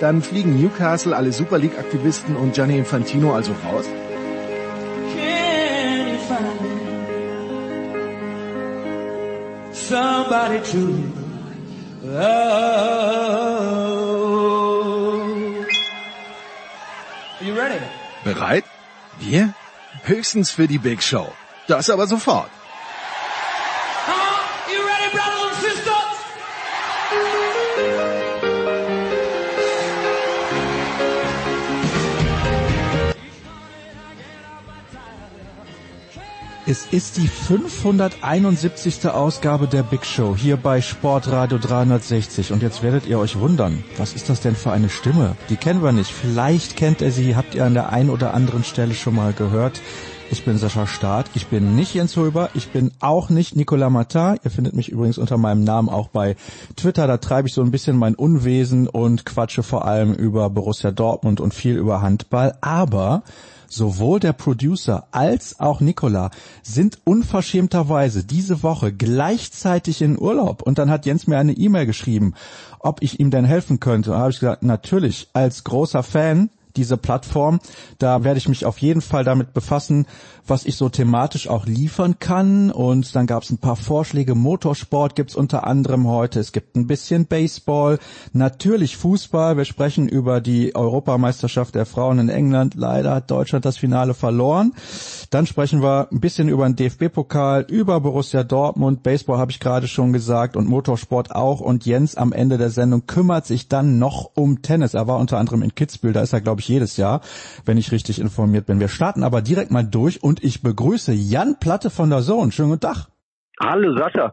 Dann fliegen Newcastle, alle Super League-Aktivisten und Gianni Infantino also raus? Somebody to You ready? Bereit? Wir? Höchstens für die Big Show. Das aber sofort. Es ist die 571. Ausgabe der Big Show hier bei Sportradio 360 und jetzt werdet ihr euch wundern, was ist das denn für eine Stimme? Die kennen wir nicht. Vielleicht kennt ihr sie, habt ihr an der einen oder anderen Stelle schon mal gehört. Ich bin Sascha Staat, ich bin nicht Jens Hulber, ich bin auch nicht Nicolas Matar. Ihr findet mich übrigens unter meinem Namen auch bei Twitter. Da treibe ich so ein bisschen mein Unwesen und quatsche vor allem über Borussia Dortmund und viel über Handball. Aber Sowohl der Producer als auch Nicola sind unverschämterweise diese Woche gleichzeitig in Urlaub. Und dann hat Jens mir eine E-Mail geschrieben, ob ich ihm denn helfen könnte. Und da habe ich gesagt, natürlich, als großer Fan diese Plattform. Da werde ich mich auf jeden Fall damit befassen, was ich so thematisch auch liefern kann. Und dann gab es ein paar Vorschläge. Motorsport gibt's unter anderem heute. Es gibt ein bisschen Baseball, natürlich Fußball. Wir sprechen über die Europameisterschaft der Frauen in England. Leider hat Deutschland das Finale verloren. Dann sprechen wir ein bisschen über den DFB-Pokal, über Borussia Dortmund. Baseball habe ich gerade schon gesagt und Motorsport auch. Und Jens am Ende der Sendung kümmert sich dann noch um Tennis. Er war unter anderem in Kitzbühel. Da ist er, glaube ich, jedes Jahr, wenn ich richtig informiert bin. Wir starten aber direkt mal durch und ich begrüße Jan Platte von der Zone. Schönen guten Tag. Hallo Sascha.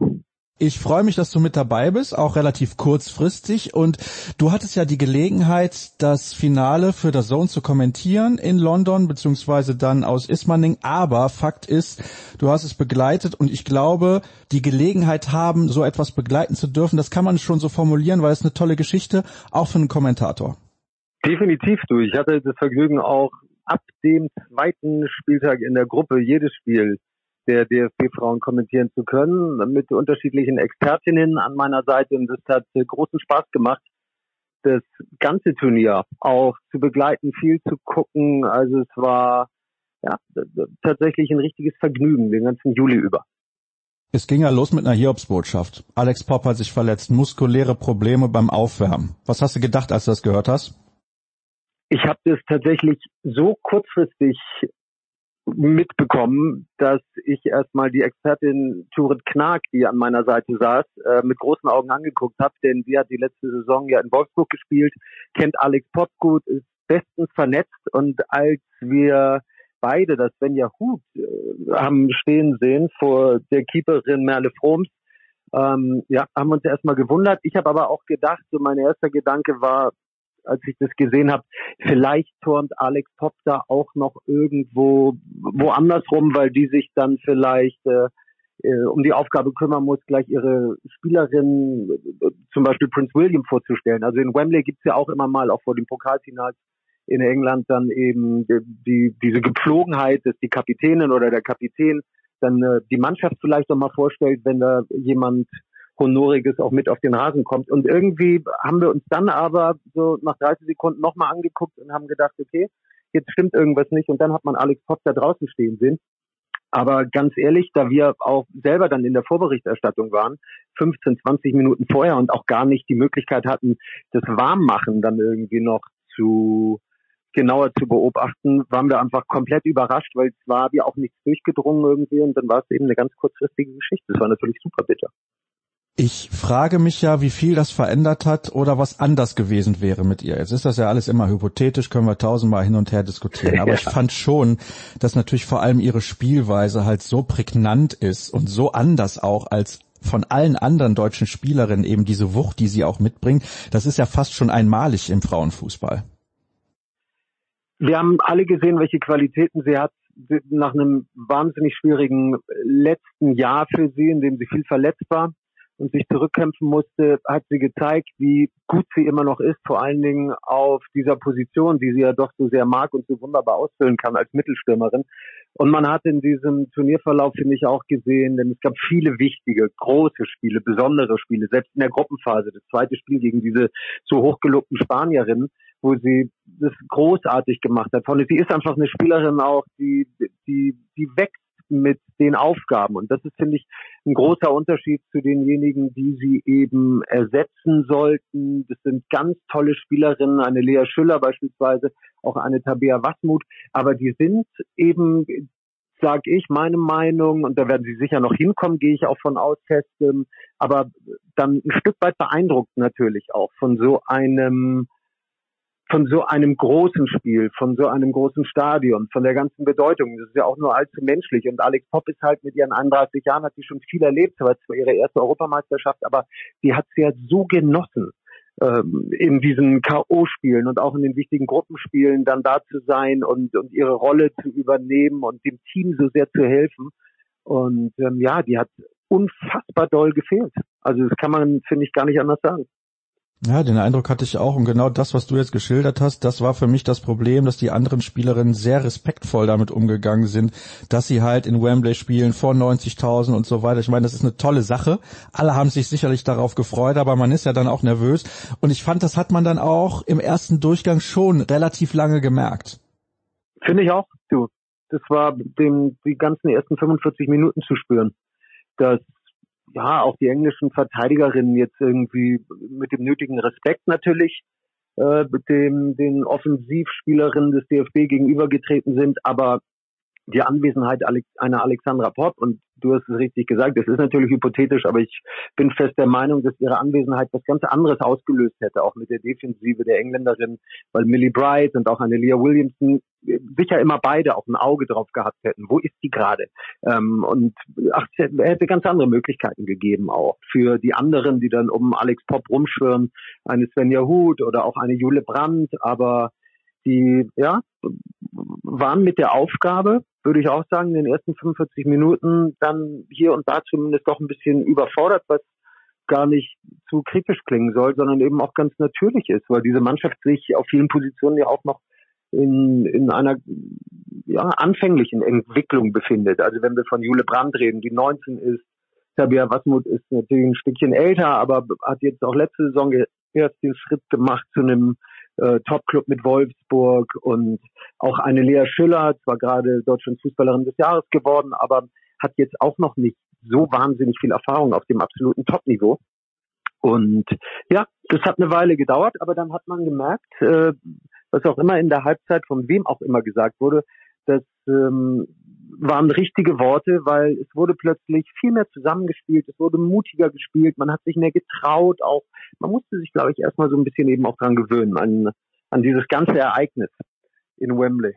Ich freue mich, dass du mit dabei bist, auch relativ kurzfristig. Und du hattest ja die Gelegenheit, das Finale für der Zone zu kommentieren in London, beziehungsweise dann aus Ismaning. Aber Fakt ist, du hast es begleitet und ich glaube, die Gelegenheit haben, so etwas begleiten zu dürfen, das kann man schon so formulieren, weil es eine tolle Geschichte, auch für einen Kommentator. Definitiv du. Ich hatte das Vergnügen auch ab dem zweiten Spieltag in der Gruppe jedes Spiel der DFB-Frauen kommentieren zu können, mit unterschiedlichen Expertinnen an meiner Seite. Und es hat großen Spaß gemacht, das ganze Turnier auch zu begleiten, viel zu gucken. Also es war ja tatsächlich ein richtiges Vergnügen den ganzen Juli über. Es ging ja los mit einer Hiobsbotschaft. Alex Popp hat sich verletzt, muskuläre Probleme beim Aufwärmen. Was hast du gedacht, als du das gehört hast? Ich habe das tatsächlich so kurzfristig mitbekommen, dass ich erstmal die Expertin Turit Knag, die an meiner Seite saß, äh, mit großen Augen angeguckt habe, denn sie hat die letzte Saison ja in Wolfsburg gespielt, kennt Alex Pott gut, ist bestens vernetzt und als wir beide das Svenja Hut äh, haben stehen sehen vor der Keeperin Merle Froms, ähm, ja, haben uns erstmal gewundert. Ich habe aber auch gedacht, so mein erster Gedanke war, als ich das gesehen habe, vielleicht turnt Alex Pop da auch noch irgendwo woanders rum, weil die sich dann vielleicht äh, äh, um die Aufgabe kümmern muss, gleich ihre Spielerin, äh, zum Beispiel Prince William vorzustellen. Also in Wembley gibt's ja auch immer mal, auch vor dem Pokalfinals in England, dann eben die, die, diese Gepflogenheit, dass die Kapitänin oder der Kapitän dann äh, die Mannschaft vielleicht noch mal vorstellt, wenn da jemand Honoriges auch mit auf den Rasen kommt. Und irgendwie haben wir uns dann aber so nach 30 Sekunden nochmal angeguckt und haben gedacht, okay, jetzt stimmt irgendwas nicht. Und dann hat man Alex Pop da draußen stehen sehen. Aber ganz ehrlich, da wir auch selber dann in der Vorberichterstattung waren, 15, 20 Minuten vorher und auch gar nicht die Möglichkeit hatten, das Warmmachen dann irgendwie noch zu genauer zu beobachten, waren wir einfach komplett überrascht, weil es war wie auch nichts durchgedrungen irgendwie und dann war es eben eine ganz kurzfristige Geschichte. Das war natürlich super bitter. Ich frage mich ja, wie viel das verändert hat oder was anders gewesen wäre mit ihr. Jetzt ist das ja alles immer hypothetisch, können wir tausendmal hin und her diskutieren. Aber ja. ich fand schon, dass natürlich vor allem ihre Spielweise halt so prägnant ist und so anders auch als von allen anderen deutschen Spielerinnen eben diese Wucht, die sie auch mitbringt. Das ist ja fast schon einmalig im Frauenfußball. Wir haben alle gesehen, welche Qualitäten sie hat nach einem wahnsinnig schwierigen letzten Jahr für sie, in dem sie viel verletzt war und sich zurückkämpfen musste, hat sie gezeigt, wie gut sie immer noch ist, vor allen Dingen auf dieser Position, die sie ja doch so sehr mag und so wunderbar ausfüllen kann als Mittelstürmerin. Und man hat in diesem Turnierverlauf, finde ich, auch gesehen, denn es gab viele wichtige, große Spiele, besondere Spiele, selbst in der Gruppenphase. Das zweite Spiel gegen diese so hochgelobten Spanierinnen, wo sie das großartig gemacht hat. Sie ist einfach eine Spielerin auch, die, die, die wächst mit den Aufgaben. Und das ist, finde ich, ein großer Unterschied zu denjenigen, die sie eben ersetzen sollten. Das sind ganz tolle Spielerinnen, eine Lea Schüller beispielsweise, auch eine Tabea Wasmut. Aber die sind eben, sage ich, meine Meinung, und da werden sie sicher noch hinkommen, gehe ich auch von aus, testen, aber dann ein Stück weit beeindruckt natürlich auch von so einem von so einem großen Spiel, von so einem großen Stadion, von der ganzen Bedeutung. Das ist ja auch nur allzu menschlich. Und Alex Popp ist halt mit ihren 31 Jahren, hat sie schon viel erlebt, zwar ihre erste Europameisterschaft, aber sie hat es ja so genossen, ähm, in diesen K.O.-Spielen und auch in den wichtigen Gruppenspielen dann da zu sein und, und ihre Rolle zu übernehmen und dem Team so sehr zu helfen. Und ähm, ja, die hat unfassbar doll gefehlt. Also das kann man, finde ich, gar nicht anders sagen. Ja, den Eindruck hatte ich auch. Und genau das, was du jetzt geschildert hast, das war für mich das Problem, dass die anderen Spielerinnen sehr respektvoll damit umgegangen sind, dass sie halt in Wembley spielen vor 90.000 und so weiter. Ich meine, das ist eine tolle Sache. Alle haben sich sicherlich darauf gefreut, aber man ist ja dann auch nervös. Und ich fand, das hat man dann auch im ersten Durchgang schon relativ lange gemerkt. Finde ich auch, du. Das war dem, die ganzen ersten 45 Minuten zu spüren. Dass ja, auch die englischen Verteidigerinnen jetzt irgendwie mit dem nötigen Respekt natürlich äh, mit dem den Offensivspielerinnen des DFB gegenübergetreten sind, aber die Anwesenheit einer Alexandra Popp und du hast es richtig gesagt, das ist natürlich hypothetisch, aber ich bin fest der Meinung, dass ihre Anwesenheit was ganz anderes ausgelöst hätte, auch mit der Defensive der Engländerin, weil Millie Bright und auch eine Leah Williamson sicher immer beide auch ein Auge drauf gehabt hätten. Wo ist die gerade? Ähm, und ach, es hätte ganz andere Möglichkeiten gegeben auch für die anderen, die dann um Alex Pop rumschwirren, eine Svenja Huth oder auch eine Jule Brandt, aber die ja waren mit der Aufgabe, würde ich auch sagen, in den ersten 45 Minuten dann hier und da zumindest doch ein bisschen überfordert, was gar nicht zu kritisch klingen soll, sondern eben auch ganz natürlich ist, weil diese Mannschaft sich auf vielen Positionen ja auch noch in, in einer ja, anfänglichen Entwicklung befindet. Also wenn wir von Jule Brandt reden, die 19 ist, Tabia Wasmut ist natürlich ein Stückchen älter, aber hat jetzt auch letzte Saison erst den Schritt gemacht zu einem äh, Topclub mit Wolfsburg und auch eine Lea Schüller, zwar gerade Deutschlands Fußballerin des Jahres geworden, aber hat jetzt auch noch nicht so wahnsinnig viel Erfahrung auf dem absoluten Topniveau. Und ja, das hat eine Weile gedauert, aber dann hat man gemerkt, äh, was auch immer in der Halbzeit von wem auch immer gesagt wurde, das ähm, waren richtige Worte, weil es wurde plötzlich viel mehr zusammengespielt, es wurde mutiger gespielt, man hat sich mehr getraut, auch man musste sich, glaube ich, erstmal so ein bisschen eben auch dran gewöhnen, an, an dieses ganze Ereignis in Wembley.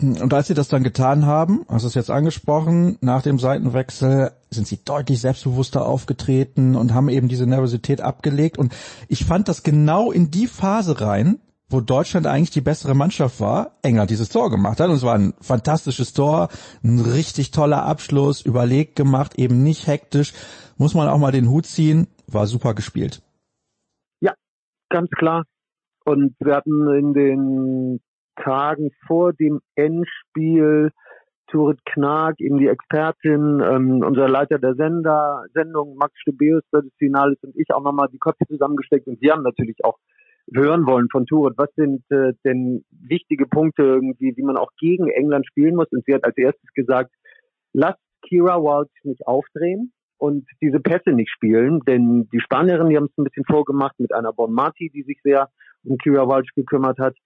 Und als sie das dann getan haben, hast du es jetzt angesprochen, nach dem Seitenwechsel sind sie deutlich selbstbewusster aufgetreten und haben eben diese Nervosität abgelegt. Und ich fand das genau in die Phase rein, wo Deutschland eigentlich die bessere Mannschaft war, England dieses Tor gemacht hat. Und es war ein fantastisches Tor, ein richtig toller Abschluss, überlegt gemacht, eben nicht hektisch. Muss man auch mal den Hut ziehen, war super gespielt. Ja, ganz klar. Und wir hatten in den Tagen vor dem Endspiel Turit Knag, eben die Expertin, ähm, unser Leiter der Sender, Sendung, Max Stebeus, des Finales und ich auch nochmal die Köpfe zusammengesteckt und wir haben natürlich auch hören wollen von Turet. Was sind äh, denn wichtige Punkte irgendwie, wie man auch gegen England spielen muss? Und sie hat als erstes gesagt, lasst Kira Walsh nicht aufdrehen und diese Pässe nicht spielen, denn die Spanierinnen, die haben es ein bisschen vorgemacht mit einer Bon Marti, die sich sehr um Kira Walsh gekümmert hat.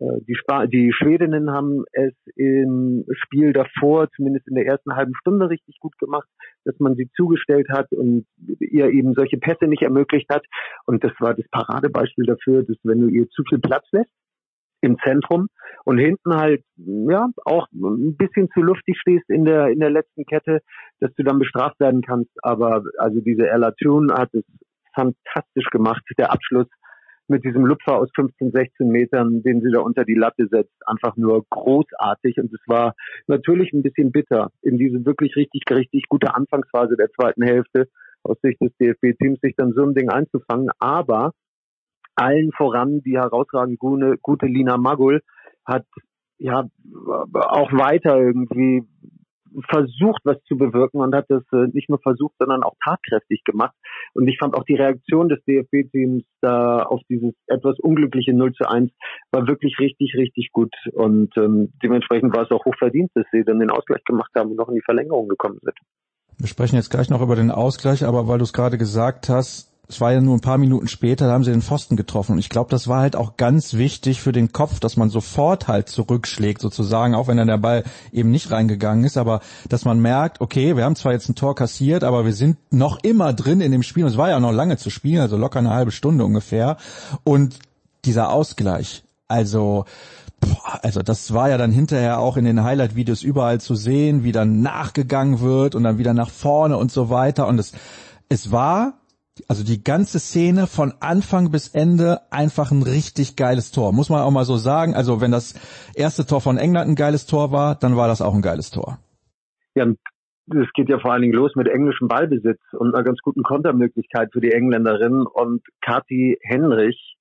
Äh, die, die Schwedinnen haben es im Spiel davor, zumindest in der ersten halben Stunde, richtig gut gemacht, dass man sie zugestellt hat und ihr eben solche Pässe nicht ermöglicht hat. Und das war das Paradebeispiel dafür, dass wenn du ihr zu viel Platz lässt im Zentrum und hinten halt ja auch ein bisschen zu luftig stehst in der in der letzten Kette, dass du dann bestraft werden kannst. Aber also diese Ella Tune hat es fantastisch gemacht. Der Abschluss mit diesem Lupfer aus 15, 16 Metern, den sie da unter die Latte setzt, einfach nur großartig. Und es war natürlich ein bisschen bitter, in diese wirklich richtig, richtig gute Anfangsphase der zweiten Hälfte aus Sicht des DFB-Teams sich dann so ein Ding einzufangen. Aber allen voran die herausragend gute, gute Lina Magul hat ja auch weiter irgendwie versucht, was zu bewirken und hat das äh, nicht nur versucht, sondern auch tatkräftig gemacht. Und ich fand auch die Reaktion des DFB-Teams da auf dieses etwas unglückliche 0 zu 1 war wirklich richtig, richtig gut. Und ähm, dementsprechend war es auch hoch verdient, dass sie dann den Ausgleich gemacht haben und noch in die Verlängerung gekommen sind. Wir sprechen jetzt gleich noch über den Ausgleich, aber weil du es gerade gesagt hast, es war ja nur ein paar Minuten später, da haben sie den Pfosten getroffen. Und ich glaube, das war halt auch ganz wichtig für den Kopf, dass man sofort halt zurückschlägt, sozusagen, auch wenn dann der Ball eben nicht reingegangen ist, aber dass man merkt, okay, wir haben zwar jetzt ein Tor kassiert, aber wir sind noch immer drin in dem Spiel. Und es war ja noch lange zu spielen, also locker eine halbe Stunde ungefähr. Und dieser Ausgleich, also also das war ja dann hinterher auch in den Highlight-Videos überall zu sehen, wie dann nachgegangen wird und dann wieder nach vorne und so weiter. Und es, es war also die ganze Szene von Anfang bis Ende einfach ein richtig geiles Tor. Muss man auch mal so sagen. Also wenn das erste Tor von England ein geiles Tor war, dann war das auch ein geiles Tor. Ja, es geht ja vor allen Dingen los mit englischem Ballbesitz und einer ganz guten Kontermöglichkeit für die Engländerin. Und Kathi Henrich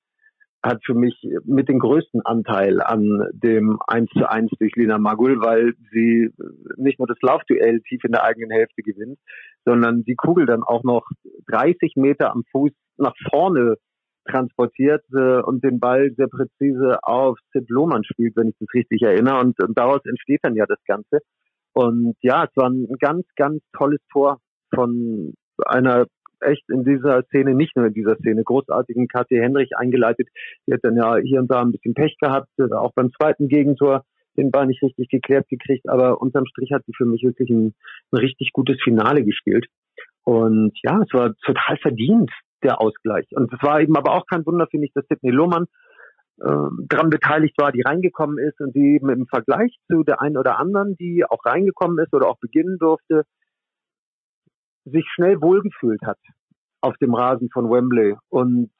hat für mich mit den größten Anteil an dem 1 zu 1 durch Lina Magul, weil sie nicht nur das Laufduell tief in der eigenen Hälfte gewinnt, sondern die Kugel dann auch noch 30 Meter am Fuß nach vorne transportiert äh, und den Ball sehr präzise auf Sid Lohmann spielt, wenn ich das richtig erinnere. Und, und daraus entsteht dann ja das Ganze. Und ja, es war ein ganz, ganz tolles Tor von einer echt in dieser Szene, nicht nur in dieser Szene, großartigen Kathi Henrich eingeleitet. Die hat dann ja hier und da ein bisschen Pech gehabt, äh, auch beim zweiten Gegentor den Ball nicht richtig geklärt gekriegt, aber unterm Strich hat sie für mich wirklich ein, ein richtig gutes Finale gespielt. Und ja, es war total verdient, der Ausgleich. Und es war eben aber auch kein Wunder, finde ich, dass Sidney Lohmann äh, daran beteiligt war, die reingekommen ist und die eben im Vergleich zu der einen oder anderen, die auch reingekommen ist oder auch beginnen durfte, sich schnell wohlgefühlt hat auf dem Rasen von Wembley und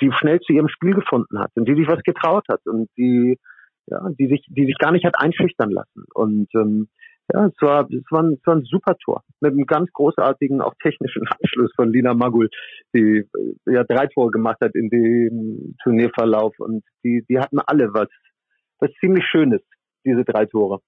die schnell zu ihrem Spiel gefunden hat und die sich was getraut hat und die ja, die sich, die sich gar nicht hat einschüchtern lassen. Und ähm, ja, es war, es war, ein, es war ein super Tor mit einem ganz großartigen, auch technischen Anschluss von Lina Magul, die äh, ja drei Tore gemacht hat in dem Turnierverlauf und die, die hatten alle was, was ziemlich Schönes, diese drei Tore.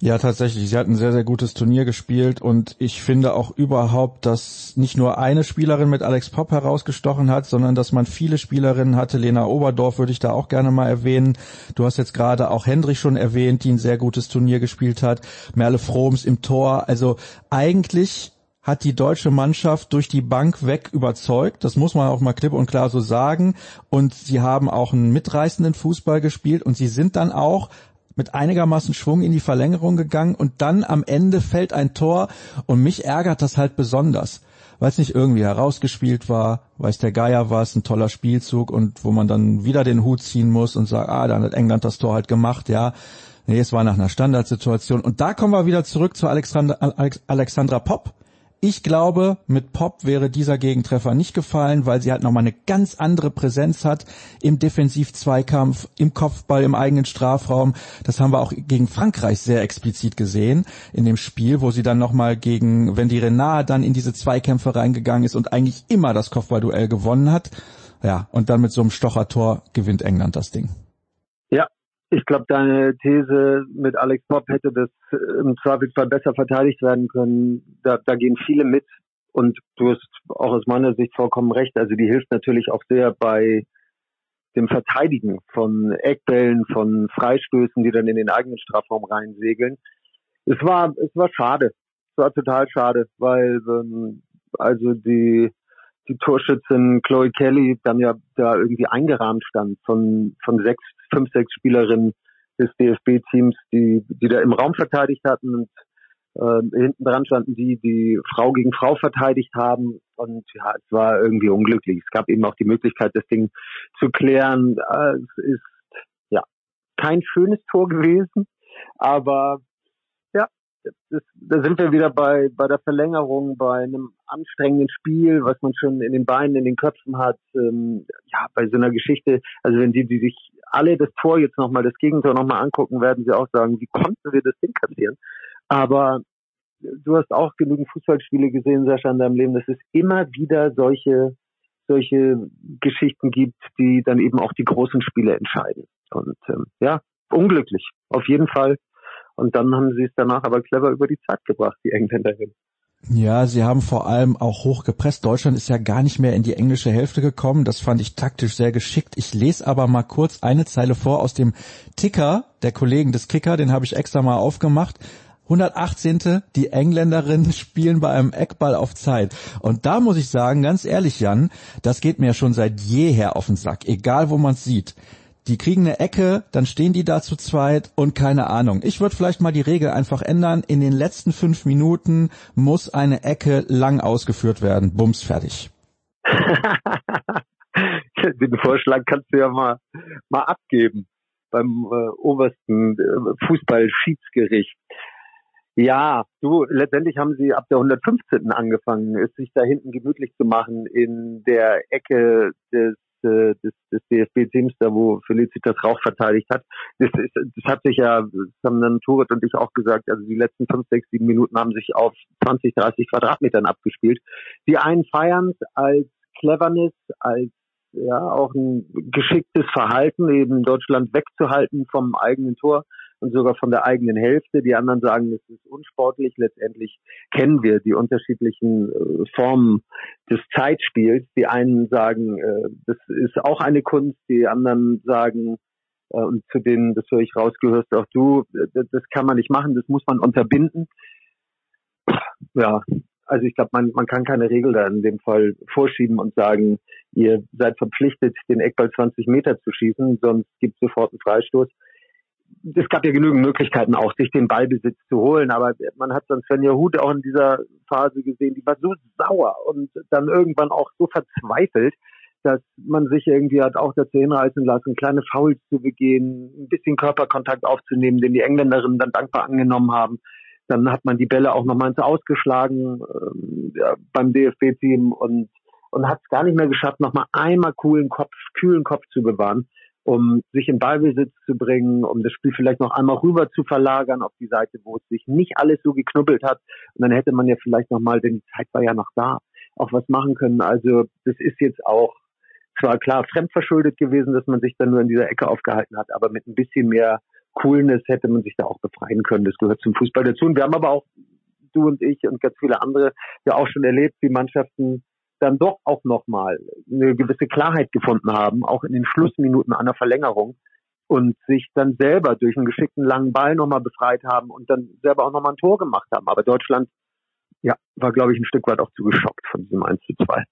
Ja, tatsächlich. Sie hat ein sehr, sehr gutes Turnier gespielt und ich finde auch überhaupt, dass nicht nur eine Spielerin mit Alex Popp herausgestochen hat, sondern dass man viele Spielerinnen hatte. Lena Oberdorf würde ich da auch gerne mal erwähnen. Du hast jetzt gerade auch Hendrich schon erwähnt, die ein sehr gutes Turnier gespielt hat. Merle Froms im Tor. Also eigentlich hat die deutsche Mannschaft durch die Bank weg überzeugt. Das muss man auch mal klipp und klar so sagen. Und sie haben auch einen mitreißenden Fußball gespielt und sie sind dann auch mit einigermaßen Schwung in die Verlängerung gegangen und dann am Ende fällt ein Tor und mich ärgert das halt besonders, weil es nicht irgendwie herausgespielt war, weiß der Geier war es ein toller Spielzug und wo man dann wieder den Hut ziehen muss und sagt, ah, dann hat England das Tor halt gemacht, ja. Nee, es war nach einer Standardsituation. Und da kommen wir wieder zurück zu Alexandra, Alexandra Popp, ich glaube, mit Pop wäre dieser Gegentreffer nicht gefallen, weil sie halt nochmal eine ganz andere Präsenz hat im Defensiv-Zweikampf, im Kopfball, im eigenen Strafraum. Das haben wir auch gegen Frankreich sehr explizit gesehen in dem Spiel, wo sie dann nochmal gegen Wendy Renard dann in diese Zweikämpfe reingegangen ist und eigentlich immer das Kopfballduell gewonnen hat. Ja, und dann mit so einem Stochertor gewinnt England das Ding. Ich glaube, deine These mit Alex Pop hätte das im Zweifelsfall besser verteidigt werden können. Da, da gehen viele mit. Und du hast auch aus meiner Sicht vollkommen recht. Also die hilft natürlich auch sehr bei dem Verteidigen von Eckbällen, von Freistößen, die dann in den eigenen Strafraum reinsegeln. Es war, es war schade. Es war total schade, weil ähm, also die die Torschützin Chloe Kelly dann ja da irgendwie eingerahmt stand von, von sechs, fünf, sechs Spielerinnen des DFB-Teams, die, die da im Raum verteidigt hatten und äh, hinten dran standen die, die Frau gegen Frau verteidigt haben und ja, es war irgendwie unglücklich. Es gab eben auch die Möglichkeit, das Ding zu klären. Äh, es ist ja kein schönes Tor gewesen, aber das, da sind wir wieder bei, bei der Verlängerung, bei einem anstrengenden Spiel, was man schon in den Beinen, in den Köpfen hat. Ähm, ja, bei so einer Geschichte, also wenn die, die sich alle das Tor jetzt nochmal, das Gegentor nochmal angucken, werden sie auch sagen, wie konnten wir das Ding? Aber du hast auch genügend Fußballspiele gesehen, Sascha, in deinem Leben, dass es immer wieder solche, solche Geschichten gibt, die dann eben auch die großen Spiele entscheiden. Und ähm, ja, unglücklich, auf jeden Fall. Und dann haben sie es danach aber clever über die Zeit gebracht, die Engländerin. Ja, sie haben vor allem auch hoch gepresst. Deutschland ist ja gar nicht mehr in die englische Hälfte gekommen. Das fand ich taktisch sehr geschickt. Ich lese aber mal kurz eine Zeile vor aus dem Ticker der Kollegen des Kicker. Den habe ich extra mal aufgemacht. 118. Die Engländerinnen spielen bei einem Eckball auf Zeit. Und da muss ich sagen, ganz ehrlich, Jan, das geht mir schon seit jeher auf den Sack, egal wo man es sieht die kriegen eine Ecke, dann stehen die da zu zweit und keine Ahnung. Ich würde vielleicht mal die Regel einfach ändern. In den letzten fünf Minuten muss eine Ecke lang ausgeführt werden. Bums, fertig. den Vorschlag kannst du ja mal, mal abgeben beim äh, obersten äh, Fußballschiedsgericht. Ja, du, letztendlich haben sie ab der 115. angefangen, es sich da hinten gemütlich zu machen in der Ecke des äh, des, des DFB-Teams, da wo Felicitas Rauch verteidigt hat. Das, ist, das hat sich ja, das haben dann Turet und ich auch gesagt, also die letzten fünf, sechs, sieben Minuten haben sich auf 20, 30 Quadratmetern abgespielt. Die einen feiern es als Cleverness, als ja auch ein geschicktes Verhalten, eben Deutschland wegzuhalten vom eigenen Tor und sogar von der eigenen Hälfte. Die anderen sagen, es ist unsportlich. Letztendlich kennen wir die unterschiedlichen äh, Formen des Zeitspiels. Die einen sagen, äh, das ist auch eine Kunst. Die anderen sagen, äh, und zu denen, das höre ich raus, gehörst auch du, das, das kann man nicht machen, das muss man unterbinden. Ja, also ich glaube, man, man kann keine Regel da in dem Fall vorschieben und sagen, ihr seid verpflichtet, den Eckball 20 Meter zu schießen, sonst gibt es sofort einen Freistoß es gab ja genügend Möglichkeiten auch, sich den Ballbesitz zu holen, aber man hat dann Svenja Huth auch in dieser Phase gesehen, die war so sauer und dann irgendwann auch so verzweifelt, dass man sich irgendwie hat auch dazu hinreißen lassen, kleine Fouls zu begehen, ein bisschen Körperkontakt aufzunehmen, den die Engländerinnen dann dankbar angenommen haben. Dann hat man die Bälle auch nochmal ins Ausgeschlagen äh, ja, beim DFB-Team und, und hat es gar nicht mehr geschafft, nochmal einmal coolen Kopf, kühlen Kopf zu bewahren um sich in Ballbesitz zu bringen, um das Spiel vielleicht noch einmal rüber zu verlagern auf die Seite, wo es sich nicht alles so geknubbelt hat. Und dann hätte man ja vielleicht noch mal, denn die Zeit war ja noch da, auch was machen können. Also das ist jetzt auch zwar klar fremdverschuldet gewesen, dass man sich dann nur in dieser Ecke aufgehalten hat, aber mit ein bisschen mehr Coolness hätte man sich da auch befreien können. Das gehört zum Fußball dazu. Und wir haben aber auch, du und ich und ganz viele andere, ja auch schon erlebt, wie Mannschaften dann doch auch nochmal eine gewisse Klarheit gefunden haben, auch in den Schlussminuten einer Verlängerung und sich dann selber durch einen geschickten langen Ball nochmal befreit haben und dann selber auch nochmal ein Tor gemacht haben. Aber Deutschland, ja, war, glaube ich, ein Stück weit auch zu geschockt von diesem 1 zu 2.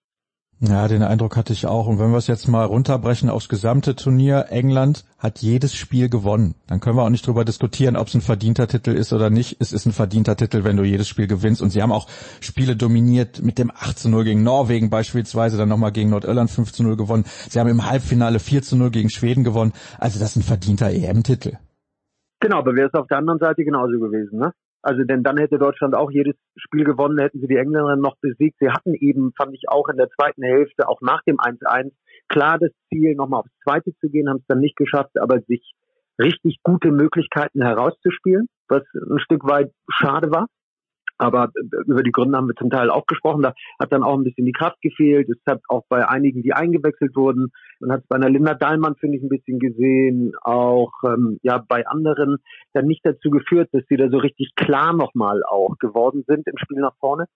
Ja, den Eindruck hatte ich auch. Und wenn wir es jetzt mal runterbrechen aufs gesamte Turnier, England hat jedes Spiel gewonnen. Dann können wir auch nicht drüber diskutieren, ob es ein verdienter Titel ist oder nicht. Es ist ein verdienter Titel, wenn du jedes Spiel gewinnst. Und sie haben auch Spiele dominiert mit dem 8 zu 0 gegen Norwegen beispielsweise, dann nochmal gegen Nordirland 5 zu 0 gewonnen. Sie haben im Halbfinale 4 zu 0 gegen Schweden gewonnen. Also das ist ein verdienter EM-Titel. Genau, aber wäre es auf der anderen Seite genauso gewesen, ne? Also denn dann hätte Deutschland auch jedes Spiel gewonnen, hätten sie die Engländer noch besiegt. Sie hatten eben, fand ich auch in der zweiten Hälfte, auch nach dem 1-1, klar das Ziel, nochmal aufs Zweite zu gehen, haben es dann nicht geschafft, aber sich richtig gute Möglichkeiten herauszuspielen, was ein Stück weit schade war. Aber über die Gründe haben wir zum Teil auch gesprochen. Da hat dann auch ein bisschen die Kraft gefehlt. Es hat auch bei einigen, die eingewechselt wurden. Man hat es bei einer Linda Dahlmann, finde ich, ein bisschen gesehen. Auch ähm, ja bei anderen dann nicht dazu geführt, dass sie da so richtig klar nochmal auch geworden sind im Spiel nach vorne.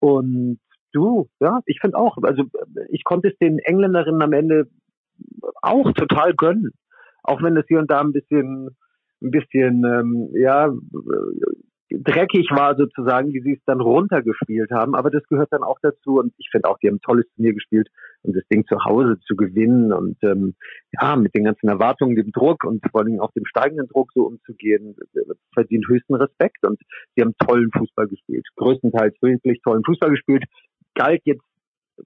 Und du, ja, ich finde auch, also ich konnte es den Engländerinnen am Ende auch total gönnen. Auch wenn es hier und da ein bisschen ein bisschen ähm, ja dreckig war sozusagen, wie sie es dann runtergespielt haben. Aber das gehört dann auch dazu. Und ich finde auch, die haben ein tolles Turnier gespielt. Und das Ding zu Hause zu gewinnen und ähm, ja, mit den ganzen Erwartungen, dem Druck und vor allem auch dem steigenden Druck so umzugehen, verdient höchsten Respekt. Und sie haben tollen Fußball gespielt. Größtenteils wirklich tollen Fußball gespielt. Galt jetzt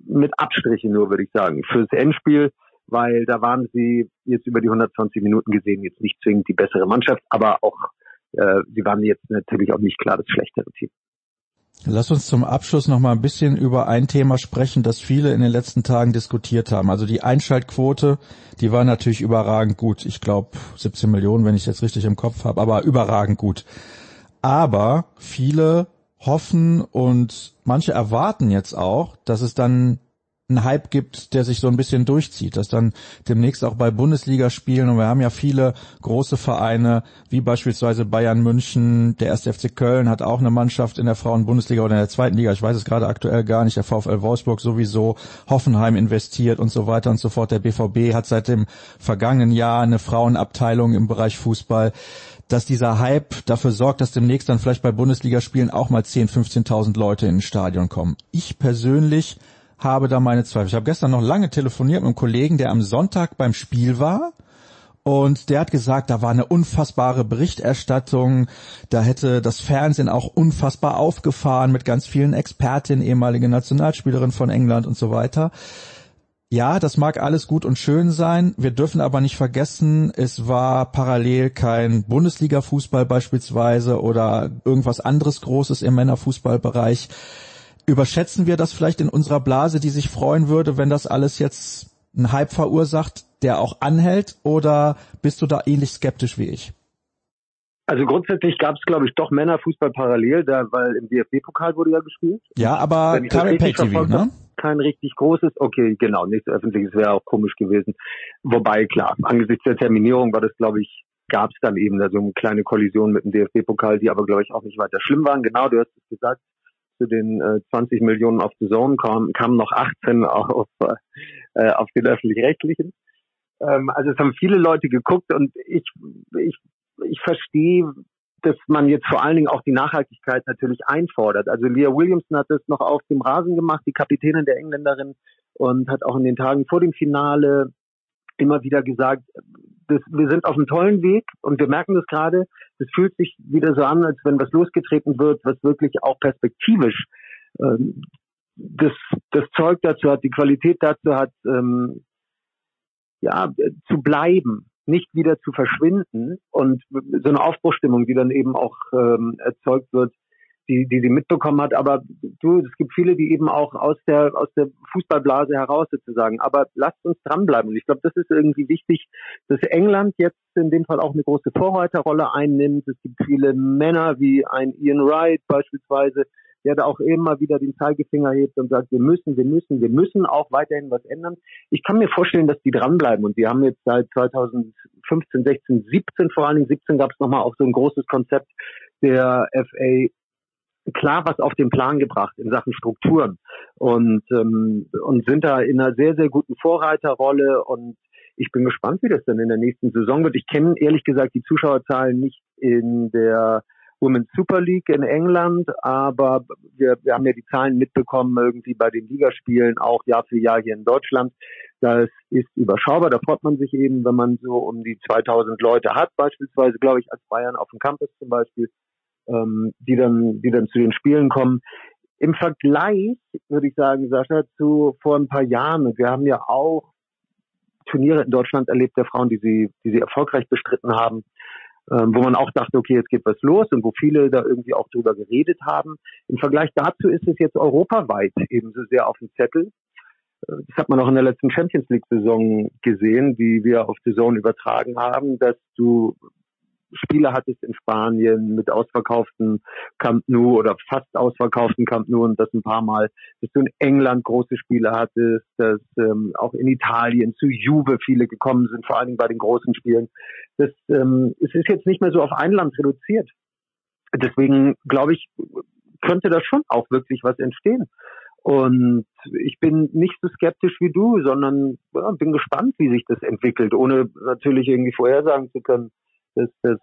mit Abstrichen nur, würde ich sagen, fürs Endspiel weil da waren sie jetzt über die 120 Minuten gesehen jetzt nicht zwingend die bessere Mannschaft, aber auch äh, sie waren jetzt natürlich auch nicht klar das schlechtere Team. Lass uns zum Abschluss noch mal ein bisschen über ein Thema sprechen, das viele in den letzten Tagen diskutiert haben. Also die Einschaltquote, die war natürlich überragend gut. Ich glaube 17 Millionen, wenn ich jetzt richtig im Kopf habe, aber überragend gut. Aber viele hoffen und manche erwarten jetzt auch, dass es dann einen Hype gibt, der sich so ein bisschen durchzieht, dass dann demnächst auch bei Bundesligaspielen und wir haben ja viele große Vereine, wie beispielsweise Bayern München, der 1. FC Köln hat auch eine Mannschaft in der Frauen-Bundesliga oder in der zweiten Liga, ich weiß es gerade aktuell gar nicht, der VfL Wolfsburg sowieso, Hoffenheim investiert und so weiter und so fort. Der BVB hat seit dem vergangenen Jahr eine Frauenabteilung im Bereich Fußball dass dieser Hype dafür sorgt, dass demnächst dann vielleicht bei Bundesligaspielen auch mal 10, 15.000 Leute ins Stadion kommen. Ich persönlich habe da meine Zweifel. Ich habe gestern noch lange telefoniert mit einem Kollegen, der am Sonntag beim Spiel war. Und der hat gesagt, da war eine unfassbare Berichterstattung. Da hätte das Fernsehen auch unfassbar aufgefahren mit ganz vielen Expertinnen, ehemalige Nationalspielerin von England und so weiter. Ja, das mag alles gut und schön sein. Wir dürfen aber nicht vergessen, es war parallel kein Bundesliga-Fußball beispielsweise oder irgendwas anderes Großes im Männerfußballbereich. Überschätzen wir das vielleicht in unserer Blase, die sich freuen würde, wenn das alles jetzt einen Hype verursacht, der auch anhält, oder bist du da ähnlich skeptisch wie ich? Also grundsätzlich gab es, glaube ich, doch Männerfußball parallel, da, weil im DFB-Pokal wurde ja gespielt. Ja, aber kein Pay-TV, ne? Kein richtig großes, okay, genau, nichts öffentliches wäre auch komisch gewesen. Wobei, klar, angesichts der Terminierung war das, glaube ich, gab es dann eben da so eine kleine Kollision mit dem DFB-Pokal, die aber, glaube ich, auch nicht weiter schlimm waren. Genau, du hast es gesagt, zu den äh, 20 Millionen auf die Zone kamen, kamen noch 18 auf, äh, auf den öffentlich-rechtlichen. Ähm, also es haben viele Leute geguckt und ich, ich, ich verstehe, dass man jetzt vor allen Dingen auch die Nachhaltigkeit natürlich einfordert. Also Leah Williamson hat das noch auf dem Rasen gemacht, die Kapitänin der Engländerin, und hat auch in den Tagen vor dem Finale immer wieder gesagt, das, wir sind auf einem tollen Weg und wir merken das gerade. Es fühlt sich wieder so an, als wenn was losgetreten wird, was wirklich auch perspektivisch ähm, das, das Zeug dazu hat, die Qualität dazu hat, ähm, ja, zu bleiben, nicht wieder zu verschwinden und so eine Aufbruchstimmung, die dann eben auch ähm, erzeugt wird, die, die sie mitbekommen hat. Aber du, es gibt viele, die eben auch aus der, aus der Fußballblase heraus sozusagen. Aber lasst uns dranbleiben. Und ich glaube, das ist irgendwie wichtig, dass England jetzt in dem Fall auch eine große Vorreiterrolle einnimmt. Es gibt viele Männer wie ein Ian Wright beispielsweise, der da auch immer wieder den Zeigefinger hebt und sagt, wir müssen, wir müssen, wir müssen auch weiterhin was ändern. Ich kann mir vorstellen, dass die dranbleiben und die haben jetzt seit 2015, 16, 17 vor allen Dingen, 17 gab es nochmal auch so ein großes Konzept der FA klar was auf den Plan gebracht in Sachen Strukturen und ähm, und sind da in einer sehr sehr guten Vorreiterrolle und ich bin gespannt, wie das dann in der nächsten Saison wird. Ich kenne ehrlich gesagt die Zuschauerzahlen nicht in der Women's Super League in England, aber wir, wir haben ja die Zahlen mitbekommen irgendwie bei den Ligaspielen auch Jahr für Jahr hier in Deutschland. Das ist überschaubar. Da freut man sich eben, wenn man so um die 2000 Leute hat, beispielsweise, glaube ich, als Bayern auf dem Campus zum Beispiel ähm, die dann, die dann zu den Spielen kommen. Im Vergleich würde ich sagen, Sascha, zu vor ein paar Jahren. Wir haben ja auch Turniere in Deutschland erlebt der Frauen, die sie, die sie erfolgreich bestritten haben, ähm, wo man auch dachte, okay, jetzt geht was los und wo viele da irgendwie auch drüber geredet haben. Im Vergleich dazu ist es jetzt europaweit ebenso sehr auf dem Zettel. Äh, das hat man auch in der letzten Champions League Saison gesehen, die wir auf die Zone übertragen haben, dass du Spiele hattest in Spanien mit ausverkauften Camp Nou oder fast ausverkauften Camp Nou und das ein paar Mal, dass du in England große Spiele hattest, dass ähm, auch in Italien zu Juve viele gekommen sind, vor Dingen bei den großen Spielen. Das, ähm, es ist jetzt nicht mehr so auf ein Land reduziert. Deswegen glaube ich, könnte da schon auch wirklich was entstehen. Und ich bin nicht so skeptisch wie du, sondern ja, bin gespannt, wie sich das entwickelt, ohne natürlich irgendwie vorhersagen zu können, dass das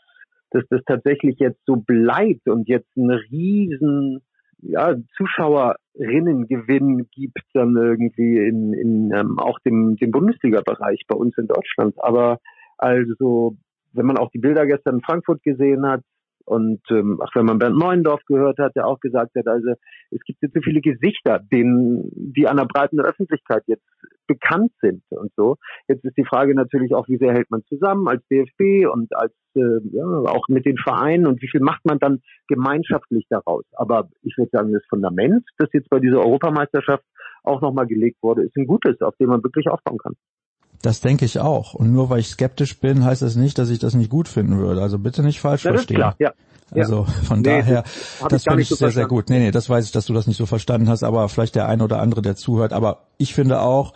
dass das tatsächlich jetzt so bleibt und jetzt einen riesen ja, Zuschauerinnengewinn gibt dann irgendwie in, in ähm, auch dem, dem Bundesliga-Bereich bei uns in Deutschland. Aber also, wenn man auch die Bilder gestern in Frankfurt gesehen hat, und ähm, ach, wenn man Bernd Neuendorf gehört hat, der auch gesagt hat, also es gibt jetzt so viele Gesichter, denen, die an der breiten Öffentlichkeit jetzt bekannt sind und so. Jetzt ist die Frage natürlich auch, wie sehr hält man zusammen als DFB und als äh, ja, auch mit den Vereinen und wie viel macht man dann gemeinschaftlich daraus. Aber ich würde sagen, das Fundament, das jetzt bei dieser Europameisterschaft auch nochmal gelegt wurde, ist ein gutes, auf dem man wirklich aufbauen kann. Das denke ich auch. Und nur weil ich skeptisch bin, heißt das nicht, dass ich das nicht gut finden würde. Also bitte nicht falsch ja, verstehen. Klar, ja. Also von nee, daher, das, das finde ich, sehr, sehr gut. Nee, nee, das weiß ich, dass du das nicht so verstanden hast, aber vielleicht der eine oder andere, der zuhört. Aber ich finde auch,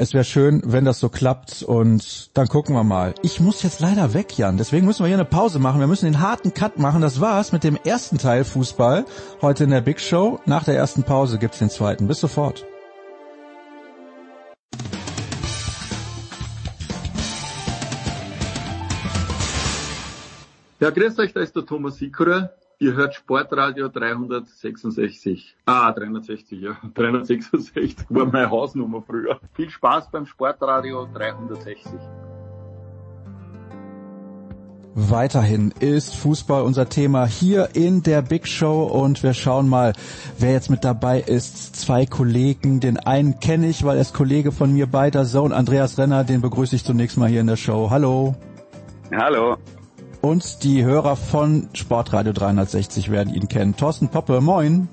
es wäre schön, wenn das so klappt und dann gucken wir mal. Ich muss jetzt leider weg, Jan. Deswegen müssen wir hier eine Pause machen. Wir müssen den harten Cut machen. Das war's mit dem ersten Teil Fußball heute in der Big Show. Nach der ersten Pause gibt's den zweiten. Bis sofort. Ja, grüß euch, da ist der Thomas Sikora. Ihr hört Sportradio 366. Ah, 360, ja. 366 war meine Hausnummer früher. Viel Spaß beim Sportradio 360. Weiterhin ist Fußball unser Thema hier in der Big Show und wir schauen mal, wer jetzt mit dabei ist. Zwei Kollegen, den einen kenne ich, weil er ist Kollege von mir bei der Zone. Andreas Renner, den begrüße ich zunächst mal hier in der Show. Hallo. Hallo und die Hörer von Sportradio 360 werden ihn kennen. Thorsten Poppe, moin.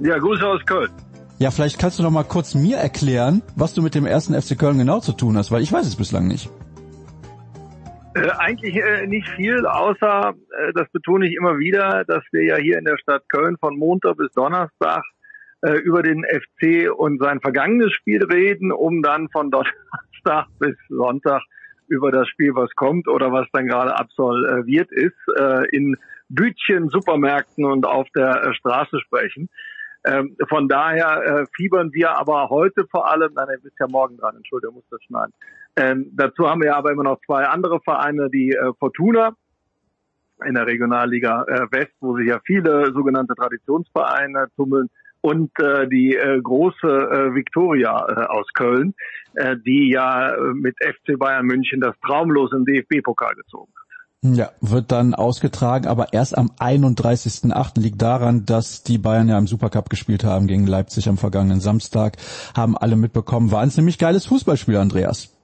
Ja, Grüße aus Köln. Ja, vielleicht kannst du noch mal kurz mir erklären, was du mit dem ersten FC Köln genau zu tun hast, weil ich weiß es bislang nicht. Äh, eigentlich äh, nicht viel, außer, äh, das betone ich immer wieder, dass wir ja hier in der Stadt Köln von Montag bis Donnerstag äh, über den FC und sein vergangenes Spiel reden, um dann von Donnerstag bis Sonntag über das Spiel, was kommt oder was dann gerade absolviert ist, äh, in Bütchen, Supermärkten und auf der äh, Straße sprechen. Ähm, von daher äh, fiebern wir aber heute vor allem, nein, ihr bist ja morgen dran, Entschuldigung, muss das schneiden. Ähm, dazu haben wir aber immer noch zwei andere Vereine, die Fortuna in der Regionalliga West, wo sich ja viele sogenannte Traditionsvereine tummeln und äh, die äh, große äh, Victoria äh, aus Köln, die ja äh, mit FC Bayern München das traumlos im DFB-Pokal gezogen hat. Ja, wird dann ausgetragen, aber erst am 31.8. liegt daran, dass die Bayern ja im Supercup gespielt haben gegen Leipzig am vergangenen Samstag. Haben alle mitbekommen. War ein ziemlich geiles Fußballspiel, Andreas.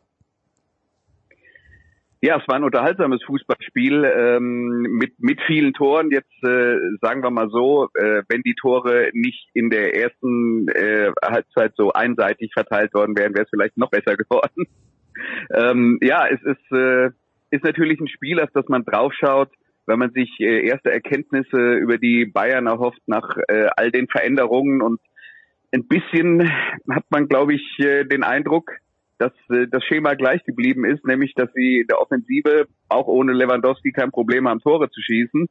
Ja, es war ein unterhaltsames Fußballspiel ähm, mit mit vielen Toren. Jetzt äh, sagen wir mal so, äh, wenn die Tore nicht in der ersten äh, Halbzeit so einseitig verteilt worden wären, wäre es vielleicht noch besser geworden. ähm, ja, es ist äh, ist natürlich ein Spiel, auf das man draufschaut, wenn man sich äh, erste Erkenntnisse über die Bayern erhofft nach äh, all den Veränderungen und ein bisschen hat man, glaube ich, äh, den Eindruck, dass äh, das Schema gleich geblieben ist, nämlich dass sie in der Offensive auch ohne Lewandowski kein Problem haben, Tore zu schießen.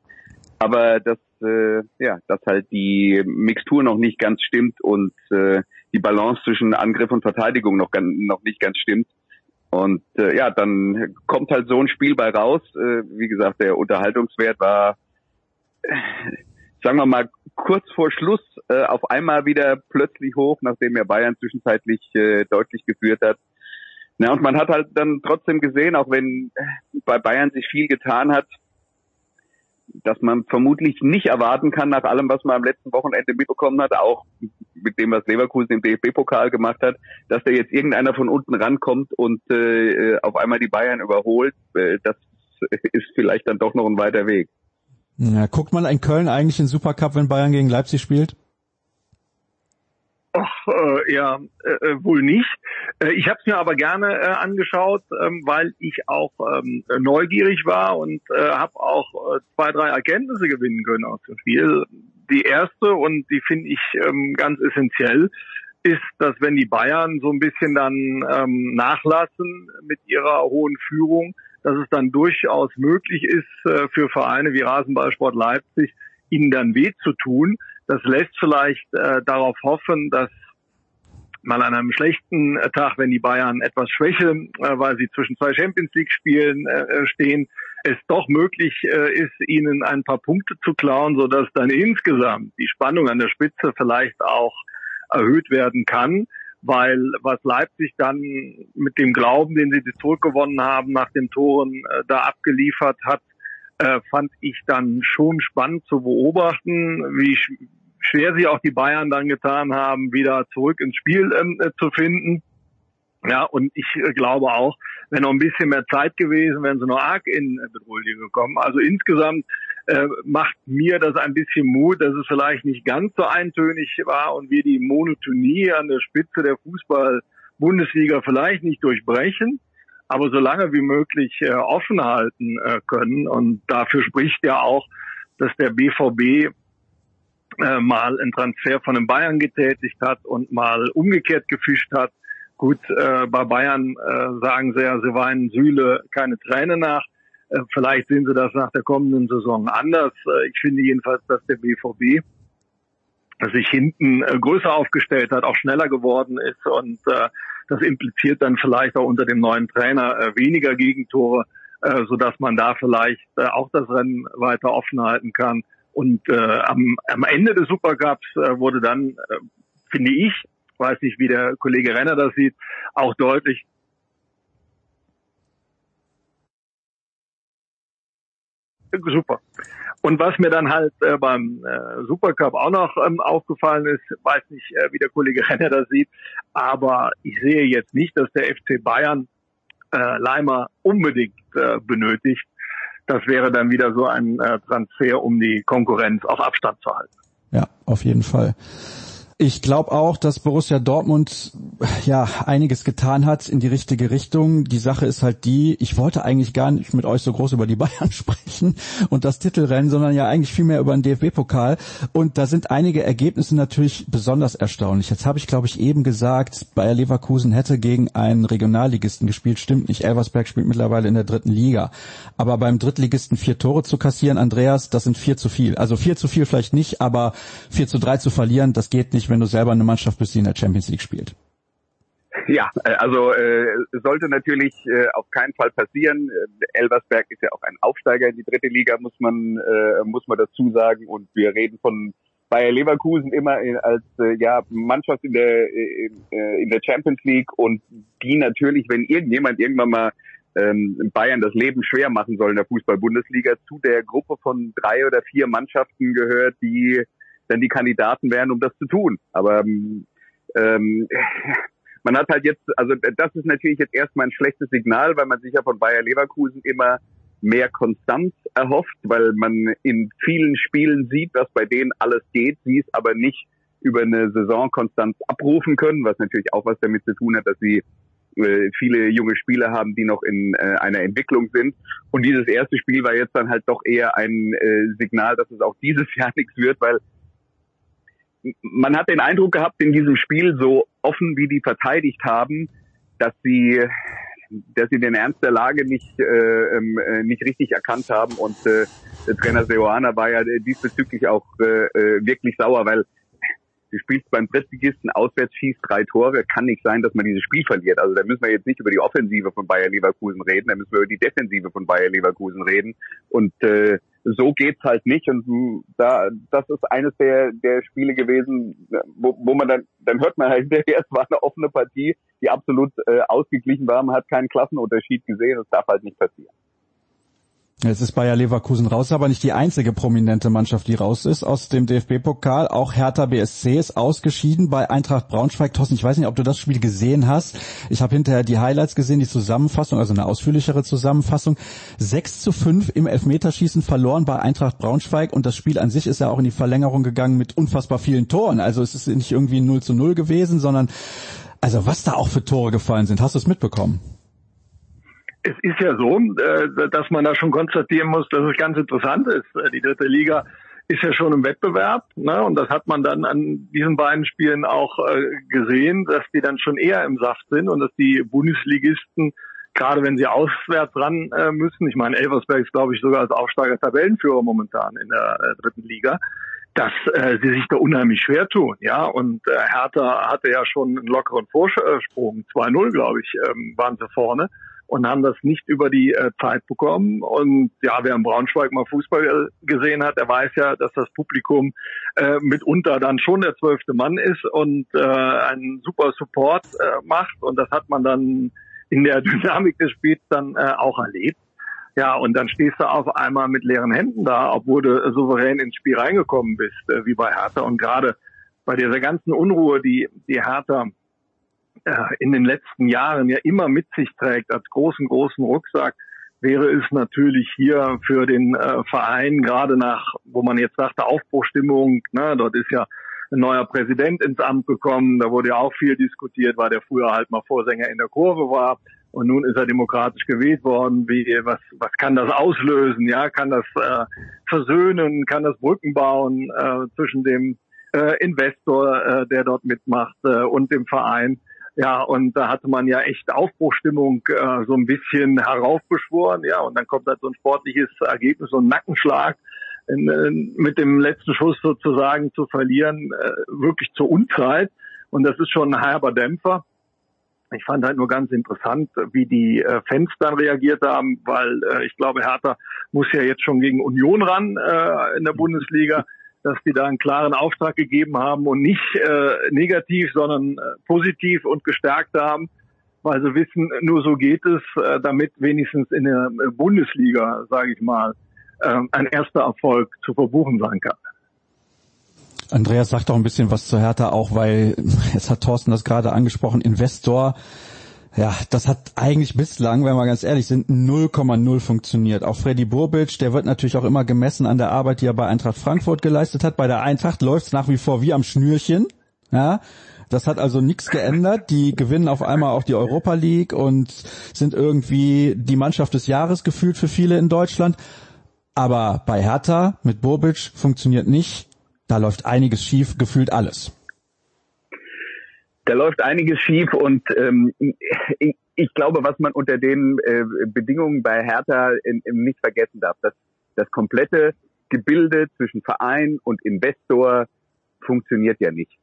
Aber dass, äh, ja, dass halt die Mixtur noch nicht ganz stimmt und äh, die Balance zwischen Angriff und Verteidigung noch, noch nicht ganz stimmt. Und äh, ja, dann kommt halt so ein Spiel bei raus. Äh, wie gesagt, der Unterhaltungswert war, äh, sagen wir mal, kurz vor Schluss äh, auf einmal wieder plötzlich hoch, nachdem er Bayern zwischenzeitlich äh, deutlich geführt hat. Ja, und man hat halt dann trotzdem gesehen, auch wenn bei Bayern sich viel getan hat, dass man vermutlich nicht erwarten kann, nach allem, was man am letzten Wochenende mitbekommen hat, auch mit dem, was Leverkusen im DFB-Pokal gemacht hat, dass da jetzt irgendeiner von unten rankommt und äh, auf einmal die Bayern überholt. Äh, das ist vielleicht dann doch noch ein weiter Weg. Ja, guckt man in Köln eigentlich den Supercup, wenn Bayern gegen Leipzig spielt? Ach, äh, ja, äh, äh, wohl nicht. Äh, ich habe es mir aber gerne äh, angeschaut, ähm, weil ich auch ähm, neugierig war und äh, habe auch äh, zwei, drei Erkenntnisse gewinnen können aus dem Spiel. Die erste und die finde ich ähm, ganz essentiell ist, dass wenn die Bayern so ein bisschen dann ähm, nachlassen mit ihrer hohen Führung, dass es dann durchaus möglich ist äh, für Vereine wie Rasenballsport Leipzig, ihnen dann weh zu tun. Das lässt vielleicht äh, darauf hoffen, dass mal an einem schlechten Tag, wenn die Bayern etwas schwächeln, äh, weil sie zwischen zwei Champions League Spielen äh, stehen, es doch möglich äh, ist, ihnen ein paar Punkte zu klauen, sodass dann insgesamt die Spannung an der Spitze vielleicht auch erhöht werden kann, weil was Leipzig dann mit dem Glauben, den sie zurückgewonnen haben, nach den Toren äh, da abgeliefert hat, äh, fand ich dann schon spannend zu beobachten, wie sch schwer sie auch die Bayern dann getan haben, wieder zurück ins Spiel ähm, äh, zu finden. Ja, und ich äh, glaube auch, wenn noch ein bisschen mehr Zeit gewesen, wären sie noch arg in Bedrohung gekommen. Also insgesamt äh, macht mir das ein bisschen Mut, dass es vielleicht nicht ganz so eintönig war und wir die Monotonie an der Spitze der Fußball-Bundesliga vielleicht nicht durchbrechen, aber so lange wie möglich äh, offen halten äh, können. Und dafür spricht ja auch, dass der BVB äh, mal einen Transfer von den Bayern getätigt hat und mal umgekehrt gefischt hat Gut, äh, bei Bayern äh, sagen sie ja, sie weinen Sühle keine Träne nach. Äh, vielleicht sehen sie das nach der kommenden Saison anders. Äh, ich finde jedenfalls, dass der BVB sich hinten äh, größer aufgestellt hat, auch schneller geworden ist und äh, das impliziert dann vielleicht auch unter dem neuen Trainer äh, weniger Gegentore, äh, so dass man da vielleicht äh, auch das Rennen weiter offen halten kann. Und äh, am, am Ende des Supercups äh, wurde dann, äh, finde ich, weiß nicht, wie der Kollege Renner das sieht, auch deutlich super. Und was mir dann halt äh, beim äh, Supercup auch noch ähm, aufgefallen ist, weiß nicht, äh, wie der Kollege Renner das sieht, aber ich sehe jetzt nicht, dass der FC Bayern äh, Leimer unbedingt äh, benötigt. Das wäre dann wieder so ein äh, Transfer, um die Konkurrenz auf Abstand zu halten. Ja, auf jeden Fall. Ich glaube auch, dass Borussia Dortmund ja einiges getan hat in die richtige Richtung. Die Sache ist halt die, ich wollte eigentlich gar nicht mit euch so groß über die Bayern sprechen und das Titelrennen, sondern ja eigentlich viel mehr über den DFB-Pokal. Und da sind einige Ergebnisse natürlich besonders erstaunlich. Jetzt habe ich, glaube ich, eben gesagt, Bayer Leverkusen hätte gegen einen Regionalligisten gespielt. Stimmt nicht. Elversberg spielt mittlerweile in der dritten Liga. Aber beim Drittligisten vier Tore zu kassieren, Andreas, das sind vier zu viel. Also vier zu viel vielleicht nicht, aber vier zu drei zu verlieren, das geht nicht wenn du selber eine Mannschaft bist, die in der Champions League spielt. Ja, äh, also äh, sollte natürlich äh, auf keinen Fall passieren. Äh, Elversberg ist ja auch ein Aufsteiger in die dritte Liga, muss man äh, muss man dazu sagen. Und wir reden von Bayer Leverkusen immer als äh, ja Mannschaft in der äh, in der Champions League und die natürlich, wenn irgendjemand irgendwann mal ähm, Bayern das Leben schwer machen soll in der Fußball-Bundesliga, zu der Gruppe von drei oder vier Mannschaften gehört, die dann die Kandidaten wären, um das zu tun. Aber ähm, ähm man hat halt jetzt, also das ist natürlich jetzt erstmal ein schlechtes Signal, weil man sich ja von Bayer Leverkusen immer mehr Konstanz erhofft, weil man in vielen Spielen sieht, was bei denen alles geht, sie es aber nicht über eine Saison Konstanz abrufen können, was natürlich auch was damit zu tun hat, dass sie äh, viele junge Spieler haben, die noch in äh, einer Entwicklung sind. Und dieses erste Spiel war jetzt dann halt doch eher ein äh, Signal, dass es auch dieses Jahr nichts wird, weil man hat den Eindruck gehabt in diesem Spiel, so offen wie die verteidigt haben, dass sie dass sie den Ernst der Lage nicht äh, ähm, äh, nicht richtig erkannt haben. Und äh, Trainer Seoana war ja diesbezüglich auch äh, äh, wirklich sauer, weil du spielst beim Drittligisten auswärts schießt drei Tore, kann nicht sein, dass man dieses Spiel verliert. Also da müssen wir jetzt nicht über die Offensive von Bayer Leverkusen reden, da müssen wir über die Defensive von Bayer Leverkusen reden. Und äh, so geht's halt nicht. Und da das ist eines der der Spiele gewesen, wo, wo man dann dann hört man halt es war eine offene Partie, die absolut äh, ausgeglichen war, man hat keinen Klassenunterschied gesehen, das darf halt nicht passieren. Jetzt ist Bayer Leverkusen raus, aber nicht die einzige prominente Mannschaft, die raus ist aus dem DFB-Pokal. Auch Hertha BSC ist ausgeschieden bei Eintracht Braunschweig. Thorsten, ich weiß nicht, ob du das Spiel gesehen hast. Ich habe hinterher die Highlights gesehen, die Zusammenfassung, also eine ausführlichere Zusammenfassung. 6 zu 5 im Elfmeterschießen verloren bei Eintracht Braunschweig und das Spiel an sich ist ja auch in die Verlängerung gegangen mit unfassbar vielen Toren. Also es ist nicht irgendwie 0 zu 0 gewesen, sondern also was da auch für Tore gefallen sind. Hast du es mitbekommen? Es ist ja so, äh, dass man da schon konstatieren muss, dass es ganz interessant ist. Äh, die dritte Liga ist ja schon im Wettbewerb, ne? Und das hat man dann an diesen beiden Spielen auch äh, gesehen, dass die dann schon eher im Saft sind und dass die Bundesligisten, gerade wenn sie auswärts ran müssen, ich meine, Elversberg ist, glaube ich, sogar als Aufsteiger Tabellenführer momentan in der dritten Liga, dass sie sich da unheimlich schwer tun, ja. Und Hertha hatte ja schon einen lockeren Vorsprung, 2-0, glaube ich, ähm, waren sie vorne. Und haben das nicht über die äh, Zeit bekommen. Und ja, wer in Braunschweig mal Fußball gesehen hat, der weiß ja, dass das Publikum äh, mitunter dann schon der zwölfte Mann ist und äh, einen super Support äh, macht. Und das hat man dann in der Dynamik des Spiels dann äh, auch erlebt. Ja, und dann stehst du auf einmal mit leeren Händen da, obwohl du souverän ins Spiel reingekommen bist, äh, wie bei Hertha. Und gerade bei dieser ganzen Unruhe, die, die Hertha in den letzten Jahren ja immer mit sich trägt, als großen, großen Rucksack, wäre es natürlich hier für den äh, Verein, gerade nach, wo man jetzt sagte, Aufbruchstimmung, ne, dort ist ja ein neuer Präsident ins Amt gekommen, da wurde ja auch viel diskutiert, weil der früher halt mal Vorsänger in der Kurve war und nun ist er demokratisch gewählt worden. Wie, was, was kann das auslösen? Ja, kann das äh, versöhnen? Kann das Brücken bauen äh, zwischen dem äh, Investor, äh, der dort mitmacht, äh, und dem Verein? Ja, und da hatte man ja echt Aufbruchstimmung äh, so ein bisschen heraufbeschworen. Ja, und dann kommt halt so ein sportliches Ergebnis, so ein Nackenschlag in, in, mit dem letzten Schuss sozusagen zu verlieren, äh, wirklich zur Unzeit. Und das ist schon ein herber Dämpfer. Ich fand halt nur ganz interessant, wie die äh, Fans dann reagiert haben, weil äh, ich glaube, Hertha muss ja jetzt schon gegen Union ran äh, in der Bundesliga, dass die da einen klaren Auftrag gegeben haben und nicht äh, negativ, sondern äh, positiv und gestärkt haben, weil sie wissen, nur so geht es, äh, damit wenigstens in der Bundesliga, sage ich mal, äh, ein erster Erfolg zu verbuchen sein kann. Andreas sagt auch ein bisschen was zu Hertha, auch weil, jetzt hat Thorsten das gerade angesprochen, Investor, ja, das hat eigentlich bislang, wenn wir ganz ehrlich sind, 0,0 funktioniert. Auch Freddy Burbic, der wird natürlich auch immer gemessen an der Arbeit, die er bei Eintracht Frankfurt geleistet hat. Bei der Eintracht läuft es nach wie vor wie am Schnürchen. Ja, das hat also nichts geändert. Die gewinnen auf einmal auch die Europa League und sind irgendwie die Mannschaft des Jahres gefühlt für viele in Deutschland. Aber bei Hertha mit Burbic funktioniert nicht. Da läuft einiges schief, gefühlt alles. Da läuft einiges schief und ähm, ich, ich glaube, was man unter den äh, Bedingungen bei Hertha in, in nicht vergessen darf, dass das komplette Gebilde zwischen Verein und Investor funktioniert ja nicht.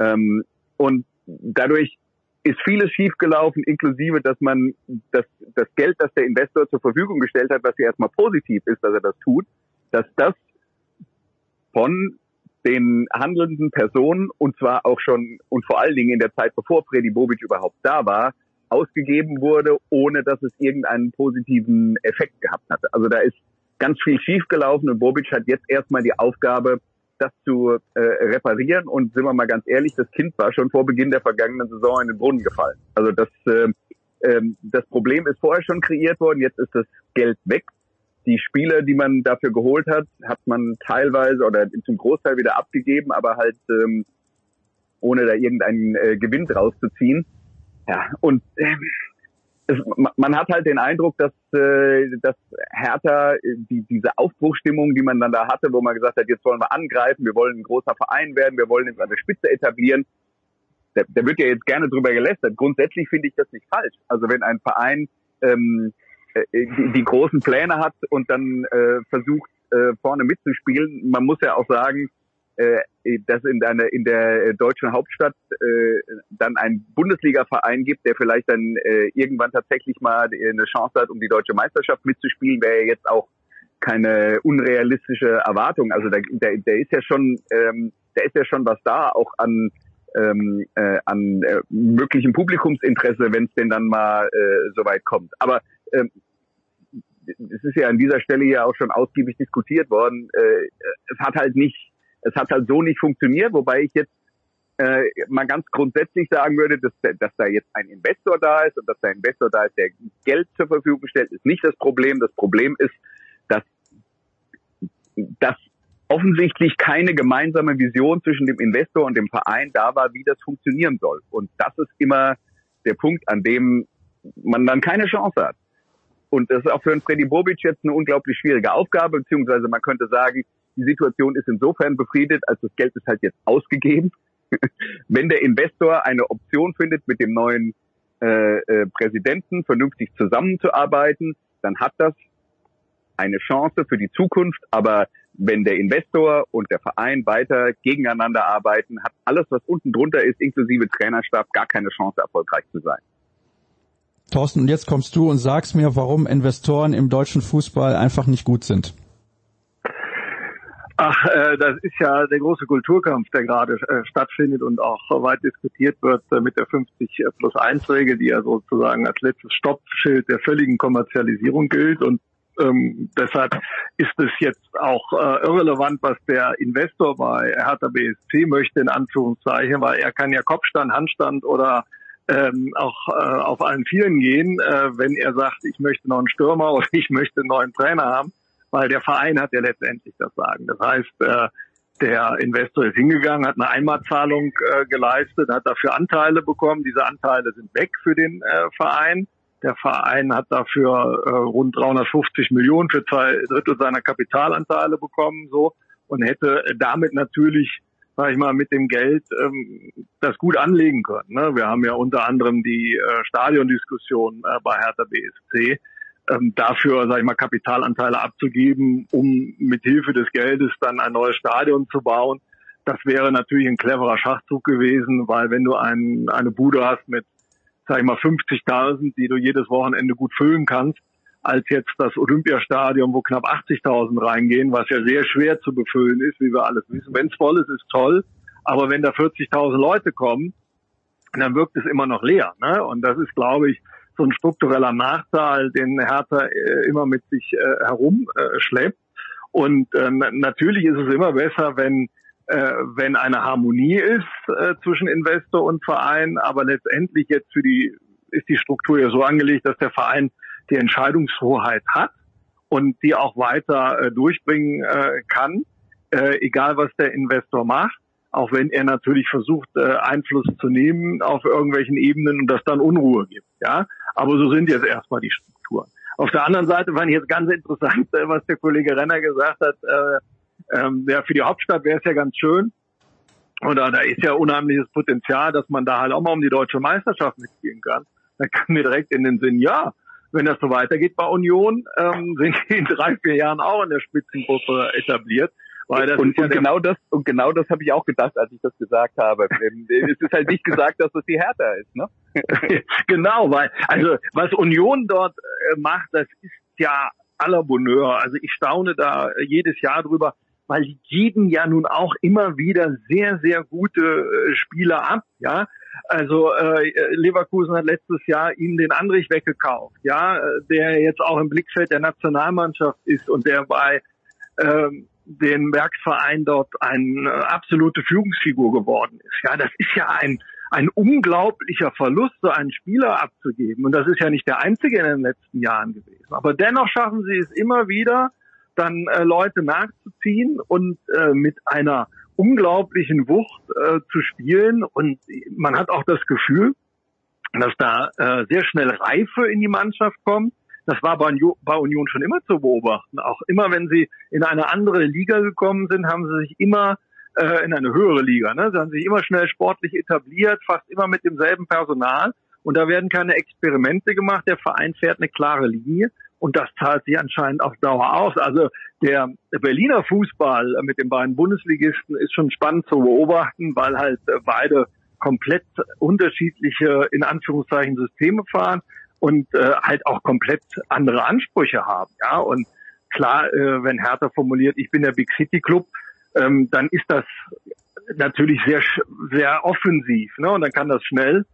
Ähm, und dadurch ist vieles schiefgelaufen, inklusive, dass man das, das Geld, das der Investor zur Verfügung gestellt hat, was ja erstmal positiv ist, dass er das tut, dass das von den handelnden Personen und zwar auch schon und vor allen Dingen in der Zeit, bevor Freddy Bobic überhaupt da war, ausgegeben wurde, ohne dass es irgendeinen positiven Effekt gehabt hatte. Also da ist ganz viel schiefgelaufen und Bobic hat jetzt erstmal die Aufgabe, das zu äh, reparieren und sind wir mal ganz ehrlich, das Kind war schon vor Beginn der vergangenen Saison in den Brunnen gefallen. Also das, äh, äh, das Problem ist vorher schon kreiert worden, jetzt ist das Geld weg die Spieler, die man dafür geholt hat, hat man teilweise oder zum Großteil wieder abgegeben, aber halt ähm, ohne da irgendeinen äh, Gewinn rauszuziehen. Ja, und äh, es, man hat halt den Eindruck, dass, äh, dass Hertha die, diese Aufbruchstimmung, die man dann da hatte, wo man gesagt hat, jetzt wollen wir angreifen, wir wollen ein großer Verein werden, wir wollen jetzt an der Spitze etablieren, da, da wird ja jetzt gerne drüber gelästert. Grundsätzlich finde ich das nicht falsch. Also wenn ein Verein ähm, äh, die, die großen Pläne hat und dann äh, versucht äh, vorne mitzuspielen. Man muss ja auch sagen, äh, dass in der, in der deutschen Hauptstadt äh, dann ein Bundesliga-Verein gibt, der vielleicht dann äh, irgendwann tatsächlich mal eine Chance hat, um die deutsche Meisterschaft mitzuspielen, wäre jetzt auch keine unrealistische Erwartung. Also da, da, da ist ja schon, ähm, da ist ja schon was da, auch an ähm, äh, an äh, möglichem Publikumsinteresse, wenn es denn dann mal äh, soweit kommt. Aber ähm, es ist ja an dieser Stelle ja auch schon ausgiebig diskutiert worden. Äh, es hat halt nicht, es hat halt so nicht funktioniert, wobei ich jetzt äh, mal ganz grundsätzlich sagen würde, dass, dass da jetzt ein Investor da ist und dass der Investor da ist, der Geld zur Verfügung stellt, ist nicht das Problem. Das Problem ist, dass, dass offensichtlich keine gemeinsame Vision zwischen dem Investor und dem Verein da war, wie das funktionieren soll. Und das ist immer der Punkt, an dem man dann keine Chance hat. Und das ist auch für einen Freddy Bobic jetzt eine unglaublich schwierige Aufgabe, beziehungsweise man könnte sagen, die Situation ist insofern befriedet, als das Geld ist halt jetzt ausgegeben. Wenn der Investor eine Option findet, mit dem neuen äh, äh, Präsidenten vernünftig zusammenzuarbeiten, dann hat das eine Chance für die Zukunft. Aber wenn der Investor und der Verein weiter gegeneinander arbeiten, hat alles, was unten drunter ist, inklusive Trainerstab, gar keine Chance, erfolgreich zu sein. Thorsten, und jetzt kommst du und sagst mir, warum Investoren im deutschen Fußball einfach nicht gut sind. Ach, äh, das ist ja der große Kulturkampf, der gerade äh, stattfindet und auch weit diskutiert wird äh, mit der 50 plus 1 Regel, die ja sozusagen als letztes Stoppschild der völligen Kommerzialisierung gilt. Und ähm, deshalb ist es jetzt auch äh, irrelevant, was der Investor bei Hertha BSC möchte, in Anführungszeichen, weil er kann ja Kopfstand, Handstand oder ähm, auch äh, auf allen Vieren gehen, äh, wenn er sagt, ich möchte noch einen Stürmer oder ich möchte einen neuen Trainer haben weil der Verein hat ja letztendlich das Sagen. Das heißt, äh, der Investor ist hingegangen, hat eine Einmalzahlung äh, geleistet, hat dafür Anteile bekommen. Diese Anteile sind weg für den äh, Verein. Der Verein hat dafür äh, rund 350 Millionen für zwei Drittel seiner Kapitalanteile bekommen, so und hätte damit natürlich, sag ich mal, mit dem Geld ähm, das gut anlegen können. Ne? Wir haben ja unter anderem die äh, Stadiondiskussion äh, bei Hertha BSC ähm, dafür, sag ich mal, Kapitalanteile abzugeben, um mit Hilfe des Geldes dann ein neues Stadion zu bauen. Das wäre natürlich ein cleverer Schachzug gewesen, weil wenn du ein, eine Bude hast mit, sag ich mal, 50.000, die du jedes Wochenende gut füllen kannst, als jetzt das Olympiastadion, wo knapp 80.000 reingehen, was ja sehr schwer zu befüllen ist, wie wir alles wissen. Wenn es voll ist, ist toll, aber wenn da 40.000 Leute kommen, dann wirkt es immer noch leer. Ne? Und das ist, glaube ich, so ein struktureller Nachteil, den Hertha äh, immer mit sich äh, herumschleppt. Und äh, natürlich ist es immer besser, wenn äh, wenn eine Harmonie ist äh, zwischen Investor und Verein, aber letztendlich jetzt für die ist die Struktur ja so angelegt, dass der Verein die Entscheidungshoheit hat und die auch weiter äh, durchbringen äh, kann, äh, egal was der Investor macht auch wenn er natürlich versucht, äh, Einfluss zu nehmen auf irgendwelchen Ebenen und das dann Unruhe gibt. Ja, aber so sind jetzt erstmal die Strukturen. Auf der anderen Seite fand ich jetzt ganz interessant, äh, was der Kollege Renner gesagt hat. Äh, ähm, ja, für die Hauptstadt wäre es ja ganz schön. Oder da ist ja unheimliches Potenzial, dass man da halt auch mal um die deutsche Meisterschaft mitspielen kann. Da kam mir direkt in den Sinn, ja, wenn das so weitergeht bei Union, ähm, sind die in drei, vier Jahren auch in der Spitzengruppe etabliert. Weil das und, und genau das und genau das habe ich auch gedacht, als ich das gesagt habe. es ist halt nicht gesagt, dass das die Hertha ist, ne? genau, weil also was Union dort äh, macht, das ist ja aller Bonheur. Also ich staune da jedes Jahr drüber, weil die geben ja nun auch immer wieder sehr sehr gute äh, Spieler ab, ja. Also äh, Leverkusen hat letztes Jahr ihm den Andrich weggekauft, ja, der jetzt auch im Blickfeld der Nationalmannschaft ist und der bei ähm, den Werksverein dort eine absolute Führungsfigur geworden ist. Ja, das ist ja ein, ein unglaublicher Verlust, so einen Spieler abzugeben. Und das ist ja nicht der einzige in den letzten Jahren gewesen. Aber dennoch schaffen sie es immer wieder, dann äh, Leute nachzuziehen und äh, mit einer unglaublichen Wucht äh, zu spielen. Und man hat auch das Gefühl, dass da äh, sehr schnell Reife in die Mannschaft kommt das war bei Union schon immer zu beobachten. Auch immer, wenn sie in eine andere Liga gekommen sind, haben sie sich immer äh, in eine höhere Liga. Ne? Sie haben sich immer schnell sportlich etabliert, fast immer mit demselben Personal. Und da werden keine Experimente gemacht. Der Verein fährt eine klare Linie. Und das zahlt sich anscheinend auf Dauer aus. Also der Berliner Fußball mit den beiden Bundesligisten ist schon spannend zu beobachten, weil halt beide komplett unterschiedliche, in Anführungszeichen, Systeme fahren und äh, halt auch komplett andere Ansprüche haben. Ja, und klar, äh, wenn Hertha formuliert, ich bin der Big City Club, ähm, dann ist das natürlich sehr sehr offensiv, ne? Und dann kann das schnell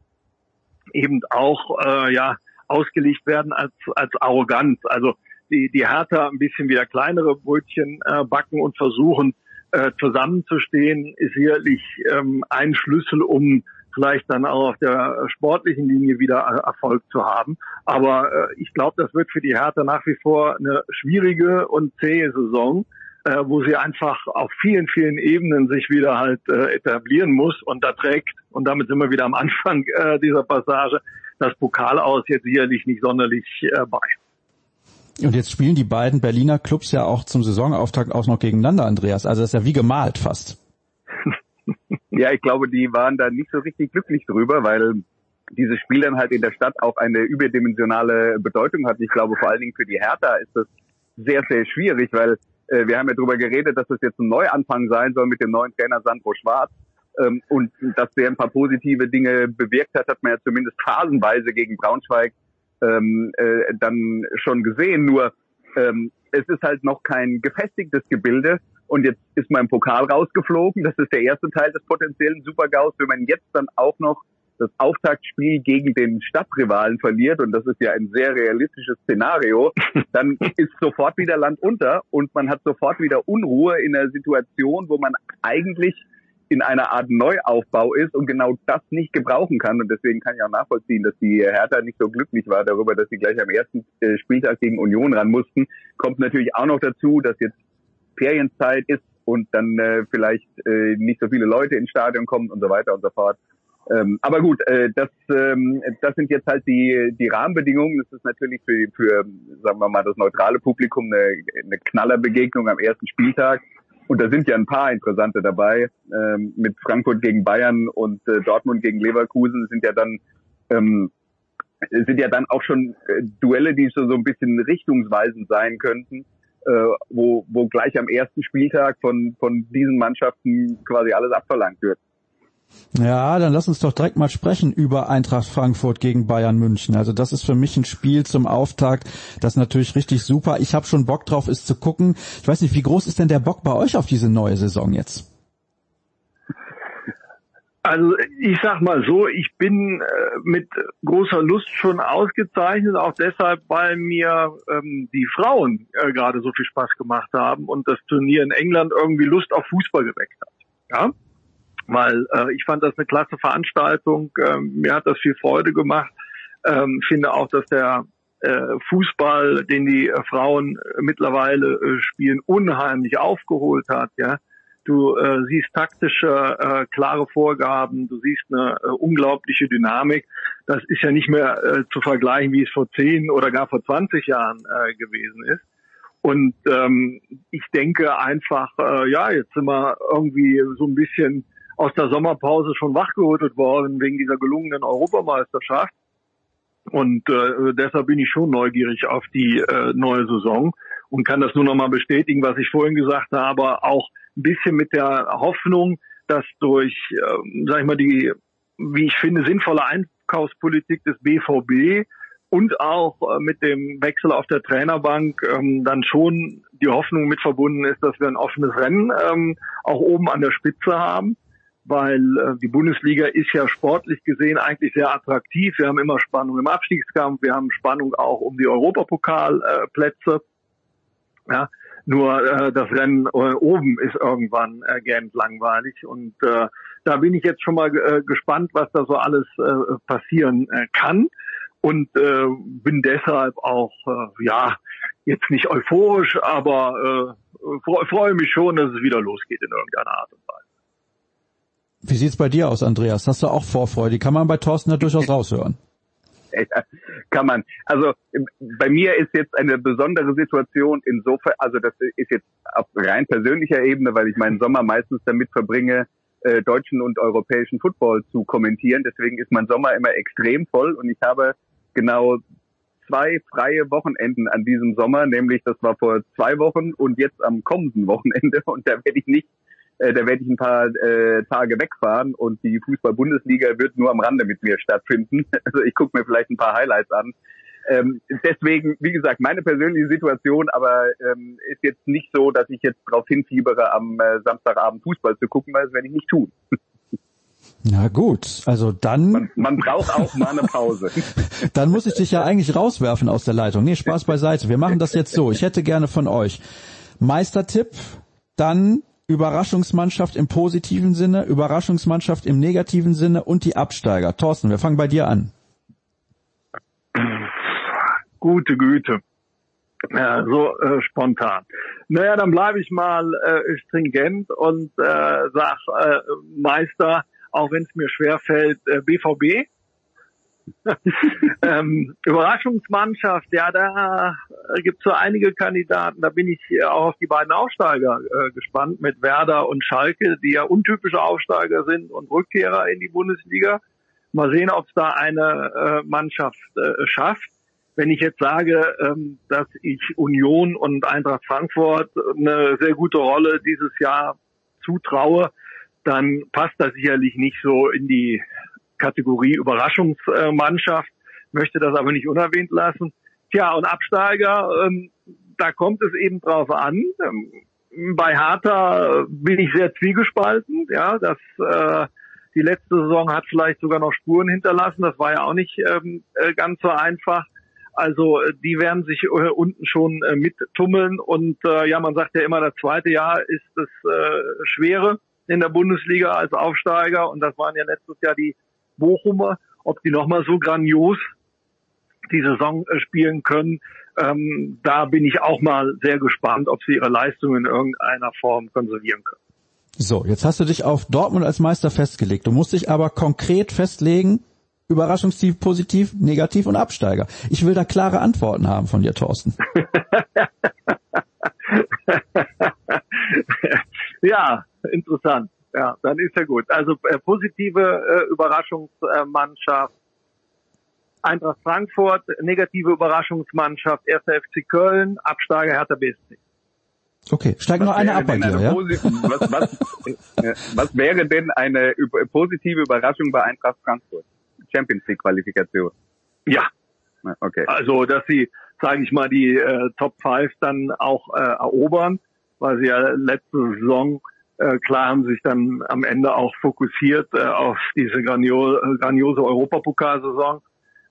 eben auch äh, ja ausgelegt werden als als Arroganz. Also die die Hertha ein bisschen wieder kleinere Brötchen äh, backen und versuchen äh, zusammenzustehen, ist sicherlich ähm, ein Schlüssel, um vielleicht dann auch auf der sportlichen Linie wieder Erfolg zu haben. Aber äh, ich glaube, das wird für die Hertha nach wie vor eine schwierige und zähe Saison, äh, wo sie einfach auf vielen, vielen Ebenen sich wieder halt äh, etablieren muss. Und da trägt, und damit sind wir wieder am Anfang äh, dieser Passage, das Pokal aus jetzt sicherlich nicht sonderlich äh, bei. Und jetzt spielen die beiden Berliner Clubs ja auch zum Saisonauftakt auch noch gegeneinander, Andreas. Also das ist ja wie gemalt fast. Ja, ich glaube, die waren da nicht so richtig glücklich drüber, weil dieses Spiel dann halt in der Stadt auch eine überdimensionale Bedeutung hat. Ich glaube, vor allen Dingen für die Hertha ist das sehr, sehr schwierig, weil äh, wir haben ja darüber geredet, dass das jetzt ein Neuanfang sein soll mit dem neuen Trainer Sandro Schwarz. Ähm, und dass der ein paar positive Dinge bewirkt hat, hat man ja zumindest phasenweise gegen Braunschweig ähm, äh, dann schon gesehen. Nur ähm, es ist halt noch kein gefestigtes Gebilde. Und jetzt ist man im Pokal rausgeflogen. Das ist der erste Teil des potenziellen Supergaus. Wenn man jetzt dann auch noch das Auftaktspiel gegen den Stadtrivalen verliert, und das ist ja ein sehr realistisches Szenario, dann ist sofort wieder Land unter und man hat sofort wieder Unruhe in einer Situation, wo man eigentlich in einer Art Neuaufbau ist und genau das nicht gebrauchen kann. Und deswegen kann ich auch nachvollziehen, dass die Hertha nicht so glücklich war darüber, dass sie gleich am ersten äh, Spieltag gegen Union ran mussten. Kommt natürlich auch noch dazu, dass jetzt Ferienzeit ist und dann äh, vielleicht äh, nicht so viele Leute ins Stadion kommen und so weiter und so fort. Ähm, aber gut, äh, das, ähm, das sind jetzt halt die, die Rahmenbedingungen. Das ist natürlich für, für, sagen wir mal, das neutrale Publikum eine, eine Knallerbegegnung am ersten Spieltag. Und da sind ja ein paar interessante dabei. Ähm, mit Frankfurt gegen Bayern und äh, Dortmund gegen Leverkusen sind ja dann ähm, sind ja dann auch schon äh, Duelle, die so, so ein bisschen richtungsweisend sein könnten, äh, wo, wo gleich am ersten Spieltag von, von diesen Mannschaften quasi alles abverlangt wird. Ja, dann lass uns doch direkt mal sprechen über Eintracht Frankfurt gegen Bayern München. Also das ist für mich ein Spiel zum Auftakt, das natürlich richtig super. Ich habe schon Bock drauf, es zu gucken. Ich weiß nicht, wie groß ist denn der Bock bei euch auf diese neue Saison jetzt? Also ich sag mal so, ich bin äh, mit großer Lust schon ausgezeichnet, auch deshalb, weil mir ähm, die Frauen äh, gerade so viel Spaß gemacht haben und das Turnier in England irgendwie Lust auf Fußball geweckt hat. Ja, weil äh, ich fand das eine klasse Veranstaltung. Ähm, mir hat das viel Freude gemacht. Ähm, finde auch, dass der äh, Fußball, den die äh, Frauen mittlerweile äh, spielen, unheimlich aufgeholt hat. Ja, du äh, siehst taktische, äh, klare Vorgaben, du siehst eine äh, unglaubliche Dynamik. Das ist ja nicht mehr äh, zu vergleichen, wie es vor zehn oder gar vor 20 Jahren äh, gewesen ist. Und ähm, ich denke einfach, äh, ja, jetzt sind wir irgendwie so ein bisschen aus der Sommerpause schon wachgerüttelt worden wegen dieser gelungenen Europameisterschaft. Und äh, deshalb bin ich schon neugierig auf die äh, neue Saison und kann das nur noch mal bestätigen, was ich vorhin gesagt habe, auch ein bisschen mit der Hoffnung, dass durch, äh, sag ich mal, die, wie ich finde, sinnvolle Einkaufspolitik des BVB und auch äh, mit dem Wechsel auf der Trainerbank ähm, dann schon die Hoffnung mit verbunden ist, dass wir ein offenes Rennen ähm, auch oben an der Spitze haben weil äh, die Bundesliga ist ja sportlich gesehen eigentlich sehr attraktiv. Wir haben immer Spannung im Abstiegskampf, wir haben Spannung auch um die Europapokalplätze. Äh, ja, nur äh, das Rennen äh, oben ist irgendwann äh, gähnt langweilig und äh, da bin ich jetzt schon mal äh, gespannt, was da so alles äh, passieren äh, kann und äh, bin deshalb auch äh, ja jetzt nicht euphorisch, aber äh, freue mich schon, dass es wieder losgeht in irgendeiner Art und Weise. Wie sieht's bei dir aus, Andreas? Hast du auch Vorfreude? Die kann man bei Thorsten ja durchaus raushören. Ja, kann man. Also bei mir ist jetzt eine besondere Situation insofern, also das ist jetzt auf rein persönlicher Ebene, weil ich meinen Sommer meistens damit verbringe, äh, deutschen und europäischen Football zu kommentieren. Deswegen ist mein Sommer immer extrem voll und ich habe genau zwei freie Wochenenden an diesem Sommer, nämlich das war vor zwei Wochen und jetzt am kommenden Wochenende und da werde ich nicht äh, da werde ich ein paar äh, Tage wegfahren und die Fußball-Bundesliga wird nur am Rande mit mir stattfinden. Also ich gucke mir vielleicht ein paar Highlights an. Ähm, deswegen, wie gesagt, meine persönliche Situation, aber ähm, ist jetzt nicht so, dass ich jetzt darauf hinfiebere, am äh, Samstagabend Fußball zu gucken, weil das werde ich nicht tun. Na gut, also dann. Man, man braucht auch mal eine Pause. dann muss ich dich ja eigentlich rauswerfen aus der Leitung. Nee, Spaß beiseite. Wir machen das jetzt so. Ich hätte gerne von euch Meistertipp, dann Überraschungsmannschaft im positiven Sinne, Überraschungsmannschaft im negativen Sinne und die Absteiger. Thorsten, wir fangen bei dir an. Gute Güte. Ja, so äh, spontan. Naja, dann bleibe ich mal äh, stringent und äh, sag äh, Meister, auch wenn es mir schwer fällt, äh, BVB. ähm, Überraschungsmannschaft, ja, da äh, gibt es so einige Kandidaten. Da bin ich auch auf die beiden Aufsteiger äh, gespannt mit Werder und Schalke, die ja untypische Aufsteiger sind und Rückkehrer in die Bundesliga. Mal sehen, ob es da eine äh, Mannschaft äh, schafft. Wenn ich jetzt sage, ähm, dass ich Union und Eintracht Frankfurt eine sehr gute Rolle dieses Jahr zutraue, dann passt das sicherlich nicht so in die Kategorie Überraschungsmannschaft, möchte das aber nicht unerwähnt lassen. Tja, und Absteiger, ähm, da kommt es eben drauf an. Ähm, bei Hertha bin ich sehr zwiegespalten. Ja, das äh, die letzte Saison hat vielleicht sogar noch Spuren hinterlassen. Das war ja auch nicht ähm, äh, ganz so einfach. Also äh, die werden sich äh, unten schon äh, mittummeln und äh, ja, man sagt ja immer, das zweite Jahr ist das äh, Schwere in der Bundesliga als Aufsteiger und das waren ja letztes Jahr die Bochumer. Ob die nochmal so grandios die Saison äh, spielen können, ähm, da bin ich auch mal sehr gespannt, ob sie ihre Leistung in irgendeiner Form konservieren können. So, jetzt hast du dich auf Dortmund als Meister festgelegt. Du musst dich aber konkret festlegen, Überraschungstief, positiv, negativ und Absteiger. Ich will da klare Antworten haben von dir, Thorsten. ja, interessant. Ja, dann ist ja gut. Also äh, positive äh, Überraschungsmannschaft Eintracht Frankfurt, negative Überraschungsmannschaft 1. FC Köln, Absteiger Hertha BSC. Okay, steig noch eine ab bei dir, ja? Was, was, was wäre denn eine positive Überraschung bei Eintracht Frankfurt? Champions League Qualifikation. Ja. Okay. Also, dass sie, sage ich mal, die äh, Top 5 dann auch äh, erobern, weil sie ja letzte Saison äh, klar haben sich dann am Ende auch fokussiert äh, auf diese grandiose, grandiose Europapokalsaison.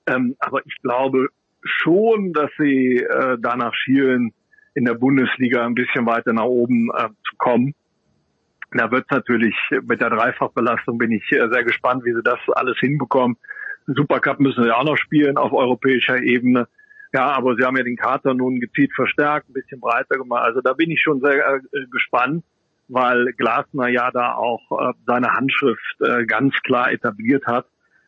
Ähm, aber ich glaube schon, dass sie äh, danach schielen, in der Bundesliga ein bisschen weiter nach oben äh, zu kommen. Da wird natürlich mit der Dreifachbelastung bin ich äh, sehr gespannt, wie sie das alles hinbekommen. Supercup müssen sie auch noch spielen auf europäischer Ebene. Ja, aber sie haben ja den Kater nun gezielt verstärkt, ein bisschen breiter gemacht. Also da bin ich schon sehr äh, gespannt, weil Glasner ja da auch äh, seine Handschrift äh, ganz klar etabliert hat.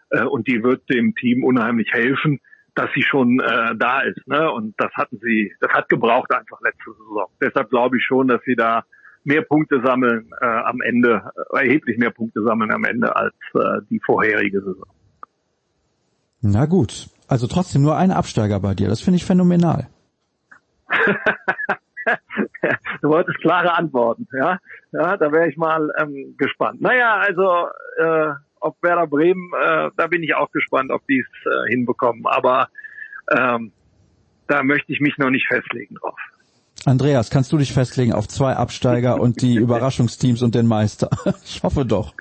Äh, und die wird dem Team unheimlich helfen, dass sie schon äh, da ist. Ne? Und das hatten sie, das hat gebraucht einfach letzte Saison. Deshalb glaube ich schon, dass sie da mehr Punkte sammeln äh, am Ende, äh, erheblich mehr Punkte sammeln am Ende als äh, die vorherige Saison. Na gut, also trotzdem nur ein Absteiger bei dir. Das finde ich phänomenal. du wolltest klare Antworten, ja? Ja, da wäre ich mal ähm, gespannt. Naja, also äh, ob Werder Bremen, äh, da bin ich auch gespannt, ob die es äh, hinbekommen. Aber ähm, da möchte ich mich noch nicht festlegen drauf. Andreas, kannst du dich festlegen auf zwei Absteiger und die Überraschungsteams und den Meister? Ich hoffe doch.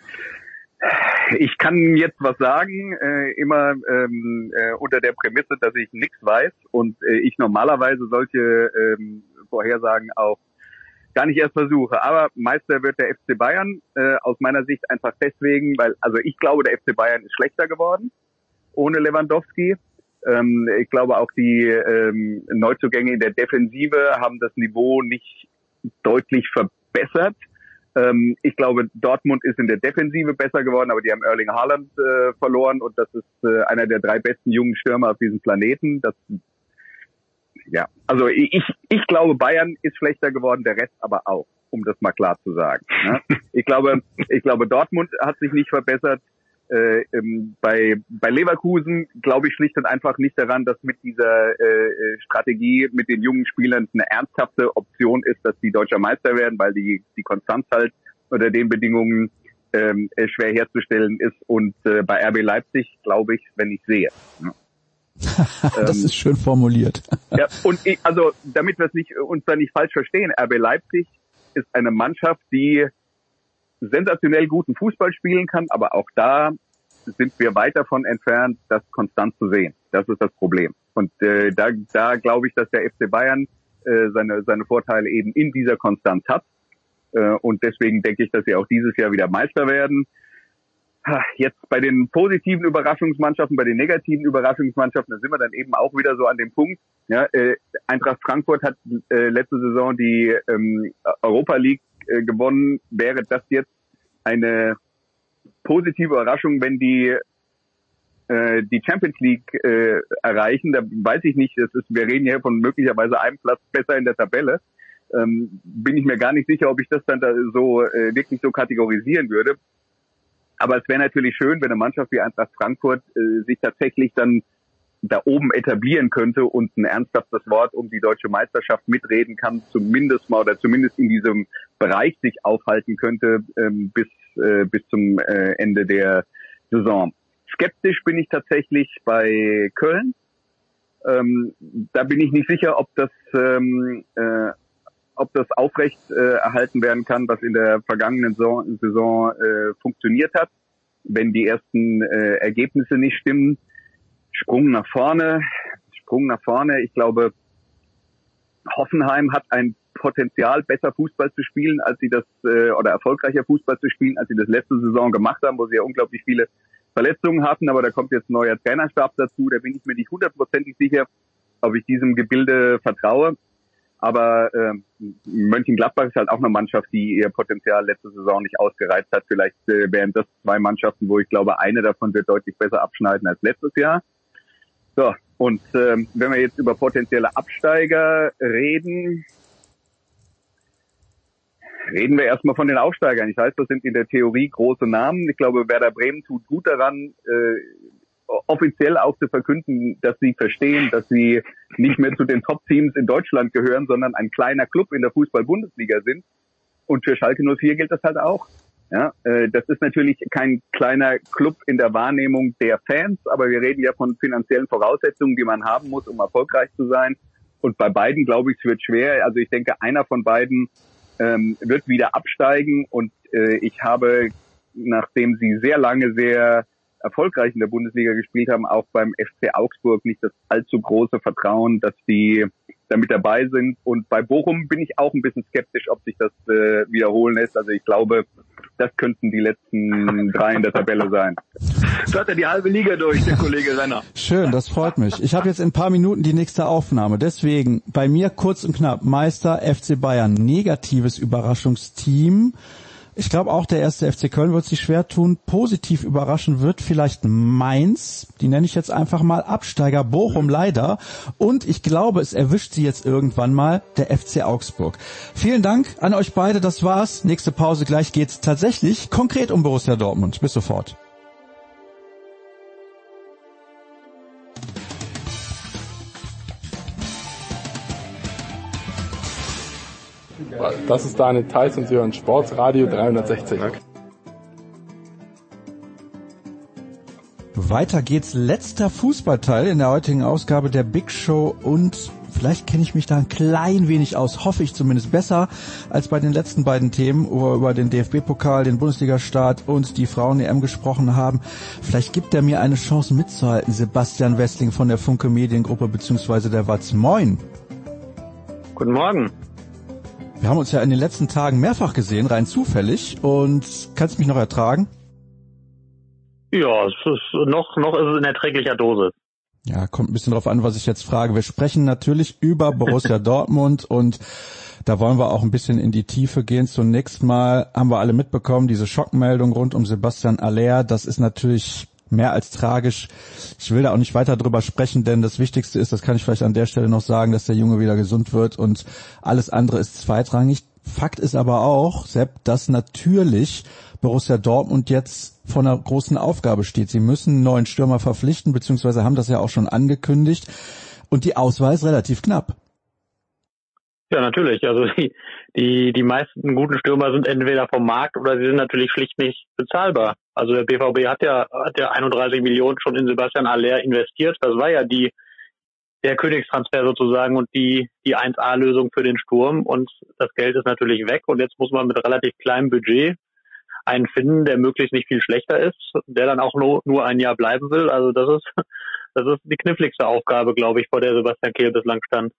Ich kann jetzt was sagen, äh, immer ähm, äh, unter der Prämisse, dass ich nichts weiß und äh, ich normalerweise solche ähm, Vorhersagen auch gar nicht erst versuche. Aber Meister wird der FC Bayern äh, aus meiner Sicht einfach deswegen, weil also ich glaube, der FC Bayern ist schlechter geworden ohne Lewandowski. Ähm, ich glaube auch die ähm, Neuzugänge in der Defensive haben das Niveau nicht deutlich verbessert. Ähm, ich glaube, Dortmund ist in der Defensive besser geworden, aber die haben Erling Haaland äh, verloren und das ist äh, einer der drei besten jungen Stürmer auf diesem Planeten. Das ja, also ich, ich glaube, Bayern ist schlechter geworden, der Rest aber auch, um das mal klar zu sagen. Ne? Ich glaube, ich glaube, Dortmund hat sich nicht verbessert. Äh, ähm, bei, bei Leverkusen glaube ich schlicht und einfach nicht daran, dass mit dieser äh, äh, Strategie mit den jungen Spielern eine ernsthafte Option ist, dass die deutscher Meister werden, weil die, die Konstanz halt unter den Bedingungen ähm, äh, schwer herzustellen ist. Und äh, bei RB Leipzig glaube ich, wenn ich sehe. Ne? das ähm, ist schön formuliert. ja, und ich, also damit wir es nicht, uns da nicht falsch verstehen, RB Leipzig ist eine Mannschaft, die sensationell guten Fußball spielen kann, aber auch da sind wir weit davon entfernt, das konstant zu sehen. Das ist das Problem. Und äh, da, da glaube ich, dass der FC Bayern äh, seine, seine Vorteile eben in dieser Konstanz hat. Äh, und deswegen denke ich, dass sie auch dieses Jahr wieder Meister werden. Jetzt bei den positiven Überraschungsmannschaften, bei den negativen Überraschungsmannschaften, da sind wir dann eben auch wieder so an dem Punkt. Ja, äh, Eintracht Frankfurt hat äh, letzte Saison die ähm, Europa League äh, gewonnen. Wäre das jetzt eine positive Überraschung, wenn die äh, die Champions League äh, erreichen? Da weiß ich nicht. Das ist, wir reden hier von möglicherweise einem Platz besser in der Tabelle. Ähm, bin ich mir gar nicht sicher, ob ich das dann da so äh, wirklich so kategorisieren würde. Aber es wäre natürlich schön, wenn eine Mannschaft wie Eintracht Frankfurt äh, sich tatsächlich dann da oben etablieren könnte und ein ernsthaftes Wort um die deutsche Meisterschaft mitreden kann, zumindest mal oder zumindest in diesem Bereich sich aufhalten könnte ähm, bis äh, bis zum äh, Ende der Saison. skeptisch bin ich tatsächlich bei Köln. Ähm, da bin ich nicht sicher, ob das, ähm, äh, ob das aufrecht äh, erhalten werden kann, was in der vergangenen Saison, Saison äh, funktioniert hat, wenn die ersten äh, Ergebnisse nicht stimmen. Sprung nach vorne, Sprung nach vorne. Ich glaube, Hoffenheim hat ein Potenzial, besser Fußball zu spielen, als sie das äh, oder erfolgreicher Fußball zu spielen, als sie das letzte Saison gemacht haben, wo sie ja unglaublich viele Verletzungen hatten. Aber da kommt jetzt ein neuer Trainerstab dazu. Da bin ich mir nicht hundertprozentig sicher, ob ich diesem Gebilde vertraue. Aber äh, Mönchengladbach ist halt auch eine Mannschaft, die ihr Potenzial letzte Saison nicht ausgereizt hat. Vielleicht äh, wären das zwei Mannschaften, wo ich glaube, eine davon wird deutlich besser abschneiden als letztes Jahr. So, und ähm, wenn wir jetzt über potenzielle Absteiger reden, reden wir erstmal von den Aufsteigern. Ich weiß, das sind in der Theorie große Namen. Ich glaube, Werder Bremen tut gut daran, äh, offiziell auch zu verkünden, dass sie verstehen, dass sie nicht mehr zu den Top-Teams in Deutschland gehören, sondern ein kleiner Club in der Fußball-Bundesliga sind. Und für Schalke 04 gilt das halt auch. Ja, äh, das ist natürlich kein kleiner Club in der Wahrnehmung der Fans, aber wir reden ja von finanziellen Voraussetzungen, die man haben muss, um erfolgreich zu sein. Und bei beiden, glaube ich, es wird schwer. Also ich denke, einer von beiden ähm, wird wieder absteigen und äh, ich habe, nachdem sie sehr lange sehr erfolgreich in der Bundesliga gespielt haben, auch beim FC Augsburg nicht das allzu große Vertrauen, dass die damit dabei sind. Und bei Bochum bin ich auch ein bisschen skeptisch, ob sich das äh, wiederholen lässt. Also ich glaube, das könnten die letzten drei in der Tabelle sein. So hat er die halbe Liga durch, der Kollege Renner. Schön, das freut mich. Ich habe jetzt in ein paar Minuten die nächste Aufnahme. Deswegen bei mir kurz und knapp Meister FC Bayern, negatives Überraschungsteam. Ich glaube auch der erste FC Köln wird sich schwer tun. Positiv überraschen wird vielleicht Mainz. Die nenne ich jetzt einfach mal Absteiger Bochum leider. Und ich glaube, es erwischt sie jetzt irgendwann mal der FC Augsburg. Vielen Dank an euch beide. Das war's. Nächste Pause. Gleich geht's tatsächlich konkret um Borussia Dortmund. Bis sofort. Das ist Daniel Theiss und Sie hören Sportsradio 360. Weiter geht's. Letzter Fußballteil in der heutigen Ausgabe der Big Show und vielleicht kenne ich mich da ein klein wenig aus, hoffe ich zumindest besser als bei den letzten beiden Themen, wo wir über den DFB-Pokal, den Bundesliga-Start und die Frauen-EM gesprochen haben. Vielleicht gibt er mir eine Chance mitzuhalten, Sebastian Wessling von der Funke Mediengruppe bzw. der Watz. Moin. Guten Morgen. Wir haben uns ja in den letzten Tagen mehrfach gesehen, rein zufällig. Und kannst mich noch ertragen? Ja, es ist noch, noch ist es in erträglicher Dose. Ja, kommt ein bisschen drauf an, was ich jetzt frage. Wir sprechen natürlich über Borussia Dortmund und da wollen wir auch ein bisschen in die Tiefe gehen. Zunächst mal haben wir alle mitbekommen, diese Schockmeldung rund um Sebastian Aller. Das ist natürlich mehr als tragisch. Ich will da auch nicht weiter drüber sprechen, denn das Wichtigste ist, das kann ich vielleicht an der Stelle noch sagen, dass der Junge wieder gesund wird und alles andere ist zweitrangig. Fakt ist aber auch, Sepp, dass natürlich Borussia Dortmund jetzt vor einer großen Aufgabe steht. Sie müssen einen neuen Stürmer verpflichten, beziehungsweise haben das ja auch schon angekündigt. Und die Auswahl ist relativ knapp. Ja, natürlich. Also die, die, die meisten guten Stürmer sind entweder vom Markt oder sie sind natürlich schlicht nicht bezahlbar. Also der BVB hat ja, hat ja 31 Millionen schon in Sebastian Aller investiert. Das war ja die, der Königstransfer sozusagen und die, die 1A-Lösung für den Sturm. Und das Geld ist natürlich weg. Und jetzt muss man mit relativ kleinem Budget einen finden, der möglichst nicht viel schlechter ist, der dann auch nur, nur ein Jahr bleiben will. Also das ist, das ist die kniffligste Aufgabe, glaube ich, vor der Sebastian Kehl bislang stand.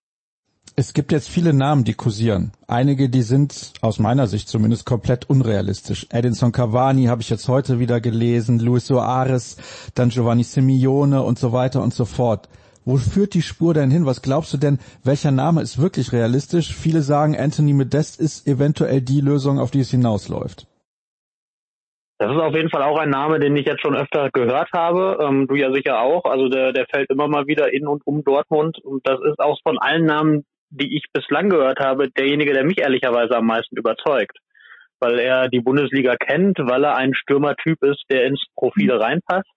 Es gibt jetzt viele Namen, die kursieren. Einige, die sind aus meiner Sicht zumindest komplett unrealistisch. Edinson Cavani habe ich jetzt heute wieder gelesen, Luis Soares, dann Giovanni Simeone und so weiter und so fort. Wo führt die Spur denn hin? Was glaubst du denn, welcher Name ist wirklich realistisch? Viele sagen, Anthony Modest ist eventuell die Lösung, auf die es hinausläuft. Das ist auf jeden Fall auch ein Name, den ich jetzt schon öfter gehört habe. Ähm, du ja sicher auch. Also der, der fällt immer mal wieder in und um Dortmund. Und das ist auch von allen Namen, die ich bislang gehört habe, derjenige, der mich ehrlicherweise am meisten überzeugt. Weil er die Bundesliga kennt, weil er ein Stürmertyp ist, der ins Profil mhm. reinpasst,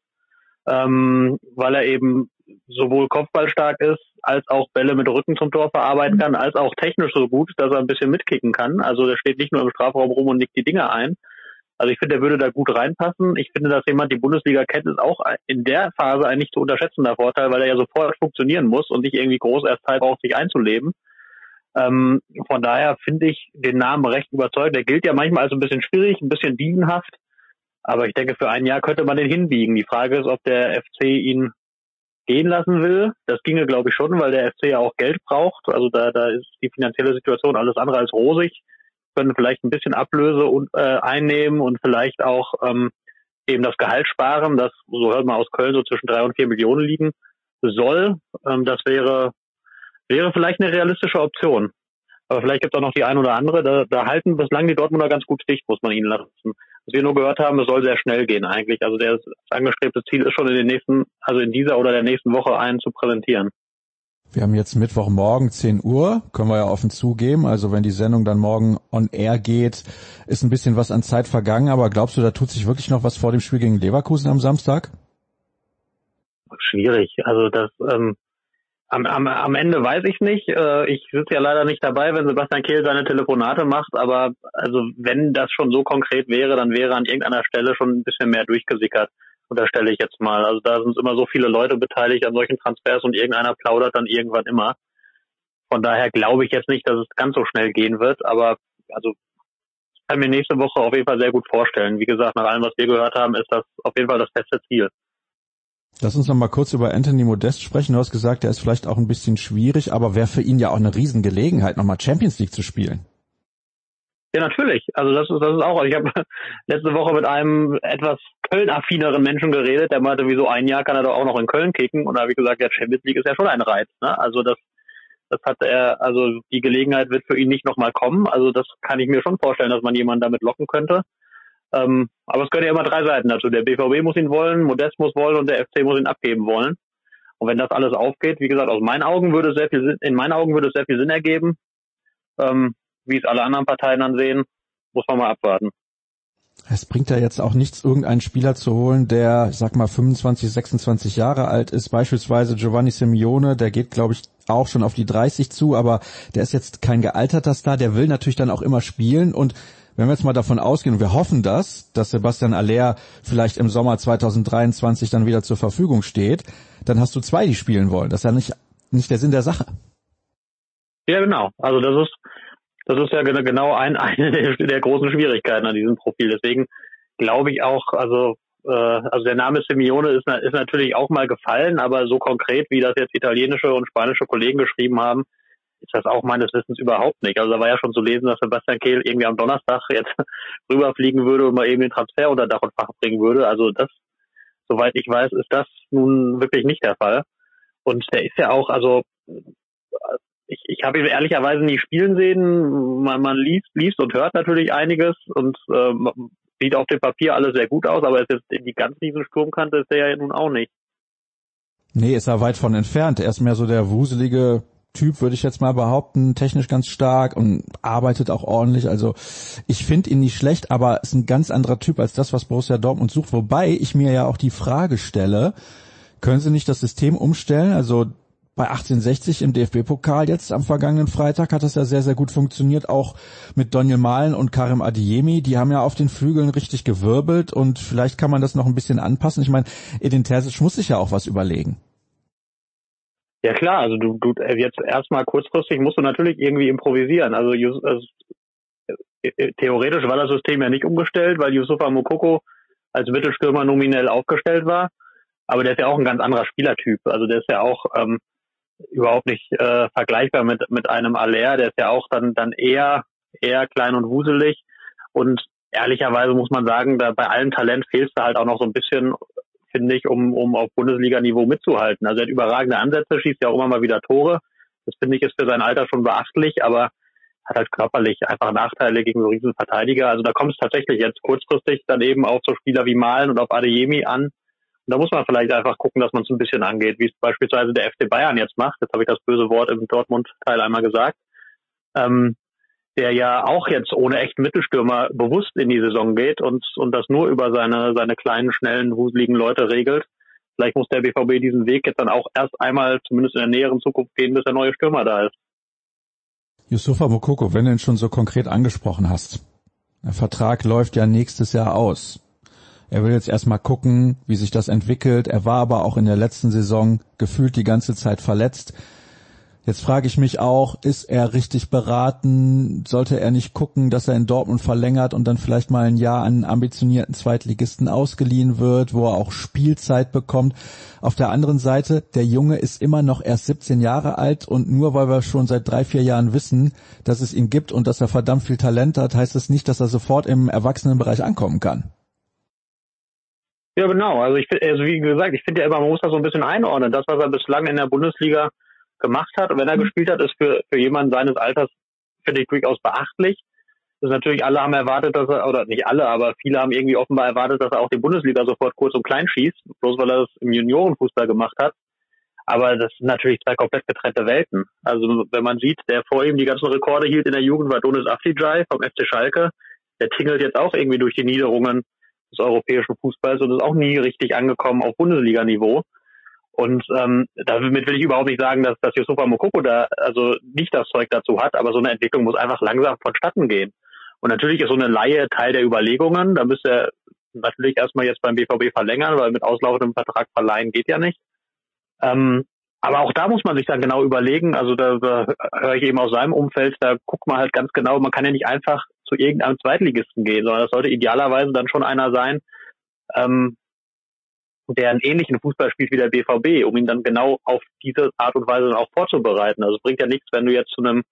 ähm, weil er eben sowohl kopfballstark ist, als auch Bälle mit Rücken zum Tor verarbeiten kann, als auch technisch so gut, dass er ein bisschen mitkicken kann. Also der steht nicht nur im Strafraum rum und nickt die Dinge ein. Also ich finde, der würde da gut reinpassen. Ich finde, dass jemand die Bundesliga kennt, ist auch in der Phase ein nicht zu unterschätzender Vorteil, weil er ja sofort funktionieren muss und nicht irgendwie groß erst Zeit braucht, sich einzuleben. Ähm, von daher finde ich den Namen recht überzeugend. Der gilt ja manchmal als ein bisschen schwierig, ein bisschen dienenhaft. Aber ich denke, für ein Jahr könnte man den hinbiegen. Die Frage ist, ob der FC ihn gehen lassen will. Das ginge, glaube ich, schon, weil der FC ja auch Geld braucht. Also da, da ist die finanzielle Situation alles andere als rosig. Können vielleicht ein bisschen Ablöse und, äh, einnehmen und vielleicht auch ähm, eben das Gehalt sparen, das, so hört man aus Köln, so zwischen drei und vier Millionen liegen soll. Ähm, das wäre, wäre vielleicht eine realistische Option. Aber vielleicht gibt es auch noch die ein oder andere. Da, da halten bislang die Dortmunder ganz gut dicht, muss man ihnen lassen. Was wir nur gehört haben, es soll sehr schnell gehen eigentlich. Also das angestrebte Ziel ist schon in den nächsten, also in dieser oder der nächsten Woche einen zu präsentieren. Wir haben jetzt Mittwochmorgen 10 Uhr, können wir ja offen zugeben. Also wenn die Sendung dann morgen on air geht, ist ein bisschen was an Zeit vergangen. Aber glaubst du, da tut sich wirklich noch was vor dem Spiel gegen Leverkusen am Samstag? Schwierig. Also das, ähm, am, am, am Ende weiß ich nicht. Äh, ich sitze ja leider nicht dabei, wenn Sebastian Kehl seine Telefonate macht, aber also wenn das schon so konkret wäre, dann wäre an irgendeiner Stelle schon ein bisschen mehr durchgesickert, unterstelle ich jetzt mal. Also da sind immer so viele Leute beteiligt an solchen Transfers und irgendeiner plaudert dann irgendwann immer. Von daher glaube ich jetzt nicht, dass es ganz so schnell gehen wird, aber also ich kann mir nächste Woche auf jeden Fall sehr gut vorstellen. Wie gesagt, nach allem, was wir gehört haben, ist das auf jeden Fall das feste Ziel. Lass uns noch mal kurz über Anthony Modest sprechen. Du hast gesagt, er ist vielleicht auch ein bisschen schwierig, aber wäre für ihn ja auch eine Riesengelegenheit, nochmal Champions League zu spielen. Ja, natürlich. Also das ist, das ist auch. Ich habe letzte Woche mit einem etwas Köln-affineren Menschen geredet, der meinte, wieso ein Jahr kann er doch auch noch in Köln kicken. Und da habe ich gesagt, ja, Champions League ist ja schon ein Reiz. Ne? Also das, das hat er, also die Gelegenheit wird für ihn nicht nochmal kommen. Also das kann ich mir schon vorstellen, dass man jemanden damit locken könnte. Ähm, aber es gehören ja immer drei Seiten dazu. Der BVB muss ihn wollen, Modest muss wollen und der FC muss ihn abgeben wollen. Und wenn das alles aufgeht, wie gesagt, aus meinen Augen würde es sehr viel Sinn, in meinen Augen würde es sehr viel Sinn ergeben. Ähm, wie es alle anderen Parteien dann sehen, muss man mal abwarten. Es bringt ja jetzt auch nichts, irgendeinen Spieler zu holen, der, ich sag mal, 25, 26 Jahre alt ist. Beispielsweise Giovanni Simeone, der geht, glaube ich, auch schon auf die 30 zu, aber der ist jetzt kein gealterter Star, der will natürlich dann auch immer spielen und wenn wir jetzt mal davon ausgehen, und wir hoffen das, dass Sebastian Aller vielleicht im Sommer 2023 dann wieder zur Verfügung steht, dann hast du zwei, die spielen wollen. Das ist ja nicht, nicht der Sinn der Sache. Ja, genau. Also das ist, das ist ja genau ein, eine der, großen Schwierigkeiten an diesem Profil. Deswegen glaube ich auch, also äh, also der Name Simeone ist, ist natürlich auch mal gefallen, aber so konkret, wie das jetzt italienische und spanische Kollegen geschrieben haben, ist das auch meines Wissens überhaupt nicht. Also da war ja schon zu lesen, dass Sebastian Kehl irgendwie am Donnerstag jetzt rüberfliegen würde und mal eben den Transfer unter Dach und Fach bringen würde. Also das, soweit ich weiß, ist das nun wirklich nicht der Fall. Und der ist ja auch, also ich, ich habe ihn ehrlicherweise nie spielen sehen. Man, man liest, liest und hört natürlich einiges und äh, sieht auf dem Papier alles sehr gut aus, aber ist jetzt die ganz riesen Sturmkante ist der ja nun auch nicht. Nee, ist er weit von entfernt. Er ist mehr so der wuselige Typ, würde ich jetzt mal behaupten, technisch ganz stark und arbeitet auch ordentlich. Also ich finde ihn nicht schlecht, aber ist ein ganz anderer Typ als das, was Borussia Dortmund sucht. Wobei ich mir ja auch die Frage stelle, können sie nicht das System umstellen? Also bei 1860 im DFB-Pokal jetzt am vergangenen Freitag hat das ja sehr, sehr gut funktioniert, auch mit Daniel Mahlen und Karim Adiemi. Die haben ja auf den Flügeln richtig gewirbelt und vielleicht kann man das noch ein bisschen anpassen. Ich meine, Edin Terzic muss sich ja auch was überlegen. Ja klar, also du, du äh, jetzt erstmal kurzfristig musst du natürlich irgendwie improvisieren. Also, also theoretisch war das System ja nicht umgestellt, weil Yusufa Mokoko als Mittelstürmer nominell aufgestellt war. Aber der ist ja auch ein ganz anderer Spielertyp. Also der ist ja auch ähm, überhaupt nicht äh, vergleichbar mit mit einem Aller. Der ist ja auch dann dann eher eher klein und wuselig. Und ehrlicherweise muss man sagen, da bei allem Talent fehlt da halt auch noch so ein bisschen finde ich, um, um auf Bundesliga-Niveau mitzuhalten. Also er hat überragende Ansätze, schießt ja auch immer mal wieder Tore. Das finde ich ist für sein Alter schon beachtlich, aber hat halt körperlich einfach Nachteile gegen so riesen Verteidiger. Also da kommt es tatsächlich jetzt kurzfristig dann eben auf so Spieler wie Malen und auf Adeyemi an. Und da muss man vielleicht einfach gucken, dass man es ein bisschen angeht, wie es beispielsweise der FC Bayern jetzt macht. Jetzt habe ich das böse Wort im Dortmund-Teil einmal gesagt. Ähm, der ja auch jetzt ohne echten Mittelstürmer bewusst in die Saison geht und, und das nur über seine, seine kleinen, schnellen, wuseligen Leute regelt. Vielleicht muss der BVB diesen Weg jetzt dann auch erst einmal, zumindest in der näheren Zukunft gehen, bis der neue Stürmer da ist. Yusufa Mokoko, wenn du ihn schon so konkret angesprochen hast, Der Vertrag läuft ja nächstes Jahr aus. Er will jetzt erstmal gucken, wie sich das entwickelt. Er war aber auch in der letzten Saison gefühlt die ganze Zeit verletzt. Jetzt frage ich mich auch, ist er richtig beraten? Sollte er nicht gucken, dass er in Dortmund verlängert und dann vielleicht mal ein Jahr an ambitionierten Zweitligisten ausgeliehen wird, wo er auch Spielzeit bekommt? Auf der anderen Seite, der Junge ist immer noch erst 17 Jahre alt und nur weil wir schon seit drei, vier Jahren wissen, dass es ihn gibt und dass er verdammt viel Talent hat, heißt es das nicht, dass er sofort im Erwachsenenbereich ankommen kann. Ja, genau. Also ich also wie gesagt, ich finde ja immer, man muss das so ein bisschen einordnen. Das, was er bislang in der Bundesliga gemacht hat und wenn er mhm. gespielt hat, ist für, für jemanden seines Alters, finde ich, durchaus beachtlich. Das ist natürlich, alle haben erwartet, dass er, oder nicht alle, aber viele haben irgendwie offenbar erwartet, dass er auch die Bundesliga sofort kurz und klein schießt, bloß weil er das im Juniorenfußball gemacht hat. Aber das sind natürlich zwei komplett getrennte Welten. Also wenn man sieht, der vor ihm die ganzen Rekorde hielt in der Jugend war Donis Afdijay vom FC Schalke. Der tingelt jetzt auch irgendwie durch die Niederungen des europäischen Fußballs und ist auch nie richtig angekommen auf Bundesliga-Niveau. Und ähm, damit will ich überhaupt nicht sagen, dass, dass Yusufa Mokoko da also nicht das Zeug dazu hat, aber so eine Entwicklung muss einfach langsam vonstatten gehen. Und natürlich ist so eine Laie Teil der Überlegungen. Da müsste er natürlich erstmal jetzt beim BVB verlängern, weil mit auslaufendem Vertrag verleihen geht ja nicht. Ähm, aber auch da muss man sich dann genau überlegen, also da, da höre ich eben aus seinem Umfeld, da guckt man halt ganz genau, man kann ja nicht einfach zu irgendeinem Zweitligisten gehen, sondern das sollte idealerweise dann schon einer sein, ähm, der einen ähnlichen Fußball spielt wie der BVB, um ihn dann genau auf diese Art und Weise dann auch vorzubereiten. Also bringt ja nichts, wenn du jetzt zu einem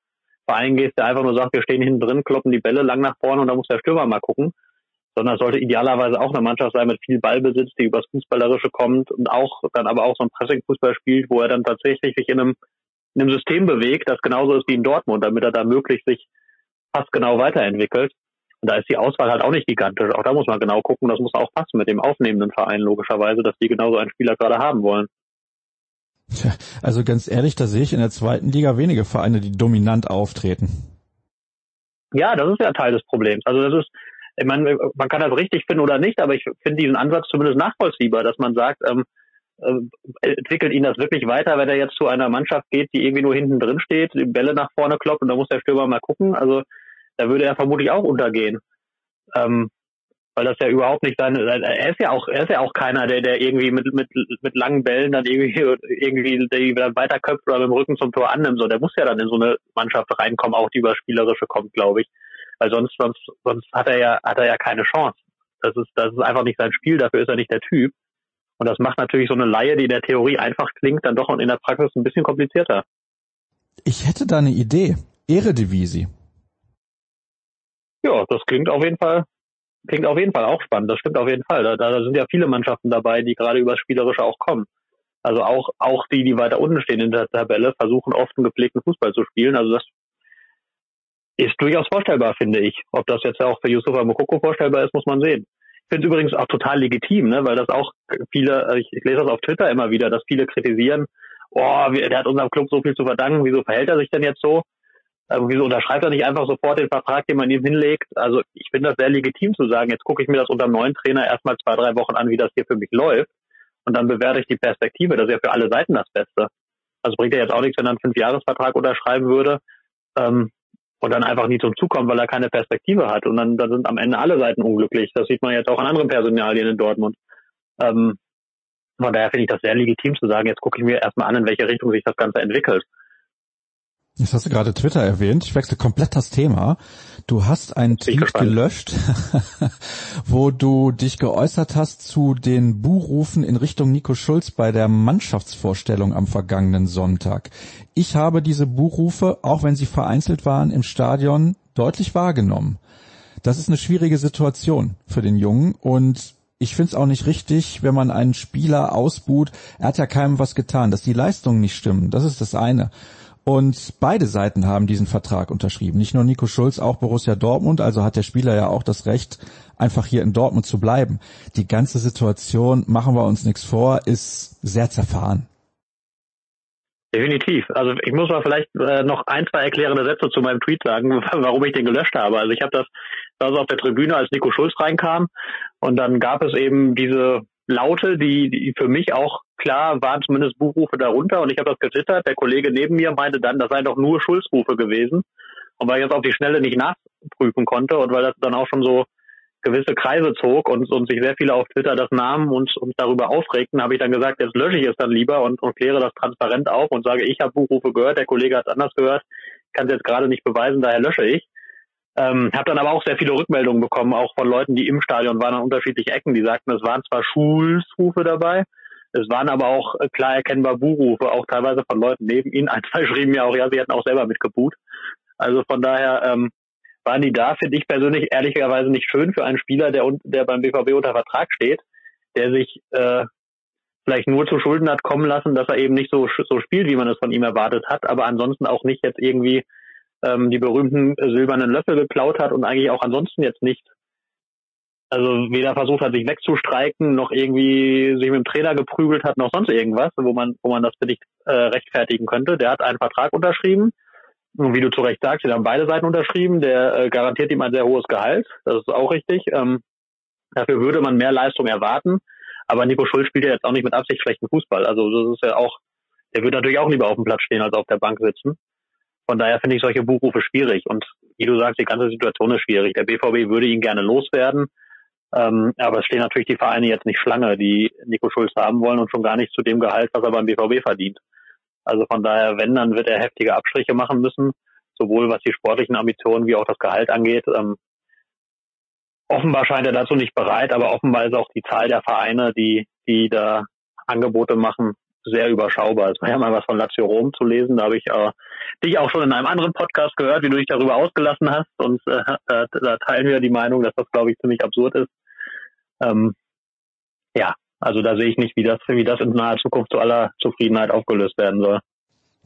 Verein gehst, der einfach nur sagt, wir stehen hinten drin, kloppen die Bälle lang nach vorne und da muss der Stürmer mal gucken, sondern es sollte idealerweise auch eine Mannschaft sein mit viel Ballbesitz, die übers Fußballerische kommt und auch dann aber auch so ein Pressing-Fußball spielt, wo er dann tatsächlich sich in einem, in einem System bewegt, das genauso ist wie in Dortmund, damit er da möglichst sich fast genau weiterentwickelt. Und da ist die Auswahl halt auch nicht gigantisch. Auch da muss man genau gucken. Das muss auch passen mit dem aufnehmenden Verein logischerweise, dass die genauso einen Spieler gerade haben wollen. Tja, also ganz ehrlich, da sehe ich in der zweiten Liga wenige Vereine, die dominant auftreten. Ja, das ist ja Teil des Problems. Also das ist, ich meine, man kann das richtig finden oder nicht, aber ich finde diesen Ansatz zumindest nachvollziehbar, dass man sagt, ähm, äh, entwickelt ihn das wirklich weiter, wenn er jetzt zu einer Mannschaft geht, die irgendwie nur hinten drin steht, die Bälle nach vorne kloppt und da muss der Stürmer mal gucken. Also da würde er vermutlich auch untergehen. Ähm, weil das ja überhaupt nicht seine, er ist ja auch, er ist ja auch keiner, der, der irgendwie mit, mit, mit langen Bällen dann irgendwie, irgendwie, die dann weiterköpft oder mit dem Rücken zum Tor annimmt, so, der muss ja dann in so eine Mannschaft reinkommen, auch die über Spielerische kommt, glaube ich. Weil sonst, sonst, sonst hat er ja, hat er ja keine Chance. Das ist, das ist einfach nicht sein Spiel, dafür ist er nicht der Typ. Und das macht natürlich so eine Laie, die in der Theorie einfach klingt, dann doch in der Praxis ein bisschen komplizierter. Ich hätte da eine Idee. Eredivisie. Ja, das klingt auf jeden Fall, klingt auf jeden Fall auch spannend. Das stimmt auf jeden Fall. Da, da sind ja viele Mannschaften dabei, die gerade übers Spielerische auch kommen. Also auch, auch die, die weiter unten stehen in der Tabelle, versuchen oft einen gepflegten Fußball zu spielen. Also das ist durchaus vorstellbar, finde ich. Ob das jetzt auch für Yusufa Mokoko vorstellbar ist, muss man sehen. Finde übrigens auch total legitim, ne? weil das auch viele, also ich, ich lese das auf Twitter immer wieder, dass viele kritisieren, oh, der hat unserem Club so viel zu verdanken, wieso verhält er sich denn jetzt so? Also wieso unterschreibt er nicht einfach sofort den Vertrag, den man ihm hinlegt? Also ich finde das sehr legitim zu sagen, jetzt gucke ich mir das unter dem neuen Trainer erstmal zwei, drei Wochen an, wie das hier für mich läuft. Und dann bewerte ich die Perspektive. Das ist ja für alle Seiten das Beste. Also bringt er jetzt auch nichts, wenn er einen Fünfjahresvertrag unterschreiben würde ähm, und dann einfach nie zum Zug kommt, weil er keine Perspektive hat. Und dann, dann sind am Ende alle Seiten unglücklich. Das sieht man jetzt auch an anderen Personalien in Dortmund. Ähm, von daher finde ich das sehr legitim zu sagen, jetzt gucke ich mir erstmal an, in welche Richtung sich das Ganze entwickelt. Jetzt hast du gerade Twitter erwähnt. Ich wechsle komplett das Thema. Du hast einen Tweet gelöscht, wo du dich geäußert hast zu den Buhrufen in Richtung Nico Schulz bei der Mannschaftsvorstellung am vergangenen Sonntag. Ich habe diese Buhrufe, auch wenn sie vereinzelt waren, im Stadion deutlich wahrgenommen. Das ist eine schwierige Situation für den Jungen und ich finde es auch nicht richtig, wenn man einen Spieler ausbuht. Er hat ja keinem was getan, dass die Leistungen nicht stimmen. Das ist das eine. Und beide Seiten haben diesen Vertrag unterschrieben. Nicht nur Nico Schulz, auch Borussia Dortmund. Also hat der Spieler ja auch das Recht, einfach hier in Dortmund zu bleiben. Die ganze Situation, machen wir uns nichts vor, ist sehr zerfahren. Definitiv. Also ich muss mal vielleicht äh, noch ein, zwei erklärende Sätze zu meinem Tweet sagen, warum ich den gelöscht habe. Also ich habe das, das auf der Tribüne, als Nico Schulz reinkam und dann gab es eben diese Laute, die, die für mich auch klar waren zumindest Buchrufe darunter und ich habe das getwittert. Der Kollege neben mir meinte dann, das seien doch nur Schulzrufe gewesen. Und weil ich jetzt auf die Schnelle nicht nachprüfen konnte und weil das dann auch schon so gewisse Kreise zog und, und sich sehr viele auf Twitter das nahmen und uns darüber aufregten, habe ich dann gesagt, jetzt lösche ich es dann lieber und, und kläre das transparent auf und sage, ich habe Buchrufe gehört, der Kollege hat es anders gehört, kann es jetzt gerade nicht beweisen, daher lösche ich. Ähm, habe dann aber auch sehr viele Rückmeldungen bekommen, auch von Leuten, die im Stadion waren an unterschiedlichen Ecken, die sagten, es waren zwar Schulsrufe dabei, es waren aber auch äh, klar erkennbar Buhrufe, auch teilweise von Leuten neben ihnen. Ein, zwei schrieben ja auch, ja, sie hätten auch selber mitgebuht. Also von daher ähm, waren die da, finde ich persönlich ehrlicherweise nicht schön für einen Spieler, der, der beim BVB unter Vertrag steht, der sich äh, vielleicht nur zu Schulden hat kommen lassen, dass er eben nicht so, so spielt, wie man es von ihm erwartet hat, aber ansonsten auch nicht jetzt irgendwie ähm, die berühmten silbernen Löffel geklaut hat und eigentlich auch ansonsten jetzt nicht, also weder versucht hat, sich wegzustreiken, noch irgendwie sich mit dem Trainer geprügelt hat, noch sonst irgendwas, wo man, wo man das für dich äh, rechtfertigen könnte. Der hat einen Vertrag unterschrieben, und wie du zu Recht sagst, die haben beide Seiten unterschrieben. Der äh, garantiert ihm ein sehr hohes Gehalt. Das ist auch richtig. Ähm, dafür würde man mehr Leistung erwarten. Aber Nico Schulz spielt ja jetzt auch nicht mit Absicht schlechten Fußball. Also das ist ja auch, der wird natürlich auch lieber auf dem Platz stehen als auf der Bank sitzen. Von daher finde ich solche Buchrufe schwierig. Und wie du sagst, die ganze Situation ist schwierig. Der BVB würde ihn gerne loswerden. Ähm, aber es stehen natürlich die Vereine jetzt nicht Schlange, die Nico Schulz haben wollen und schon gar nicht zu dem Gehalt, was er beim BVB verdient. Also von daher, wenn, dann wird er heftige Abstriche machen müssen, sowohl was die sportlichen Ambitionen wie auch das Gehalt angeht. Ähm, offenbar scheint er dazu nicht bereit, aber offenbar ist auch die Zahl der Vereine, die, die da Angebote machen, sehr überschaubar. Es war ja mal was von Lazio Rom zu lesen, da habe ich äh, dich auch schon in einem anderen Podcast gehört, wie du dich darüber ausgelassen hast und äh, da, da teilen wir die Meinung, dass das, glaube ich, ziemlich absurd ist. Ähm, ja, also da sehe ich nicht, wie das, wie das in naher Zukunft zu aller Zufriedenheit aufgelöst werden soll.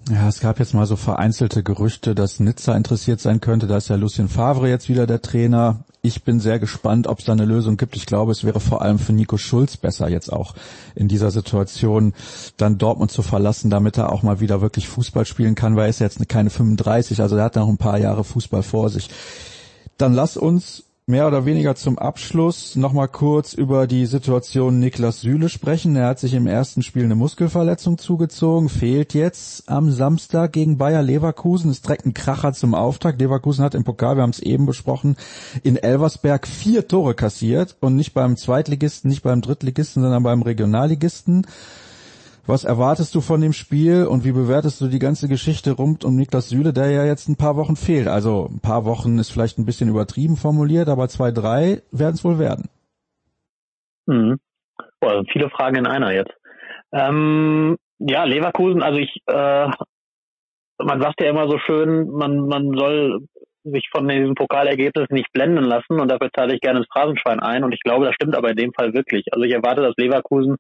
Ja, es gab jetzt mal so vereinzelte Gerüchte, dass Nizza interessiert sein könnte. Da ist ja Lucien Favre jetzt wieder der Trainer. Ich bin sehr gespannt, ob es da eine Lösung gibt. Ich glaube, es wäre vor allem für Nico Schulz besser, jetzt auch in dieser Situation dann Dortmund zu verlassen, damit er auch mal wieder wirklich Fußball spielen kann, weil er ist jetzt keine 35, also er hat noch ein paar Jahre Fußball vor sich. Dann lass uns mehr oder weniger zum Abschluss nochmal kurz über die Situation Niklas Süle sprechen. Er hat sich im ersten Spiel eine Muskelverletzung zugezogen, fehlt jetzt am Samstag gegen Bayer Leverkusen. Es trägt ein Kracher zum Auftakt. Leverkusen hat im Pokal, wir haben es eben besprochen, in Elversberg vier Tore kassiert und nicht beim Zweitligisten, nicht beim Drittligisten, sondern beim Regionalligisten. Was erwartest du von dem Spiel und wie bewertest du die ganze Geschichte rund um Niklas Süle, der ja jetzt ein paar Wochen fehlt? Also ein paar Wochen ist vielleicht ein bisschen übertrieben formuliert, aber zwei, drei werden es wohl werden. Mhm. Boah, viele Fragen in einer jetzt. Ähm, ja, Leverkusen, also ich, äh, man sagt ja immer so schön, man, man soll sich von diesem Pokalergebnis nicht blenden lassen und dafür zahle ich gerne ins Phrasenschwein ein und ich glaube, das stimmt aber in dem Fall wirklich. Also ich erwarte, dass Leverkusen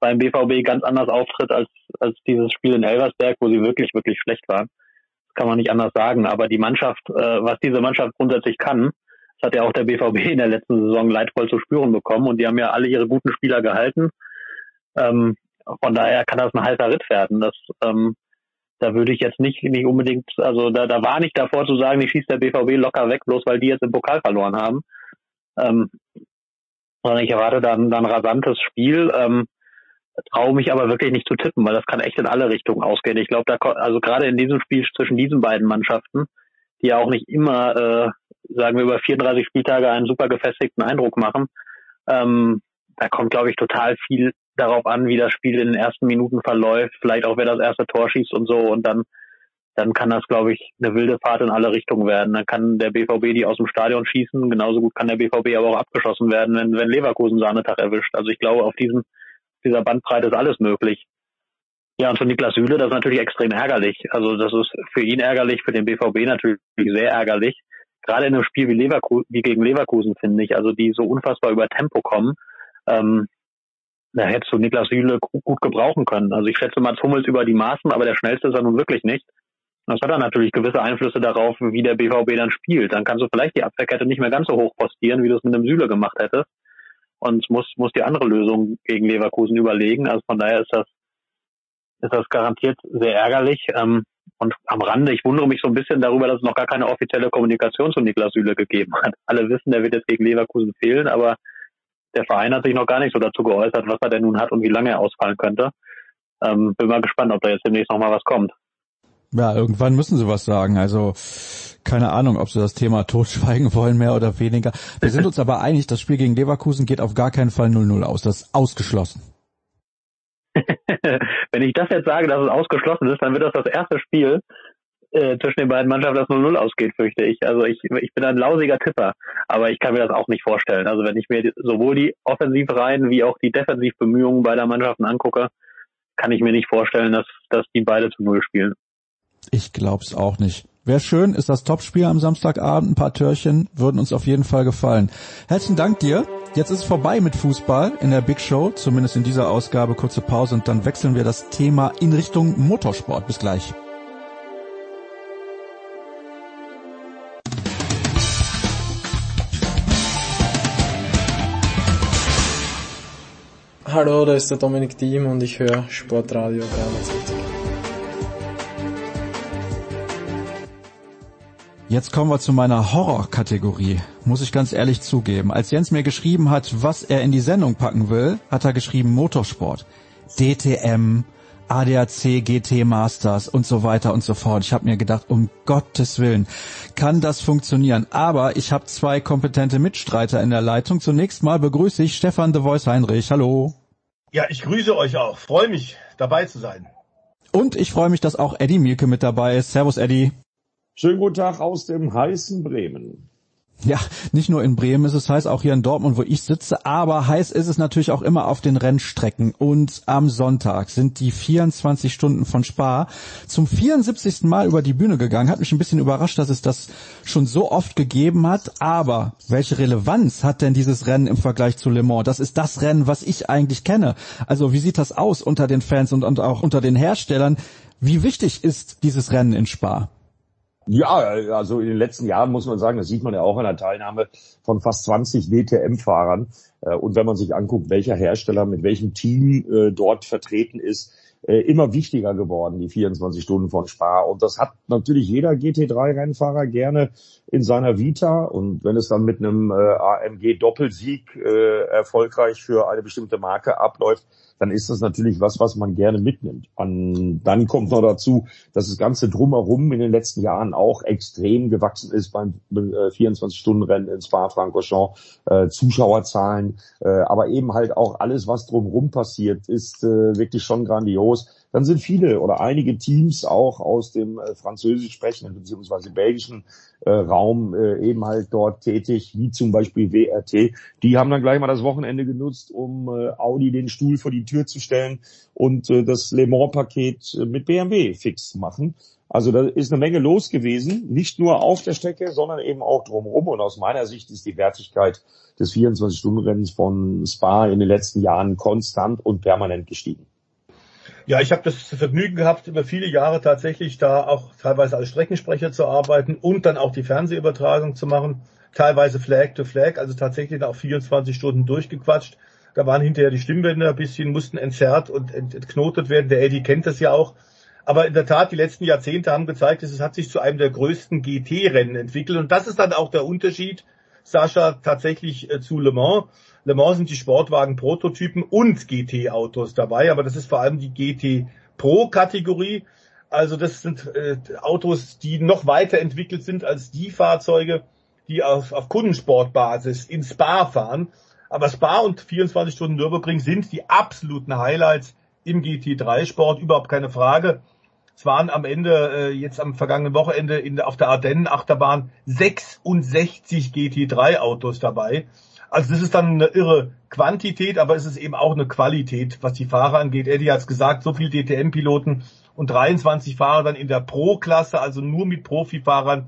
beim BVB ganz anders auftritt als, als dieses Spiel in Elversberg, wo sie wirklich, wirklich schlecht waren. Das kann man nicht anders sagen. Aber die Mannschaft, äh, was diese Mannschaft grundsätzlich kann, das hat ja auch der BVB in der letzten Saison leidvoll zu spüren bekommen und die haben ja alle ihre guten Spieler gehalten. Ähm, von daher kann das ein heißer Ritt werden. Das, ähm, da würde ich jetzt nicht, nicht unbedingt, also da, da war nicht davor zu sagen, ich schieße der BVB locker weg, bloß weil die jetzt im Pokal verloren haben. Ähm, sondern ich erwarte dann, dann rasantes Spiel. Ähm, traue mich aber wirklich nicht zu tippen, weil das kann echt in alle Richtungen ausgehen. Ich glaube, da also gerade in diesem Spiel zwischen diesen beiden Mannschaften, die ja auch nicht immer, äh, sagen wir über 34 Spieltage einen super gefestigten Eindruck machen, ähm, da kommt, glaube ich, total viel darauf an, wie das Spiel in den ersten Minuten verläuft, vielleicht auch wer das erste Tor schießt und so und dann dann kann das, glaube ich, eine wilde Fahrt in alle Richtungen werden. Dann kann der BVB die aus dem Stadion schießen, genauso gut kann der BVB aber auch abgeschossen werden, wenn, wenn Leverkusen Sahnetag erwischt. Also ich glaube, auf diesem dieser Bandbreite ist alles möglich. Ja, und für Niklas Süle, das ist natürlich extrem ärgerlich. Also das ist für ihn ärgerlich, für den BVB natürlich sehr ärgerlich. Gerade in einem Spiel wie, Leverkusen, wie gegen Leverkusen, finde ich, also die so unfassbar über Tempo kommen, ähm, da hättest du Niklas Süle gut gebrauchen können. Also ich schätze Mats Hummels über die Maßen, aber der schnellste ist er nun wirklich nicht. Das hat dann natürlich gewisse Einflüsse darauf, wie der BVB dann spielt. Dann kannst du vielleicht die Abwehrkette nicht mehr ganz so hoch postieren, wie du es mit einem Süle gemacht hättest und muss, muss die andere Lösung gegen Leverkusen überlegen. Also von daher ist das, ist das garantiert sehr ärgerlich. Ähm, und am Rande, ich wundere mich so ein bisschen darüber, dass es noch gar keine offizielle Kommunikation zu Niklas Süle gegeben hat. Alle wissen, der wird jetzt gegen Leverkusen fehlen, aber der Verein hat sich noch gar nicht so dazu geäußert, was er denn nun hat und wie lange er ausfallen könnte. Ähm, bin mal gespannt, ob da jetzt demnächst noch mal was kommt. Ja, irgendwann müssen sie was sagen. Also keine Ahnung, ob sie das Thema totschweigen wollen, mehr oder weniger. Wir sind uns aber einig, das Spiel gegen Leverkusen geht auf gar keinen Fall 0-0 aus. Das ist ausgeschlossen. Wenn ich das jetzt sage, dass es ausgeschlossen ist, dann wird das das erste Spiel äh, zwischen den beiden Mannschaften, das 0-0 ausgeht, fürchte ich. Also ich, ich bin ein lausiger Tipper, aber ich kann mir das auch nicht vorstellen. Also wenn ich mir sowohl die Offensivreihen wie auch die Defensivbemühungen beider Mannschaften angucke, kann ich mir nicht vorstellen, dass, dass die beide zu Null spielen. Ich glaub's auch nicht. Wäre schön, ist das Topspiel am Samstagabend. Ein paar Törchen würden uns auf jeden Fall gefallen. Herzlichen Dank dir. Jetzt ist es vorbei mit Fußball in der Big Show, zumindest in dieser Ausgabe. Kurze Pause und dann wechseln wir das Thema in Richtung Motorsport. Bis gleich. Hallo, da ist der Dominik Diem und ich höre Sportradio 360. Jetzt kommen wir zu meiner Horror-Kategorie, muss ich ganz ehrlich zugeben. Als Jens mir geschrieben hat, was er in die Sendung packen will, hat er geschrieben Motorsport, DTM, ADAC GT Masters und so weiter und so fort. Ich habe mir gedacht, um Gottes Willen, kann das funktionieren? Aber ich habe zwei kompetente Mitstreiter in der Leitung. Zunächst mal begrüße ich Stefan de Voice Heinrich. Hallo. Ja, ich grüße euch auch. Freue mich, dabei zu sein. Und ich freue mich, dass auch Eddie Mielke mit dabei ist. Servus, Eddie. Schönen guten Tag aus dem heißen Bremen. Ja, nicht nur in Bremen ist es heiß, auch hier in Dortmund, wo ich sitze, aber heiß ist es natürlich auch immer auf den Rennstrecken. Und am Sonntag sind die 24 Stunden von Spa zum 74. Mal über die Bühne gegangen. Hat mich ein bisschen überrascht, dass es das schon so oft gegeben hat. Aber welche Relevanz hat denn dieses Rennen im Vergleich zu Le Mans? Das ist das Rennen, was ich eigentlich kenne. Also wie sieht das aus unter den Fans und, und auch unter den Herstellern? Wie wichtig ist dieses Rennen in Spa? Ja, also in den letzten Jahren muss man sagen, das sieht man ja auch in der Teilnahme von fast 20 DTM-Fahrern. Äh, und wenn man sich anguckt, welcher Hersteller mit welchem Team äh, dort vertreten ist, äh, immer wichtiger geworden, die 24 Stunden von Spa. Und das hat natürlich jeder GT3-Rennfahrer gerne in seiner Vita. Und wenn es dann mit einem AMG-Doppelsieg erfolgreich für eine bestimmte Marke abläuft, dann ist das natürlich was, was man gerne mitnimmt. Und dann kommt noch dazu, dass das Ganze drumherum in den letzten Jahren auch extrem gewachsen ist beim 24-Stunden-Rennen in Spa-Francorchamps. Äh, Zuschauerzahlen, äh, aber eben halt auch alles, was drumherum passiert, ist äh, wirklich schon grandios. Dann sind viele oder einige Teams auch aus dem äh, französisch sprechenden bzw. belgischen äh, Raum äh, eben halt dort tätig, wie zum Beispiel WRT. Die haben dann gleich mal das Wochenende genutzt, um äh, Audi den Stuhl vor die Tür zu stellen und äh, das Le Mans-Paket äh, mit BMW fix zu machen. Also da ist eine Menge los gewesen, nicht nur auf der Strecke, sondern eben auch drumherum. Und aus meiner Sicht ist die Wertigkeit des 24-Stunden-Rennens von Spa in den letzten Jahren konstant und permanent gestiegen. Ja, ich habe das Vergnügen gehabt, über viele Jahre tatsächlich da auch teilweise als Streckensprecher zu arbeiten und dann auch die Fernsehübertragung zu machen, teilweise Flag to Flag, also tatsächlich auch 24 Stunden durchgequatscht. Da waren hinterher die Stimmbänder ein bisschen, mussten entzerrt und entknotet werden. Der Eddie kennt das ja auch. Aber in der Tat, die letzten Jahrzehnte haben gezeigt, es hat sich zu einem der größten GT-Rennen entwickelt. Und das ist dann auch der Unterschied, Sascha, tatsächlich äh, zu Le Mans. Le Mans sind die Sportwagen-Prototypen und GT-Autos dabei, aber das ist vor allem die GT Pro-Kategorie. Also das sind äh, Autos, die noch weiterentwickelt sind als die Fahrzeuge, die auf, auf Kundensportbasis in Spa fahren. Aber Spa und 24 Stunden Nürburgring sind die absoluten Highlights im GT3-Sport, überhaupt keine Frage. Es waren am Ende, äh, jetzt am vergangenen Wochenende in, auf der Ardennen-Achterbahn 66 GT3-Autos dabei. Also das ist dann eine irre Quantität, aber es ist eben auch eine Qualität, was die Fahrer angeht. Eddie hat es gesagt, so viel DTM-Piloten und 23 Fahrer dann in der Pro-Klasse, also nur mit Profifahrern.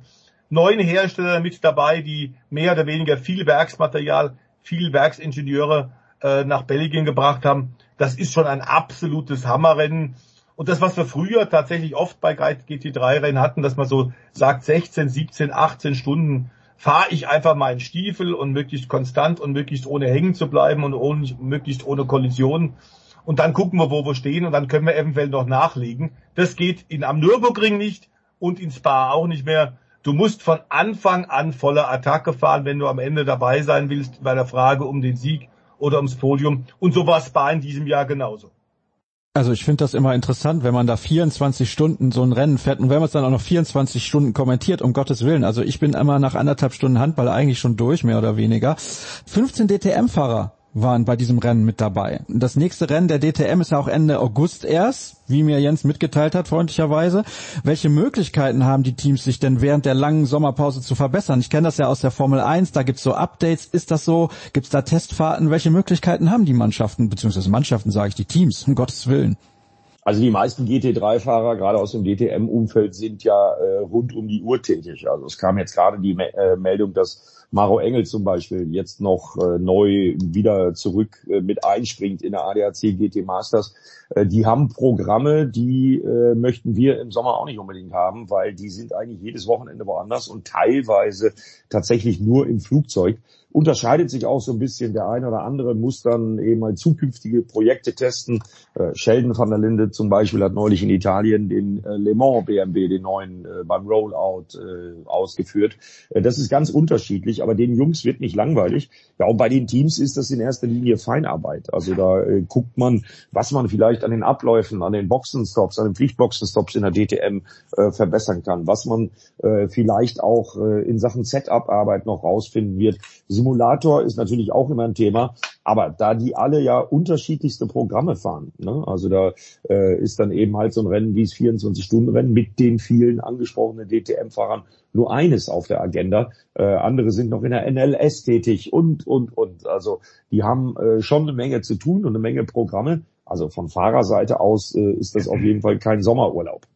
Neun Hersteller mit dabei, die mehr oder weniger viel Werksmaterial, viel Werksingenieure äh, nach Belgien gebracht haben. Das ist schon ein absolutes Hammerrennen. Und das, was wir früher tatsächlich oft bei GT3-Rennen hatten, dass man so sagt 16, 17, 18 Stunden fahre ich einfach meinen Stiefel und möglichst konstant und möglichst ohne hängen zu bleiben und ohne, möglichst ohne Kollisionen. Und dann gucken wir, wo wir stehen und dann können wir eventuell noch nachlegen. Das geht in am Nürburgring nicht und in Spa auch nicht mehr. Du musst von Anfang an voller Attacke fahren, wenn du am Ende dabei sein willst bei der Frage um den Sieg oder ums Podium. Und so war Spa in diesem Jahr genauso. Also ich finde das immer interessant, wenn man da 24 Stunden so ein Rennen fährt und wenn man es dann auch noch 24 Stunden kommentiert, um Gottes Willen. Also ich bin immer nach anderthalb Stunden Handball eigentlich schon durch, mehr oder weniger. 15 DTM-Fahrer waren bei diesem Rennen mit dabei. Das nächste Rennen der DTM ist ja auch Ende August erst, wie mir Jens mitgeteilt hat, freundlicherweise. Welche Möglichkeiten haben die Teams, sich denn während der langen Sommerpause zu verbessern? Ich kenne das ja aus der Formel 1, da gibt's so Updates. Ist das so? Gibt's da Testfahrten? Welche Möglichkeiten haben die Mannschaften, beziehungsweise Mannschaften, sage ich, die Teams, um Gottes Willen? Also die meisten GT3-Fahrer, gerade aus dem DTM-Umfeld, sind ja äh, rund um die Uhr tätig. Also es kam jetzt gerade die Me äh, Meldung, dass Maro Engel zum Beispiel jetzt noch äh, neu wieder zurück äh, mit einspringt in der ADAC GT Masters. Äh, die haben Programme, die äh, möchten wir im Sommer auch nicht unbedingt haben, weil die sind eigentlich jedes Wochenende woanders und teilweise tatsächlich nur im Flugzeug unterscheidet sich auch so ein bisschen. Der eine oder andere muss dann eben mal zukünftige Projekte testen. Äh, Sheldon van der Linde zum Beispiel hat neulich in Italien den äh, Le Mans BMW, den neuen, äh, beim Rollout äh, ausgeführt. Äh, das ist ganz unterschiedlich, aber den Jungs wird nicht langweilig. Ja, und bei den Teams ist das in erster Linie Feinarbeit. Also da äh, guckt man, was man vielleicht an den Abläufen, an den Boxenstops, an den Pflichtboxenstops in der DTM äh, verbessern kann, was man äh, vielleicht auch äh, in Sachen Setup-Arbeit noch rausfinden wird. Simulator ist natürlich auch immer ein Thema, aber da die alle ja unterschiedlichste Programme fahren, ne? also da äh, ist dann eben halt so ein Rennen wie es 24-Stunden-Rennen mit den vielen angesprochenen DTM-Fahrern nur eines auf der Agenda. Äh, andere sind noch in der NLS tätig und, und, und. Also die haben äh, schon eine Menge zu tun und eine Menge Programme. Also von Fahrerseite aus äh, ist das auf jeden Fall kein Sommerurlaub.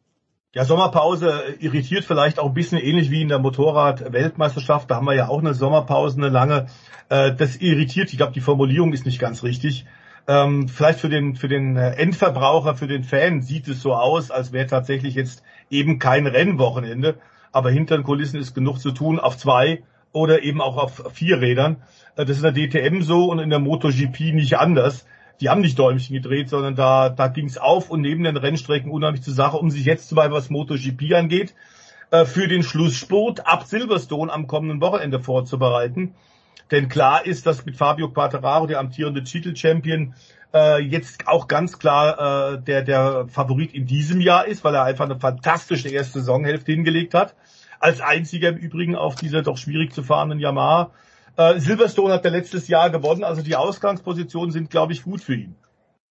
Ja, Sommerpause irritiert vielleicht auch ein bisschen ähnlich wie in der Motorrad-Weltmeisterschaft. Da haben wir ja auch eine Sommerpause, eine lange. Äh, das irritiert. Ich glaube, die Formulierung ist nicht ganz richtig. Ähm, vielleicht für den, für den äh, Endverbraucher, für den Fan sieht es so aus, als wäre tatsächlich jetzt eben kein Rennwochenende. Aber hinter den Kulissen ist genug zu tun auf zwei oder eben auch auf vier Rädern. Äh, das ist in der DTM so und in der MotoGP nicht anders die haben nicht Däumchen gedreht, sondern da, da ging es auf und neben den Rennstrecken unheimlich zur Sache, um sich jetzt zum Beispiel was MotoGP angeht, äh, für den Schlussspurt ab Silverstone am kommenden Wochenende vorzubereiten. Denn klar ist, dass mit Fabio Quattararo, der amtierende Titelchampion, äh, jetzt auch ganz klar äh, der, der Favorit in diesem Jahr ist, weil er einfach eine fantastische erste Saisonhälfte hingelegt hat. Als einziger im Übrigen auf dieser doch schwierig zu fahrenden Yamaha. Äh, Silverstone hat er letztes Jahr gewonnen, also die Ausgangspositionen sind, glaube ich, gut für ihn.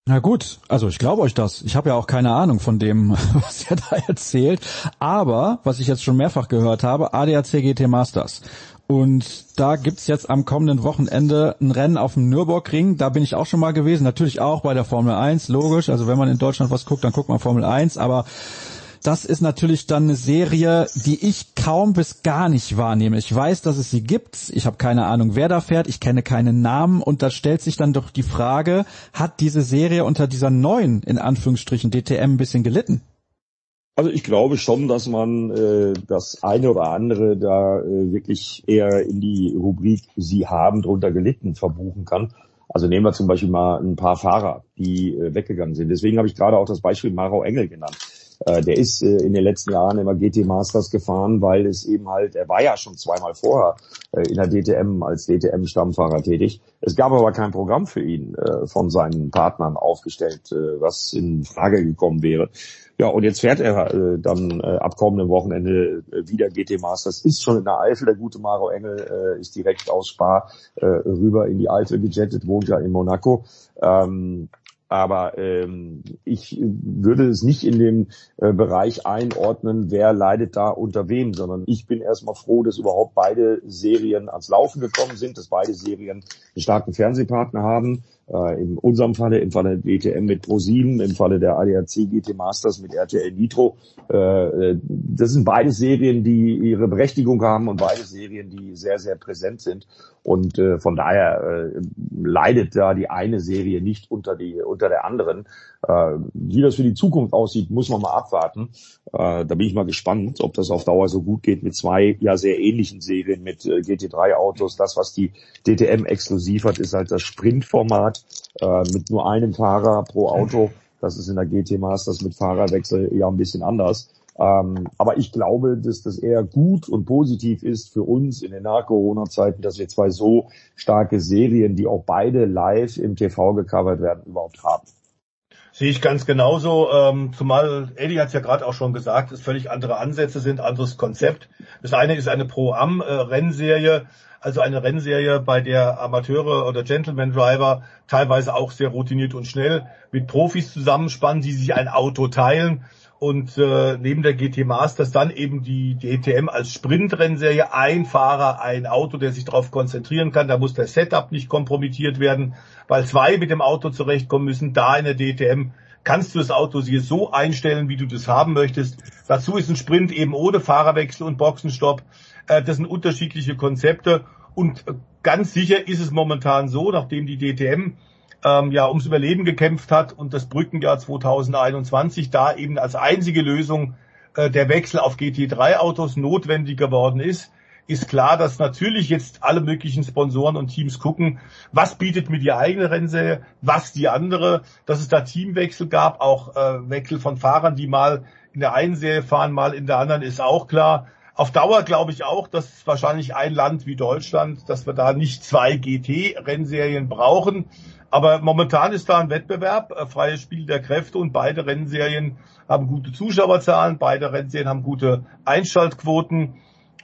Na gut, also ich glaube euch das. Ich habe ja auch keine Ahnung von dem, was er da erzählt. Aber, was ich jetzt schon mehrfach gehört habe, ADAC GT Masters. Und da gibt's jetzt am kommenden Wochenende ein Rennen auf dem Nürburgring. Da bin ich auch schon mal gewesen. Natürlich auch bei der Formel 1, logisch. Also wenn man in Deutschland was guckt, dann guckt man Formel 1. Aber das ist natürlich dann eine Serie, die ich kaum bis gar nicht wahrnehme. Ich weiß, dass es sie gibt. Ich habe keine Ahnung, wer da fährt. Ich kenne keinen Namen. Und da stellt sich dann doch die Frage, hat diese Serie unter dieser neuen, in Anführungsstrichen, DTM ein bisschen gelitten? Also ich glaube schon, dass man äh, das eine oder andere da äh, wirklich eher in die Rubrik Sie haben drunter gelitten verbuchen kann. Also nehmen wir zum Beispiel mal ein paar Fahrer, die äh, weggegangen sind. Deswegen habe ich gerade auch das Beispiel Maro Engel genannt. Äh, der ist äh, in den letzten Jahren immer GT Masters gefahren, weil es eben halt, er war ja schon zweimal vorher äh, in der DTM als DTM-Stammfahrer tätig. Es gab aber kein Programm für ihn äh, von seinen Partnern aufgestellt, äh, was in Frage gekommen wäre. Ja, und jetzt fährt er äh, dann äh, ab kommenden Wochenende äh, wieder GT Masters, ist schon in der Eifel, der gute Maro Engel äh, ist direkt aus Spa äh, rüber in die Eifel gejettet, wohnt ja in Monaco. Ähm, aber ähm, ich würde es nicht in den äh, Bereich einordnen, wer leidet da unter wem, sondern ich bin erstmal froh, dass überhaupt beide Serien ans Laufen gekommen sind, dass beide Serien einen starken Fernsehpartner haben. Äh, in unserem Falle, im Falle der DTM mit Pro7, im Falle der ADAC GT Masters mit RTL Nitro. Äh, das sind beide Serien, die ihre Berechtigung haben und beide Serien, die sehr, sehr präsent sind. Und äh, von daher äh, leidet da die eine Serie nicht unter die unter der anderen. Äh, wie das für die Zukunft aussieht, muss man mal abwarten. Äh, da bin ich mal gespannt, ob das auf Dauer so gut geht mit zwei ja sehr ähnlichen Serien mit äh, GT3 Autos. Das, was die DTM exklusiv hat, ist halt das Sprintformat äh, mit nur einem Fahrer pro Auto. Das ist in der GT Masters mit Fahrerwechsel ja ein bisschen anders. Ähm, aber ich glaube, dass das eher gut und positiv ist für uns in den Nach-Corona-Zeiten, dass wir zwei so starke Serien, die auch beide live im TV gecovert werden, überhaupt haben. Sehe ich ganz genauso, ähm, zumal Eddie hat es ja gerade auch schon gesagt, es völlig andere Ansätze sind, anderes Konzept. Das eine ist eine Pro-Am-Rennserie, also eine Rennserie, bei der Amateure oder Gentleman Driver teilweise auch sehr routiniert und schnell mit Profis zusammenspannen, die sich ein Auto teilen. Und äh, neben der GT Masters dann eben die DTM als Sprintrennserie, ein Fahrer, ein Auto, der sich darauf konzentrieren kann, da muss der Setup nicht kompromittiert werden, weil zwei mit dem Auto zurechtkommen müssen, da in der DTM kannst du das Auto hier so einstellen, wie du das haben möchtest. Dazu ist ein Sprint eben ohne Fahrerwechsel und Boxenstopp. Äh, das sind unterschiedliche Konzepte und ganz sicher ist es momentan so, nachdem die DTM ähm, ja ums Überleben gekämpft hat und das Brückenjahr 2021 da eben als einzige Lösung äh, der Wechsel auf GT3-Autos notwendig geworden ist, ist klar, dass natürlich jetzt alle möglichen Sponsoren und Teams gucken, was bietet mir die eigene Rennserie, was die andere, dass es da Teamwechsel gab, auch äh, Wechsel von Fahrern, die mal in der einen Serie fahren, mal in der anderen, ist auch klar. Auf Dauer glaube ich auch, dass wahrscheinlich ein Land wie Deutschland, dass wir da nicht zwei GT-Rennserien brauchen. Aber momentan ist da ein Wettbewerb, äh, freies Spiel der Kräfte und beide Rennserien haben gute Zuschauerzahlen, beide Rennserien haben gute Einschaltquoten.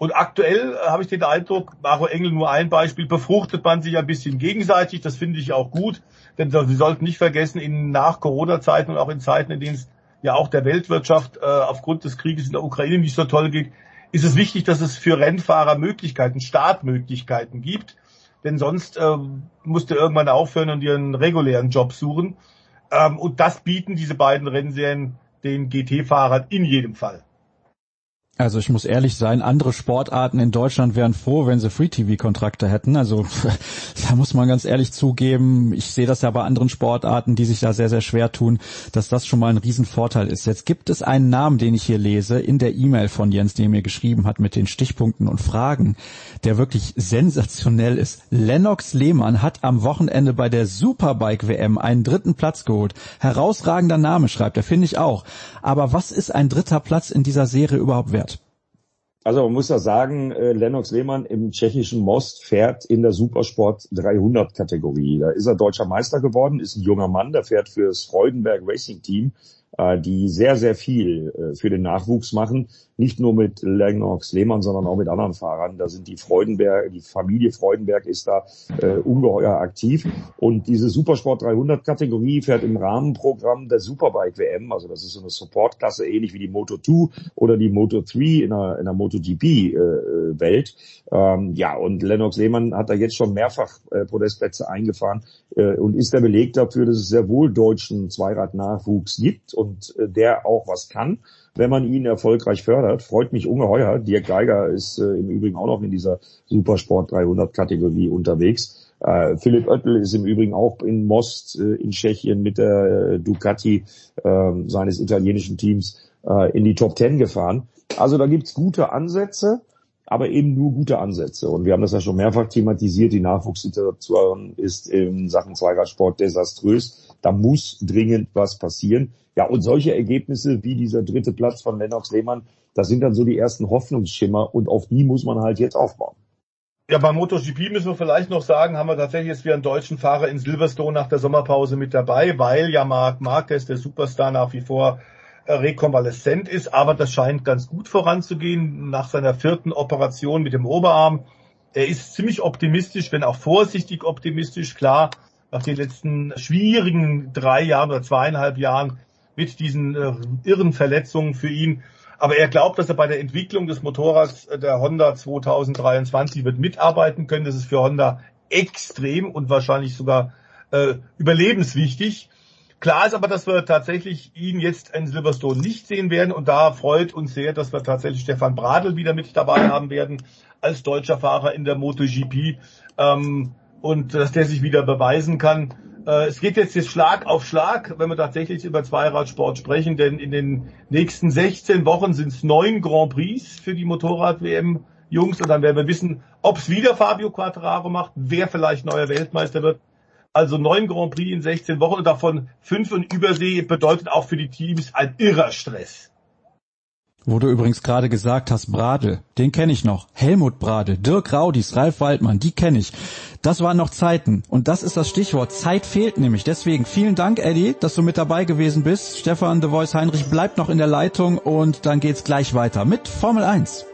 Und aktuell äh, habe ich den Eindruck, Maro Engel nur ein Beispiel, befruchtet man sich ein bisschen gegenseitig. Das finde ich auch gut, denn Sie sollten nicht vergessen, in nach Corona-Zeiten und auch in Zeiten, in denen es ja auch der Weltwirtschaft äh, aufgrund des Krieges in der Ukraine nicht so toll geht, ist es wichtig, dass es für Rennfahrer Möglichkeiten, Startmöglichkeiten gibt denn sonst äh, musst du irgendwann aufhören und dir einen regulären Job suchen. Ähm, und das bieten diese beiden Rennserien den GT-Fahrern in jedem Fall. Also ich muss ehrlich sein, andere Sportarten in Deutschland wären froh, wenn sie Free-TV-Kontrakte hätten. Also da muss man ganz ehrlich zugeben, ich sehe das ja bei anderen Sportarten, die sich da sehr, sehr schwer tun, dass das schon mal ein Riesenvorteil ist. Jetzt gibt es einen Namen, den ich hier lese, in der E-Mail von Jens, den er mir geschrieben hat mit den Stichpunkten und Fragen, der wirklich sensationell ist. Lennox Lehmann hat am Wochenende bei der Superbike-WM einen dritten Platz geholt. Herausragender Name, schreibt er, finde ich auch. Aber was ist ein dritter Platz in dieser Serie überhaupt wert? Also man muss ja sagen, äh, Lennox Lehmann im tschechischen Most fährt in der Supersport 300 Kategorie. Da ist er deutscher Meister geworden, ist ein junger Mann, der fährt fürs Freudenberg Racing Team, äh, die sehr, sehr viel äh, für den Nachwuchs machen nicht nur mit Lennox Lehmann, sondern auch mit anderen Fahrern. Da sind die Freudenberg, die Familie Freudenberg ist da äh, ungeheuer aktiv. Und diese Supersport 300 Kategorie fährt im Rahmenprogramm der Superbike WM, also das ist so eine Supportklasse ähnlich wie die Moto 2 oder die Moto 3 in der, in der MotoGP äh, Welt. Ähm, ja, und Lennox Lehmann hat da jetzt schon mehrfach äh, Podestplätze eingefahren äh, und ist der Beleg dafür, dass es sehr wohl deutschen Zweiradnachwuchs gibt und äh, der auch was kann wenn man ihn erfolgreich fördert. Freut mich ungeheuer. Dirk Geiger ist äh, im Übrigen auch noch in dieser Supersport 300 Kategorie unterwegs. Äh, Philipp Oettel ist im Übrigen auch in Most äh, in Tschechien mit der äh, Ducati ähm, seines italienischen Teams äh, in die Top 10 gefahren. Also da gibt's gute Ansätze aber eben nur gute Ansätze. Und wir haben das ja schon mehrfach thematisiert. Die Nachwuchssituation ist in Sachen Zweiradsport desaströs. Da muss dringend was passieren. Ja, und solche Ergebnisse wie dieser dritte Platz von Lennox Lehmann, das sind dann so die ersten Hoffnungsschimmer und auf die muss man halt jetzt aufbauen. Ja, beim MotoGP müssen wir vielleicht noch sagen, haben wir tatsächlich jetzt wieder einen deutschen Fahrer in Silverstone nach der Sommerpause mit dabei, weil ja Marc Marquez, der Superstar, nach wie vor äh, rekonvaleszent ist, aber das scheint ganz gut voranzugehen nach seiner vierten Operation mit dem Oberarm. Er ist ziemlich optimistisch, wenn auch vorsichtig optimistisch, klar, nach den letzten schwierigen drei Jahren oder zweieinhalb Jahren mit diesen äh, irren Verletzungen für ihn. Aber er glaubt, dass er bei der Entwicklung des Motorrads äh, der Honda 2023 wird mitarbeiten können. Das ist für Honda extrem und wahrscheinlich sogar äh, überlebenswichtig. Klar ist aber, dass wir tatsächlich ihn jetzt in Silverstone nicht sehen werden und da freut uns sehr, dass wir tatsächlich Stefan Bradl wieder mit dabei haben werden als deutscher Fahrer in der MotoGP ähm, und dass der sich wieder beweisen kann. Äh, es geht jetzt, Schlag auf Schlag, wenn wir tatsächlich über Zweiradsport sprechen, denn in den nächsten 16 Wochen sind es neun Grand Prix für die Motorrad-WM Jungs und dann werden wir wissen, ob es wieder Fabio Quattararo macht, wer vielleicht neuer Weltmeister wird. Also neun Grand Prix in 16 Wochen und davon fünf in Übersee bedeutet auch für die Teams ein irrer Stress. Wo du übrigens gerade gesagt hast, Bradl, den kenne ich noch. Helmut Bradl, Dirk Raudis, Ralf Waldmann, die kenne ich. Das waren noch Zeiten. Und das ist das Stichwort. Zeit fehlt nämlich. Deswegen vielen Dank, Eddie, dass du mit dabei gewesen bist. Stefan The Voice Heinrich bleibt noch in der Leitung und dann geht's gleich weiter mit Formel 1.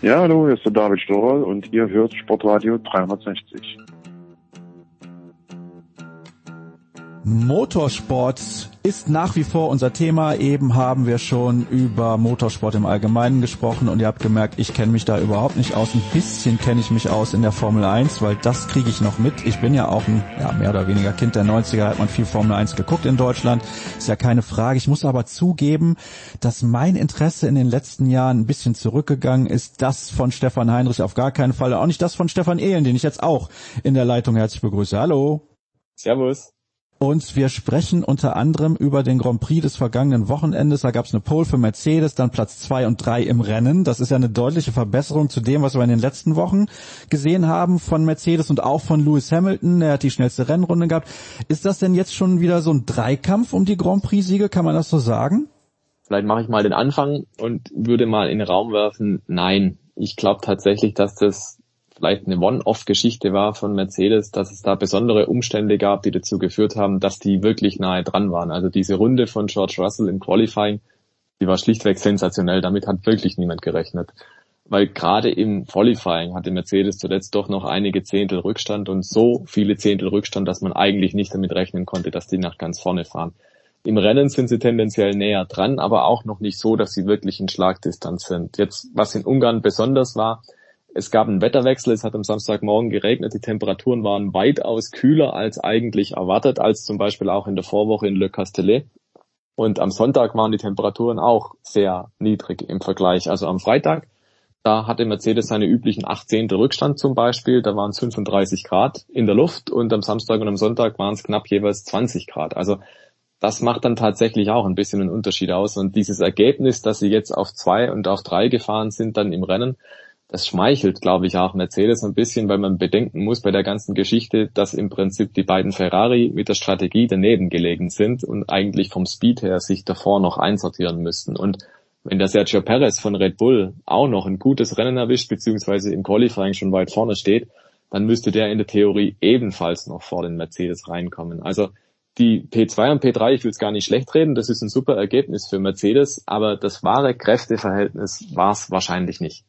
Ja, hallo, hier ist der David Storer und ihr hört Sportradio 360. Motorsport ist nach wie vor unser Thema. Eben haben wir schon über Motorsport im Allgemeinen gesprochen und ihr habt gemerkt, ich kenne mich da überhaupt nicht aus. Ein bisschen kenne ich mich aus in der Formel 1, weil das kriege ich noch mit. Ich bin ja auch ein ja, mehr oder weniger Kind der 90er, hat man viel Formel 1 geguckt in Deutschland. Ist ja keine Frage. Ich muss aber zugeben, dass mein Interesse in den letzten Jahren ein bisschen zurückgegangen ist. Das von Stefan Heinrich auf gar keinen Fall. Auch nicht das von Stefan Ehlen, den ich jetzt auch in der Leitung herzlich begrüße. Hallo. Servus. Und wir sprechen unter anderem über den Grand Prix des vergangenen Wochenendes. Da gab es eine Pole für Mercedes, dann Platz zwei und drei im Rennen. Das ist ja eine deutliche Verbesserung zu dem, was wir in den letzten Wochen gesehen haben von Mercedes und auch von Lewis Hamilton. Er hat die schnellste Rennrunde gehabt. Ist das denn jetzt schon wieder so ein Dreikampf um die Grand Prix-Siege? Kann man das so sagen? Vielleicht mache ich mal den Anfang und würde mal in den Raum werfen. Nein, ich glaube tatsächlich, dass das vielleicht eine One-Off-Geschichte war von Mercedes, dass es da besondere Umstände gab, die dazu geführt haben, dass die wirklich nahe dran waren. Also diese Runde von George Russell im Qualifying, die war schlichtweg sensationell. Damit hat wirklich niemand gerechnet. Weil gerade im Qualifying hatte Mercedes zuletzt doch noch einige Zehntel Rückstand und so viele Zehntel Rückstand, dass man eigentlich nicht damit rechnen konnte, dass die nach ganz vorne fahren. Im Rennen sind sie tendenziell näher dran, aber auch noch nicht so, dass sie wirklich in Schlagdistanz sind. Jetzt, was in Ungarn besonders war, es gab einen Wetterwechsel, es hat am Samstagmorgen geregnet, die Temperaturen waren weitaus kühler als eigentlich erwartet, als zum Beispiel auch in der Vorwoche in Le Castellet. Und am Sonntag waren die Temperaturen auch sehr niedrig im Vergleich. Also am Freitag, da hatte Mercedes seine üblichen 18. Rückstand zum Beispiel, da waren es 35 Grad in der Luft und am Samstag und am Sonntag waren es knapp jeweils 20 Grad. Also das macht dann tatsächlich auch ein bisschen einen Unterschied aus. Und dieses Ergebnis, dass sie jetzt auf zwei und auf drei gefahren sind, dann im Rennen, das schmeichelt, glaube ich, auch Mercedes ein bisschen, weil man bedenken muss bei der ganzen Geschichte, dass im Prinzip die beiden Ferrari mit der Strategie daneben gelegen sind und eigentlich vom Speed her sich davor noch einsortieren müssten. Und wenn der Sergio Perez von Red Bull auch noch ein gutes Rennen erwischt, beziehungsweise im Qualifying schon weit vorne steht, dann müsste der in der Theorie ebenfalls noch vor den Mercedes reinkommen. Also die P2 und P3, ich will es gar nicht schlecht reden, das ist ein super Ergebnis für Mercedes, aber das wahre Kräfteverhältnis war es wahrscheinlich nicht.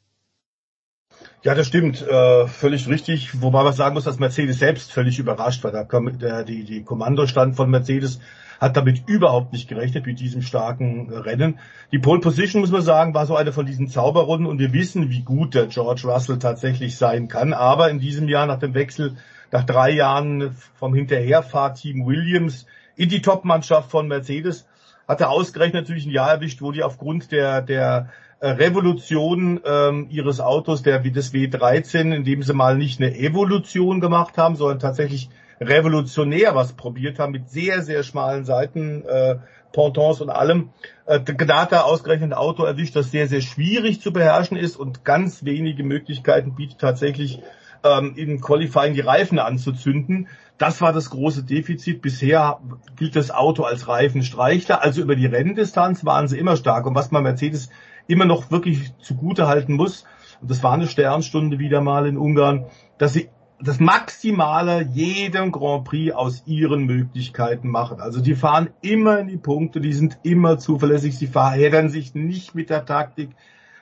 Ja, das stimmt, äh, völlig richtig. Wobei man sagen muss, dass Mercedes selbst völlig überrascht war. Da der, die, die Kommandostand von Mercedes hat damit überhaupt nicht gerechnet mit diesem starken Rennen. Die Pole Position, muss man sagen, war so eine von diesen Zauberrunden und wir wissen, wie gut der George Russell tatsächlich sein kann. Aber in diesem Jahr nach dem Wechsel, nach drei Jahren vom Hinterherfahrteam Williams in die Topmannschaft von Mercedes, hat er ausgerechnet natürlich ein Jahr erwischt, wo die aufgrund der, der äh, Revolution ähm, ihres Autos, der wie des W13, indem sie mal nicht eine Evolution gemacht haben, sondern tatsächlich revolutionär was probiert haben mit sehr, sehr schmalen Seiten, äh, Pontons und allem. Äh, da hat er ausgerechnet ein Auto erwischt, das sehr, sehr schwierig zu beherrschen ist und ganz wenige Möglichkeiten bietet tatsächlich ähm, im Qualifying die Reifen anzuzünden. Das war das große Defizit. Bisher gilt das Auto als Reifenstreichler. Also über die Renndistanz waren sie immer stark. Und was man Mercedes immer noch wirklich zugute halten muss, und das war eine Sternstunde wieder mal in Ungarn, dass sie das Maximale jedem Grand Prix aus ihren Möglichkeiten machen. Also die fahren immer in die Punkte, die sind immer zuverlässig, sie verheddern sich nicht mit der Taktik,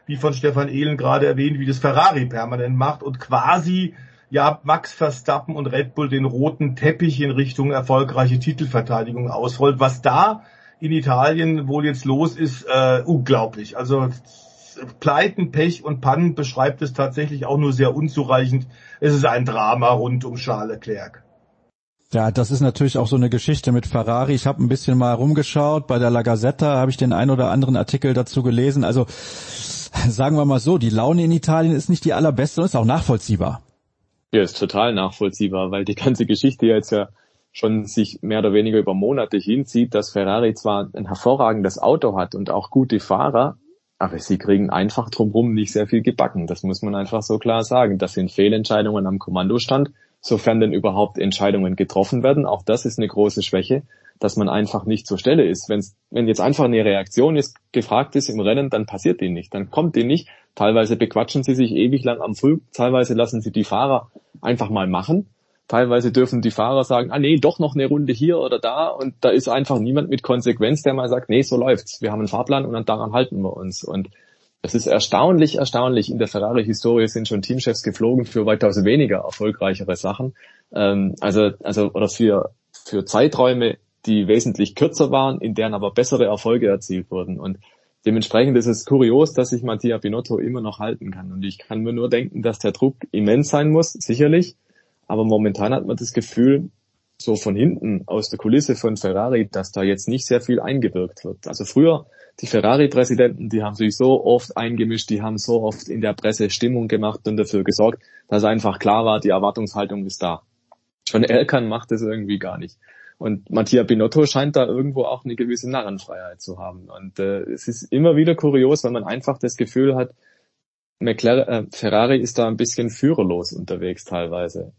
wie von Stefan Ehlen gerade erwähnt, wie das Ferrari permanent macht und quasi ja Max Verstappen und Red Bull den roten Teppich in Richtung erfolgreiche Titelverteidigung ausrollt. Was da in Italien wohl jetzt los ist, äh, unglaublich. Also Pleiten, Pech und Pannen beschreibt es tatsächlich auch nur sehr unzureichend. Es ist ein Drama rund um Charles Leclerc. Ja, das ist natürlich auch so eine Geschichte mit Ferrari. Ich habe ein bisschen mal rumgeschaut. Bei der La Gazzetta habe ich den ein oder anderen Artikel dazu gelesen. Also sagen wir mal so, die Laune in Italien ist nicht die allerbeste und ist auch nachvollziehbar. Ja, ist total nachvollziehbar, weil die ganze Geschichte jetzt ja schon sich mehr oder weniger über Monate hinzieht, dass Ferrari zwar ein hervorragendes Auto hat und auch gute Fahrer, aber sie kriegen einfach drumherum nicht sehr viel gebacken. Das muss man einfach so klar sagen. Das sind Fehlentscheidungen am Kommandostand. sofern denn überhaupt Entscheidungen getroffen werden. Auch das ist eine große Schwäche, dass man einfach nicht zur Stelle ist. Wenn's, wenn jetzt einfach eine Reaktion ist, gefragt ist im Rennen, dann passiert die nicht, dann kommt die nicht. Teilweise bequatschen sie sich ewig lang am Früh, teilweise lassen sie die Fahrer einfach mal machen. Teilweise dürfen die Fahrer sagen, ah nee, doch noch eine Runde hier oder da und da ist einfach niemand mit Konsequenz, der mal sagt, nee, so läuft's. Wir haben einen Fahrplan und daran halten wir uns. Und es ist erstaunlich, erstaunlich. In der Ferrari-Historie sind schon Teamchefs geflogen für weitaus weniger erfolgreichere Sachen. Ähm, also, also, oder für, für Zeiträume, die wesentlich kürzer waren, in deren aber bessere Erfolge erzielt wurden. Und dementsprechend ist es kurios, dass sich Mattia Binotto immer noch halten kann. Und ich kann mir nur denken, dass der Druck immens sein muss, sicherlich. Aber momentan hat man das Gefühl, so von hinten aus der Kulisse von Ferrari, dass da jetzt nicht sehr viel eingewirkt wird. Also früher die Ferrari-Präsidenten, die haben sich so oft eingemischt, die haben so oft in der Presse Stimmung gemacht und dafür gesorgt, dass einfach klar war, die Erwartungshaltung ist da. John Elkan macht das irgendwie gar nicht. Und Mattia Binotto scheint da irgendwo auch eine gewisse Narrenfreiheit zu haben. Und äh, es ist immer wieder kurios, wenn man einfach das Gefühl hat, McLaren, äh, Ferrari ist da ein bisschen führerlos unterwegs teilweise.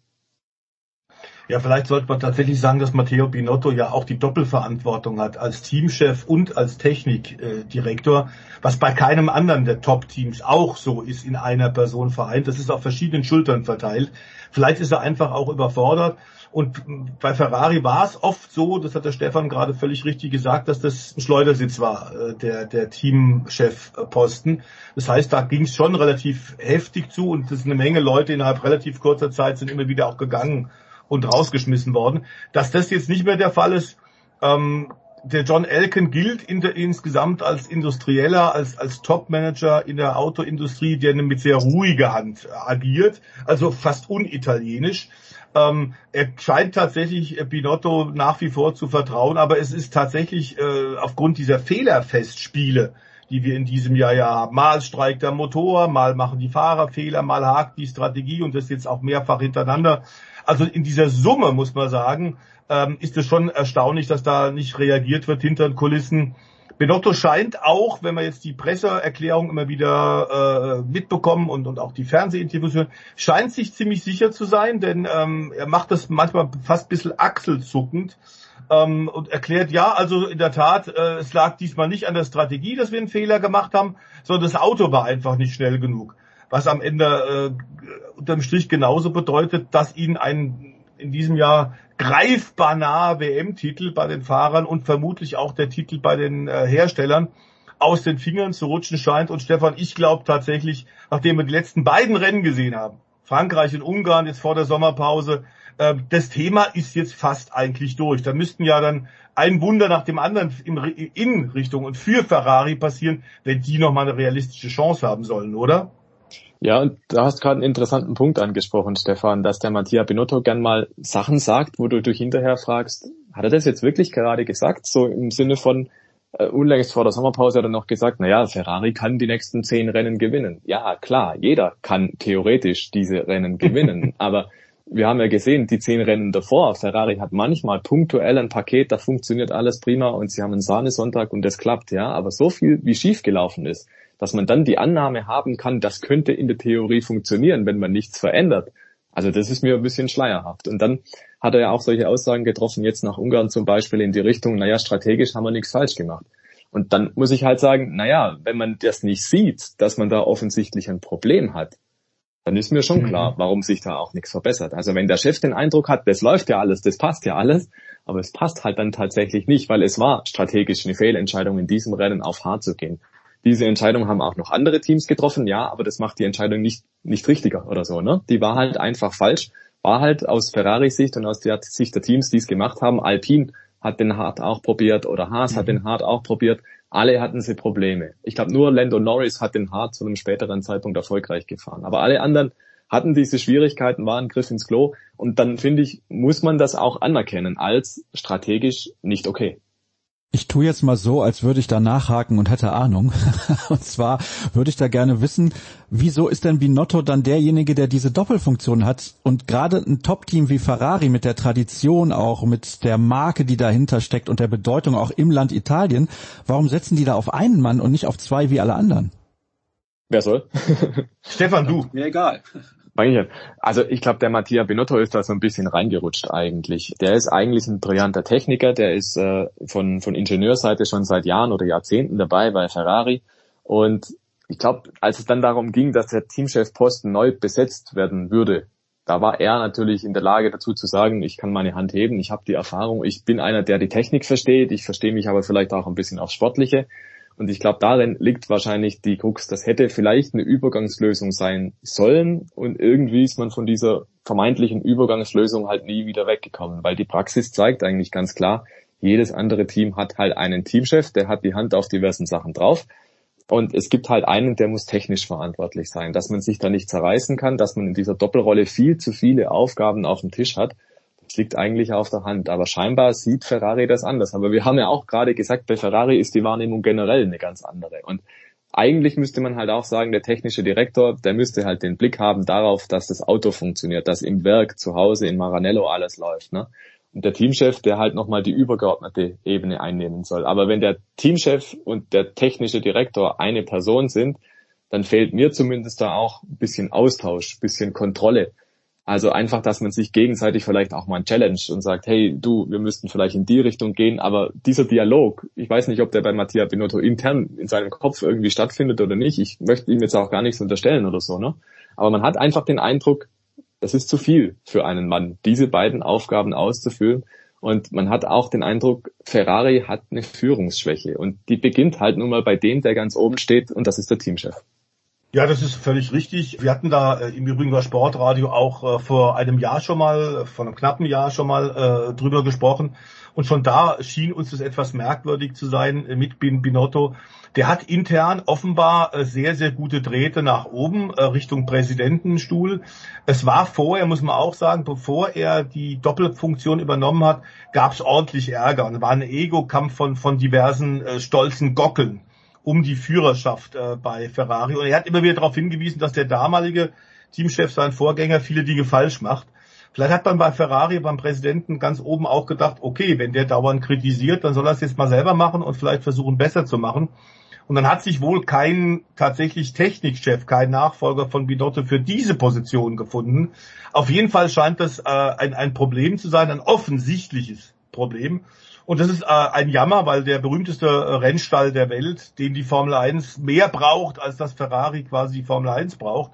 Ja, vielleicht sollte man tatsächlich sagen, dass Matteo Binotto ja auch die Doppelverantwortung hat als Teamchef und als Technikdirektor, was bei keinem anderen der Top-Teams auch so ist in einer Person vereint. Das ist auf verschiedenen Schultern verteilt. Vielleicht ist er einfach auch überfordert. Und bei Ferrari war es oft so, das hat der Stefan gerade völlig richtig gesagt, dass das ein Schleudersitz war, äh, der, der Teamchef-Posten. Das heißt, da ging es schon relativ heftig zu und es ist eine Menge Leute innerhalb relativ kurzer Zeit sind immer wieder auch gegangen und rausgeschmissen worden. Dass das jetzt nicht mehr der Fall ist, ähm, der John Elkin gilt in der, insgesamt als Industrieller, als, als Top-Manager in der Autoindustrie, der mit sehr ruhiger Hand agiert, also fast unitalienisch. Ähm, er scheint tatsächlich Binotto nach wie vor zu vertrauen, aber es ist tatsächlich äh, aufgrund dieser Fehlerfestspiele, die wir in diesem Jahr ja haben. Mal streikt der Motor, mal machen die Fahrer Fehler, mal hakt die Strategie und das jetzt auch mehrfach hintereinander. Also in dieser Summe muss man sagen, ähm, ist es schon erstaunlich, dass da nicht reagiert wird hinter den Kulissen. Benotto scheint auch, wenn wir jetzt die Presseerklärung immer wieder äh, mitbekommen und, und auch die Fernsehinterviews hören, scheint sich ziemlich sicher zu sein, denn ähm, er macht das manchmal fast ein bisschen achselzuckend ähm, und erklärt, ja, also in der Tat, äh, es lag diesmal nicht an der Strategie, dass wir einen Fehler gemacht haben, sondern das Auto war einfach nicht schnell genug was am Ende äh, unterm Strich genauso bedeutet, dass ihnen ein in diesem Jahr greifbar nahe WM-Titel bei den Fahrern und vermutlich auch der Titel bei den äh, Herstellern aus den Fingern zu rutschen scheint. Und Stefan, ich glaube tatsächlich, nachdem wir die letzten beiden Rennen gesehen haben, Frankreich und Ungarn jetzt vor der Sommerpause, äh, das Thema ist jetzt fast eigentlich durch. Da müssten ja dann ein Wunder nach dem anderen in Richtung und für Ferrari passieren, wenn die nochmal eine realistische Chance haben sollen, oder? Ja, und du hast gerade einen interessanten Punkt angesprochen, Stefan, dass der Mattia Binotto gern mal Sachen sagt, wo du dich hinterher fragst, hat er das jetzt wirklich gerade gesagt? So im Sinne von, äh, unlängst vor der Sommerpause hat er noch gesagt, naja, Ferrari kann die nächsten zehn Rennen gewinnen. Ja, klar, jeder kann theoretisch diese Rennen gewinnen, aber wir haben ja gesehen, die zehn Rennen davor, Ferrari hat manchmal punktuell ein Paket, da funktioniert alles prima und sie haben einen Sahnesonntag und das klappt, ja, aber so viel wie schief gelaufen ist, dass man dann die Annahme haben kann, das könnte in der Theorie funktionieren, wenn man nichts verändert. Also das ist mir ein bisschen schleierhaft. Und dann hat er ja auch solche Aussagen getroffen, jetzt nach Ungarn zum Beispiel in die Richtung, naja, strategisch haben wir nichts falsch gemacht. Und dann muss ich halt sagen, naja, wenn man das nicht sieht, dass man da offensichtlich ein Problem hat, dann ist mir schon mhm. klar, warum sich da auch nichts verbessert. Also wenn der Chef den Eindruck hat, das läuft ja alles, das passt ja alles, aber es passt halt dann tatsächlich nicht, weil es war strategisch eine Fehlentscheidung, in diesem Rennen auf Hart zu gehen. Diese Entscheidung haben auch noch andere Teams getroffen, ja, aber das macht die Entscheidung nicht, nicht richtiger oder so, ne? Die war halt einfach falsch, war halt aus Ferraris Sicht und aus der Sicht der Teams, die es gemacht haben. Alpine hat den Hart auch probiert oder Haas mhm. hat den Hart auch probiert. Alle hatten sie Probleme. Ich glaube, nur Lando Norris hat den Hart zu einem späteren Zeitpunkt erfolgreich gefahren. Aber alle anderen hatten diese Schwierigkeiten, waren Griff ins Klo. Und dann finde ich, muss man das auch anerkennen als strategisch nicht okay. Ich tue jetzt mal so, als würde ich da nachhaken und hätte Ahnung. und zwar würde ich da gerne wissen, wieso ist denn Binotto dann derjenige, der diese Doppelfunktion hat und gerade ein Top-Team wie Ferrari mit der Tradition auch, mit der Marke, die dahinter steckt und der Bedeutung auch im Land Italien, warum setzen die da auf einen Mann und nicht auf zwei wie alle anderen? Wer soll? Stefan, du. Mir egal. Also ich glaube, der Mattia Binotto ist da so ein bisschen reingerutscht eigentlich. Der ist eigentlich ein brillanter Techniker, der ist äh, von, von Ingenieurseite schon seit Jahren oder Jahrzehnten dabei bei Ferrari. Und ich glaube, als es dann darum ging, dass der Teamchefposten neu besetzt werden würde, da war er natürlich in der Lage dazu zu sagen, ich kann meine Hand heben, ich habe die Erfahrung, ich bin einer, der die Technik versteht, ich verstehe mich aber vielleicht auch ein bisschen aufs Sportliche. Und ich glaube, darin liegt wahrscheinlich die Krux. Das hätte vielleicht eine Übergangslösung sein sollen und irgendwie ist man von dieser vermeintlichen Übergangslösung halt nie wieder weggekommen, weil die Praxis zeigt eigentlich ganz klar, jedes andere Team hat halt einen Teamchef, der hat die Hand auf diversen Sachen drauf. Und es gibt halt einen, der muss technisch verantwortlich sein, dass man sich da nicht zerreißen kann, dass man in dieser Doppelrolle viel zu viele Aufgaben auf dem Tisch hat das liegt eigentlich auf der Hand. Aber scheinbar sieht Ferrari das anders. Aber wir haben ja auch gerade gesagt, bei Ferrari ist die Wahrnehmung generell eine ganz andere. Und eigentlich müsste man halt auch sagen, der technische Direktor, der müsste halt den Blick haben darauf, dass das Auto funktioniert, dass im Werk zu Hause in Maranello alles läuft. Ne? Und der Teamchef, der halt nochmal die übergeordnete Ebene einnehmen soll. Aber wenn der Teamchef und der technische Direktor eine Person sind, dann fehlt mir zumindest da auch ein bisschen Austausch, ein bisschen Kontrolle. Also einfach, dass man sich gegenseitig vielleicht auch mal Challenge und sagt, hey, du, wir müssten vielleicht in die Richtung gehen, aber dieser Dialog, ich weiß nicht, ob der bei Mattia Binotto intern in seinem Kopf irgendwie stattfindet oder nicht. Ich möchte ihm jetzt auch gar nichts unterstellen oder so, ne? Aber man hat einfach den Eindruck, das ist zu viel für einen Mann, diese beiden Aufgaben auszuführen. Und man hat auch den Eindruck, Ferrari hat eine Führungsschwäche und die beginnt halt nun mal bei dem, der ganz oben steht und das ist der Teamchef. Ja, das ist völlig richtig. Wir hatten da äh, im Übrigen bei Sportradio auch äh, vor einem Jahr schon mal, vor einem knappen Jahr schon mal äh, drüber gesprochen. Und schon da schien uns das etwas merkwürdig zu sein äh, mit Bin Binotto. Der hat intern offenbar äh, sehr, sehr gute Drähte nach oben äh, Richtung Präsidentenstuhl. Es war vorher, muss man auch sagen, bevor er die Doppelfunktion übernommen hat, gab es ordentlich Ärger. Und war ein Ego-Kampf von, von diversen äh, stolzen Gockeln um die Führerschaft äh, bei Ferrari. Und er hat immer wieder darauf hingewiesen, dass der damalige Teamchef, sein Vorgänger, viele Dinge falsch macht. Vielleicht hat man bei Ferrari, beim Präsidenten ganz oben auch gedacht, okay, wenn der dauernd kritisiert, dann soll er es jetzt mal selber machen und vielleicht versuchen, besser zu machen. Und dann hat sich wohl kein tatsächlich Technikchef, kein Nachfolger von Binotto für diese Position gefunden. Auf jeden Fall scheint das äh, ein, ein Problem zu sein, ein offensichtliches Problem. Und das ist äh, ein Jammer, weil der berühmteste äh, Rennstall der Welt, den die Formel 1 mehr braucht, als das Ferrari quasi die Formel 1 braucht.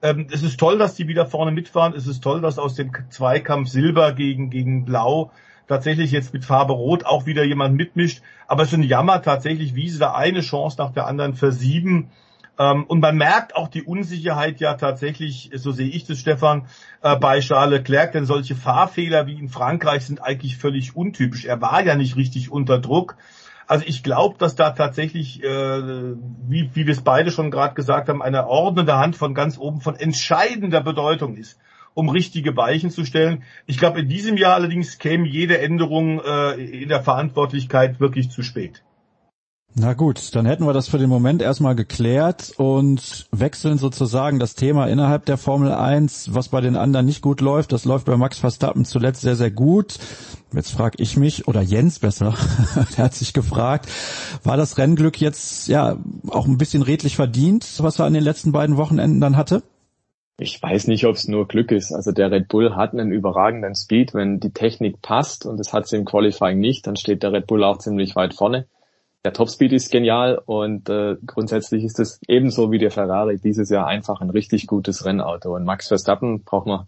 Ähm, es ist toll, dass die wieder vorne mitfahren. Es ist toll, dass aus dem Zweikampf Silber gegen, gegen Blau tatsächlich jetzt mit Farbe Rot auch wieder jemand mitmischt. Aber es ist ein Jammer tatsächlich, wie sie da eine Chance nach der anderen versieben. Ähm, und man merkt auch die Unsicherheit ja tatsächlich, so sehe ich das, Stefan, äh, bei Charles Leclerc, denn solche Fahrfehler wie in Frankreich sind eigentlich völlig untypisch. Er war ja nicht richtig unter Druck. Also ich glaube, dass da tatsächlich, äh, wie, wie wir es beide schon gerade gesagt haben, eine ordnende Hand von ganz oben von entscheidender Bedeutung ist, um richtige Weichen zu stellen. Ich glaube, in diesem Jahr allerdings käme jede Änderung äh, in der Verantwortlichkeit wirklich zu spät. Na gut, dann hätten wir das für den Moment erstmal geklärt und wechseln sozusagen das Thema innerhalb der Formel 1, was bei den anderen nicht gut läuft. Das läuft bei Max Verstappen zuletzt sehr, sehr gut. Jetzt frage ich mich, oder Jens besser, der hat sich gefragt, war das Rennglück jetzt ja auch ein bisschen redlich verdient, was er an den letzten beiden Wochenenden dann hatte? Ich weiß nicht, ob es nur Glück ist. Also der Red Bull hat einen überragenden Speed. Wenn die Technik passt und das hat sie im Qualifying nicht, dann steht der Red Bull auch ziemlich weit vorne der Topspeed ist genial und äh, grundsätzlich ist es ebenso wie der Ferrari dieses Jahr einfach ein richtig gutes Rennauto. Und Max Verstappen braucht man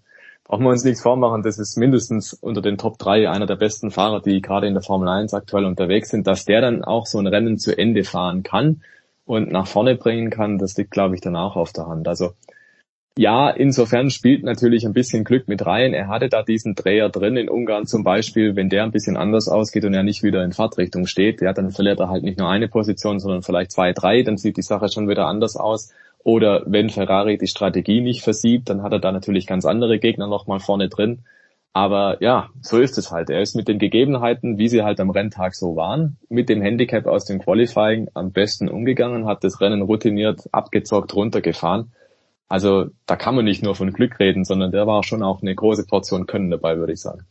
brauchen wir uns nichts vormachen, das ist mindestens unter den Top 3 einer der besten Fahrer, die gerade in der Formel 1 aktuell unterwegs sind. Dass der dann auch so ein Rennen zu Ende fahren kann und nach vorne bringen kann, das liegt, glaube ich, dann auch auf der Hand. Also ja, insofern spielt natürlich ein bisschen Glück mit rein. Er hatte da diesen Dreher drin in Ungarn zum Beispiel. Wenn der ein bisschen anders ausgeht und er nicht wieder in Fahrtrichtung steht, ja, dann verliert er halt nicht nur eine Position, sondern vielleicht zwei, drei. Dann sieht die Sache schon wieder anders aus. Oder wenn Ferrari die Strategie nicht versieht, dann hat er da natürlich ganz andere Gegner nochmal vorne drin. Aber ja, so ist es halt. Er ist mit den Gegebenheiten, wie sie halt am Renntag so waren, mit dem Handicap aus dem Qualifying am besten umgegangen, hat das Rennen routiniert, abgezockt, runtergefahren also da kann man nicht nur von Glück reden, sondern der war schon auch eine große Portion Können dabei, würde ich sagen.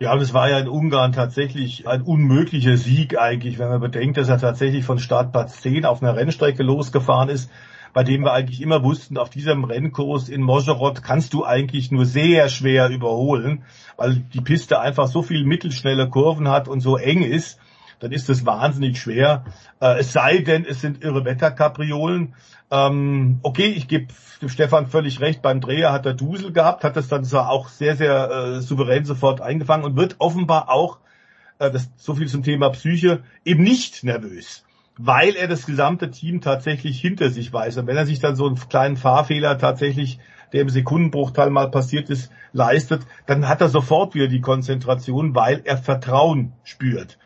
Ja, und es war ja in Ungarn tatsächlich ein unmöglicher Sieg eigentlich, wenn man bedenkt, dass er tatsächlich von Startplatz 10 auf einer Rennstrecke losgefahren ist. bei dem wir eigentlich immer wussten, auf diesem Rennkurs in Moserot kannst du eigentlich nur sehr schwer überholen, weil die Piste einfach so viel mittelschnelle Kurven hat und so eng ist, dann ist es wahnsinnig schwer. Äh, es sei denn, es sind irre Wetterkapriolen. Ähm, okay, ich gebe Stefan völlig recht, beim Dreher hat er Dusel gehabt, hat das dann zwar auch sehr, sehr äh, souverän sofort eingefangen und wird offenbar auch, äh, das so viel zum Thema Psyche, eben nicht nervös weil er das gesamte Team tatsächlich hinter sich weiß. Und wenn er sich dann so einen kleinen Fahrfehler tatsächlich, der im Sekundenbruchteil mal passiert ist, leistet, dann hat er sofort wieder die Konzentration, weil er Vertrauen spürt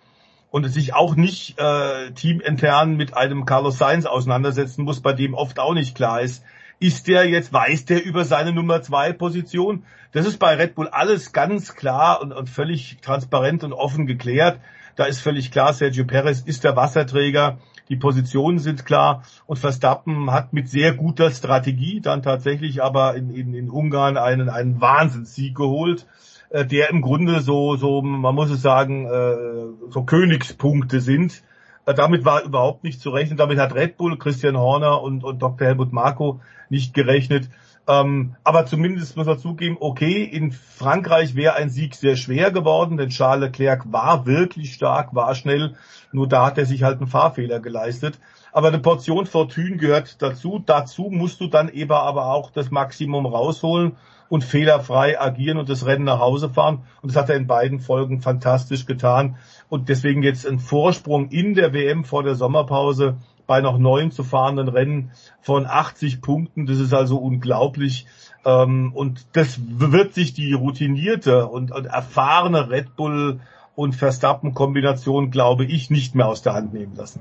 und sich auch nicht äh, teamintern mit einem Carlos Sainz auseinandersetzen muss, bei dem oft auch nicht klar ist, ist der jetzt, weiß der über seine Nummer zwei Position? Das ist bei Red Bull alles ganz klar und, und völlig transparent und offen geklärt. Da ist völlig klar, Sergio Perez ist der Wasserträger. Die Positionen sind klar und Verstappen hat mit sehr guter Strategie dann tatsächlich aber in, in, in Ungarn einen, einen Wahnsinnssieg geholt, äh, der im Grunde so, so, man muss es sagen, äh, so Königspunkte sind. Äh, damit war überhaupt nicht zu rechnen. Damit hat Red Bull, Christian Horner und, und Dr. Helmut Marko nicht gerechnet. Ähm, aber zumindest muss man zugeben, okay, in Frankreich wäre ein Sieg sehr schwer geworden, denn Charles Leclerc war wirklich stark, war schnell, nur da hat er sich halt einen Fahrfehler geleistet. Aber eine Portion Fortune gehört dazu. Dazu musst du dann eben aber auch das Maximum rausholen und fehlerfrei agieren und das Rennen nach Hause fahren. Und das hat er in beiden Folgen fantastisch getan. Und deswegen jetzt ein Vorsprung in der WM vor der Sommerpause bei noch neun zu fahrenden Rennen von 80 Punkten. Das ist also unglaublich. Ähm, und das wird sich die routinierte und, und erfahrene Red Bull und Verstappen-Kombination, glaube ich, nicht mehr aus der Hand nehmen lassen.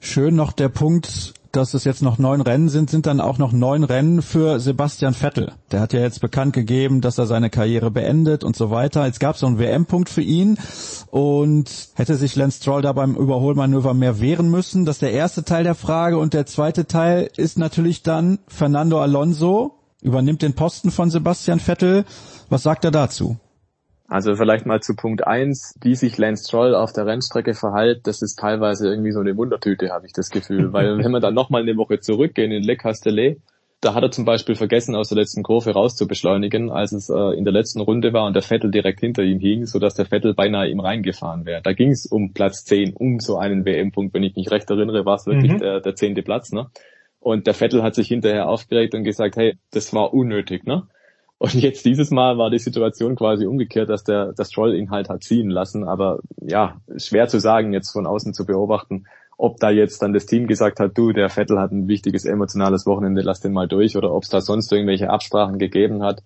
Schön noch der Punkt, dass es jetzt noch neun Rennen sind, sind dann auch noch neun Rennen für Sebastian Vettel. Der hat ja jetzt bekannt gegeben, dass er seine Karriere beendet und so weiter. Jetzt gab es so einen WM-Punkt für ihn und hätte sich Lance Stroll da beim Überholmanöver mehr wehren müssen. Das ist der erste Teil der Frage und der zweite Teil ist natürlich dann Fernando Alonso übernimmt den Posten von Sebastian Vettel. Was sagt er dazu? Also vielleicht mal zu Punkt eins, wie sich Lance Stroll auf der Rennstrecke verhält, das ist teilweise irgendwie so eine Wundertüte, habe ich das Gefühl. Weil wenn wir dann nochmal eine Woche zurückgehen in Le Castellet, da hat er zum Beispiel vergessen, aus der letzten Kurve rauszubeschleunigen, als es äh, in der letzten Runde war und der Vettel direkt hinter ihm hing, sodass der Vettel beinahe ihm reingefahren wäre. Da ging es um Platz 10, um so einen WM-Punkt. Wenn ich mich recht erinnere, war es wirklich mhm. der, der zehnte Platz. Ne? Und der Vettel hat sich hinterher aufgeregt und gesagt, hey, das war unnötig. Ne? Und jetzt dieses Mal war die Situation quasi umgekehrt, dass der das Troll ihn halt hat ziehen lassen. Aber ja, schwer zu sagen, jetzt von außen zu beobachten, ob da jetzt dann das Team gesagt hat, du, der Vettel hat ein wichtiges emotionales Wochenende, lass den mal durch, oder ob es da sonst irgendwelche Absprachen gegeben hat,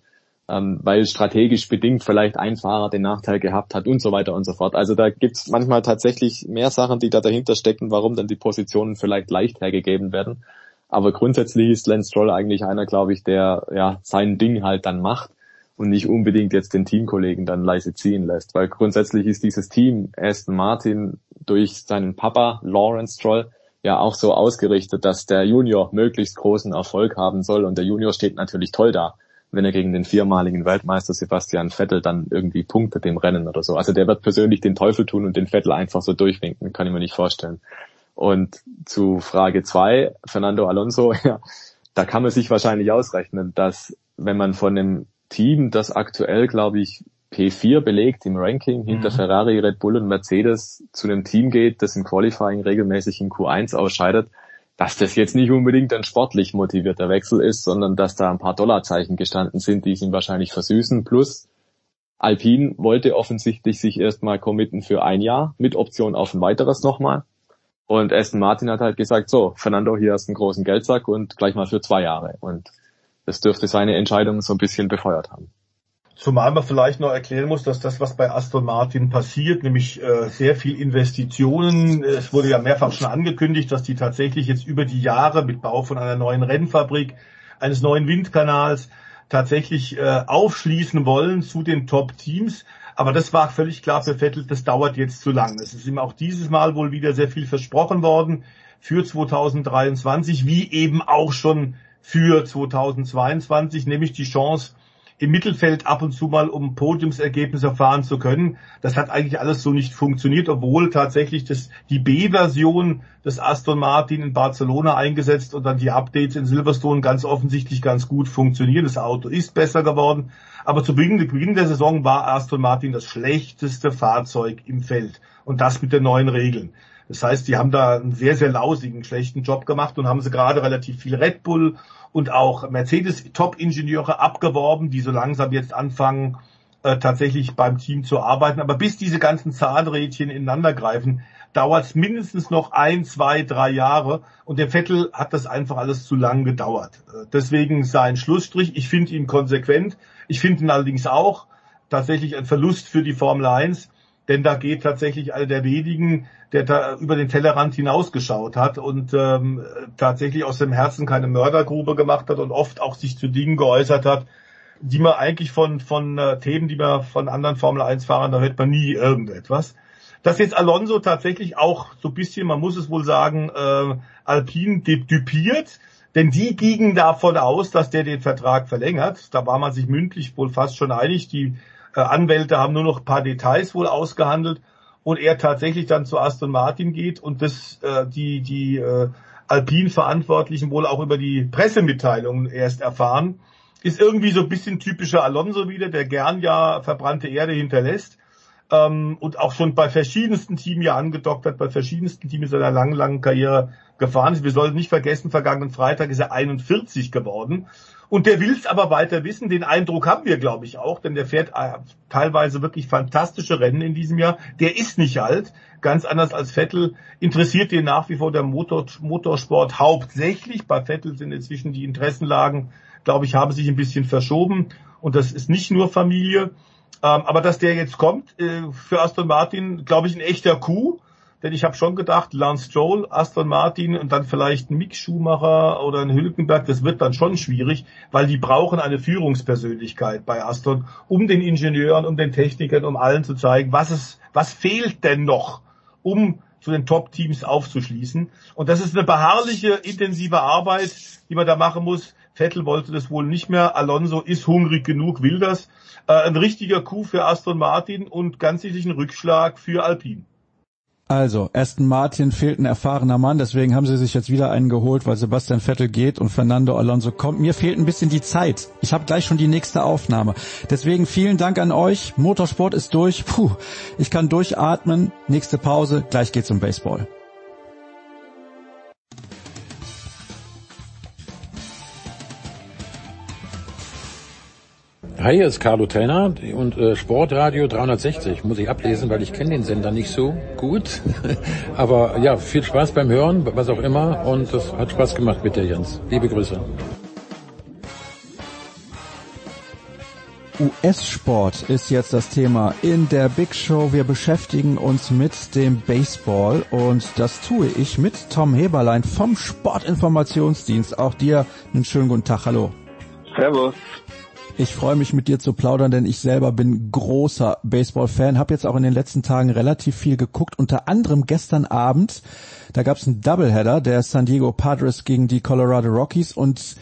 ähm, weil strategisch bedingt vielleicht ein Fahrer den Nachteil gehabt hat und so weiter und so fort. Also da gibt's manchmal tatsächlich mehr Sachen, die da dahinter stecken, warum dann die Positionen vielleicht leicht hergegeben werden. Aber grundsätzlich ist Lance Stroll eigentlich einer, glaube ich, der ja sein Ding halt dann macht und nicht unbedingt jetzt den Teamkollegen dann leise ziehen lässt. Weil grundsätzlich ist dieses Team Aston Martin durch seinen Papa Lawrence Stroll ja auch so ausgerichtet, dass der Junior möglichst großen Erfolg haben soll und der Junior steht natürlich toll da, wenn er gegen den viermaligen Weltmeister Sebastian Vettel dann irgendwie punktet im Rennen oder so. Also der wird persönlich den Teufel tun und den Vettel einfach so durchwinken, kann ich mir nicht vorstellen. Und zu Frage zwei, Fernando Alonso, ja, da kann man sich wahrscheinlich ausrechnen, dass wenn man von einem Team, das aktuell, glaube ich, P4 belegt im Ranking hinter mhm. Ferrari, Red Bull und Mercedes zu einem Team geht, das im Qualifying regelmäßig in Q1 ausscheidet, dass das jetzt nicht unbedingt ein sportlich motivierter Wechsel ist, sondern dass da ein paar Dollarzeichen gestanden sind, die es ihm wahrscheinlich versüßen. Plus Alpine wollte offensichtlich sich erstmal committen für ein Jahr mit Option auf ein weiteres nochmal. Und Aston Martin hat halt gesagt, so, Fernando, hier hast einen großen Geldsack und gleich mal für zwei Jahre. Und das dürfte seine Entscheidung so ein bisschen befeuert haben. Zumal man vielleicht noch erklären muss, dass das, was bei Aston Martin passiert, nämlich äh, sehr viel Investitionen, es wurde ja mehrfach schon angekündigt, dass die tatsächlich jetzt über die Jahre mit Bau von einer neuen Rennfabrik, eines neuen Windkanals tatsächlich äh, aufschließen wollen zu den Top-Teams. Aber das war völlig klar für Vettel, das dauert jetzt zu lang. Es ist ihm auch dieses Mal wohl wieder sehr viel versprochen worden für 2023, wie eben auch schon für 2022, nämlich die Chance, im Mittelfeld ab und zu mal um Podiumsergebnisse fahren zu können. Das hat eigentlich alles so nicht funktioniert, obwohl tatsächlich das, die B-Version des Aston Martin in Barcelona eingesetzt und dann die Updates in Silverstone ganz offensichtlich ganz gut funktionieren. Das Auto ist besser geworden. Aber zu Beginn, Beginn der Saison war Aston Martin das schlechteste Fahrzeug im Feld. Und das mit den neuen Regeln. Das heißt, die haben da einen sehr, sehr lausigen, schlechten Job gemacht und haben sie gerade relativ viel Red Bull und auch Mercedes Top-Ingenieure abgeworben, die so langsam jetzt anfangen, äh, tatsächlich beim Team zu arbeiten. Aber bis diese ganzen Zahnrädchen ineinander greifen, dauert es mindestens noch ein, zwei, drei Jahre. Und der Vettel hat das einfach alles zu lang gedauert. Äh, deswegen sein Schlussstrich. Ich finde ihn konsequent. Ich finde ihn allerdings auch tatsächlich ein Verlust für die Formel 1 denn da geht tatsächlich einer der wenigen, der da über den Tellerrand hinausgeschaut hat und ähm, tatsächlich aus dem Herzen keine Mördergrube gemacht hat und oft auch sich zu Dingen geäußert hat, die man eigentlich von, von äh, Themen, die man von anderen Formel-1-Fahrern, da hört man nie irgendetwas. Dass jetzt Alonso tatsächlich auch so bisschen, man muss es wohl sagen, äh, Alpine dupiert, denn die gingen davon aus, dass der den Vertrag verlängert. Da war man sich mündlich wohl fast schon einig. Die äh, Anwälte haben nur noch ein paar Details wohl ausgehandelt und er tatsächlich dann zu Aston Martin geht und das äh, die die äh, Alpin-Verantwortlichen wohl auch über die Pressemitteilungen erst erfahren, ist irgendwie so ein bisschen typischer Alonso wieder, der gern ja verbrannte Erde hinterlässt. Ähm, und auch schon bei verschiedensten Teams ja angedockt hat, bei verschiedensten Teams in seiner langen, langen Karriere gefahren ist. Wir sollten nicht vergessen, vergangenen Freitag ist er 41 geworden und der will es aber weiter wissen. Den Eindruck haben wir, glaube ich, auch, denn der fährt äh, teilweise wirklich fantastische Rennen in diesem Jahr. Der ist nicht alt, ganz anders als Vettel. Interessiert den nach wie vor der Motor, Motorsport hauptsächlich. Bei Vettel sind inzwischen die Interessenlagen, glaube ich, haben sich ein bisschen verschoben. Und das ist nicht nur Familie. Ähm, aber dass der jetzt kommt, äh, für Aston Martin, glaube ich, ein echter Coup. Denn ich habe schon gedacht, Lance Stroll, Aston Martin und dann vielleicht ein Mick Schumacher oder ein Hülkenberg, das wird dann schon schwierig, weil die brauchen eine Führungspersönlichkeit bei Aston, um den Ingenieuren, um den Technikern, um allen zu zeigen, was es, was fehlt denn noch, um zu den Top-Teams aufzuschließen. Und das ist eine beharrliche, intensive Arbeit, die man da machen muss. Vettel wollte das wohl nicht mehr. Alonso ist hungrig genug, will das. Äh, ein richtiger Coup für Aston Martin und ganz sicherlich ein Rückschlag für Alpine. Also, Aston Martin fehlt ein erfahrener Mann, deswegen haben sie sich jetzt wieder einen geholt, weil Sebastian Vettel geht und Fernando Alonso kommt. Mir fehlt ein bisschen die Zeit. Ich habe gleich schon die nächste Aufnahme. Deswegen vielen Dank an euch. Motorsport ist durch. Puh, ich kann durchatmen. Nächste Pause, gleich geht's um Baseball. Hi, hier ist Carlo Trainer und äh, Sportradio 360 muss ich ablesen, weil ich kenne den Sender nicht so gut. Aber ja, viel Spaß beim Hören, was auch immer. Und es hat Spaß gemacht mit dir, Jens. Liebe Grüße. US-Sport ist jetzt das Thema in der Big Show. Wir beschäftigen uns mit dem Baseball und das tue ich mit Tom Heberlein vom Sportinformationsdienst. Auch dir einen schönen guten Tag. Hallo. Servus. Ich freue mich mit dir zu plaudern, denn ich selber bin großer Baseball-Fan, habe jetzt auch in den letzten Tagen relativ viel geguckt, unter anderem gestern Abend, da gab es einen Doubleheader der San Diego Padres gegen die Colorado Rockies. Und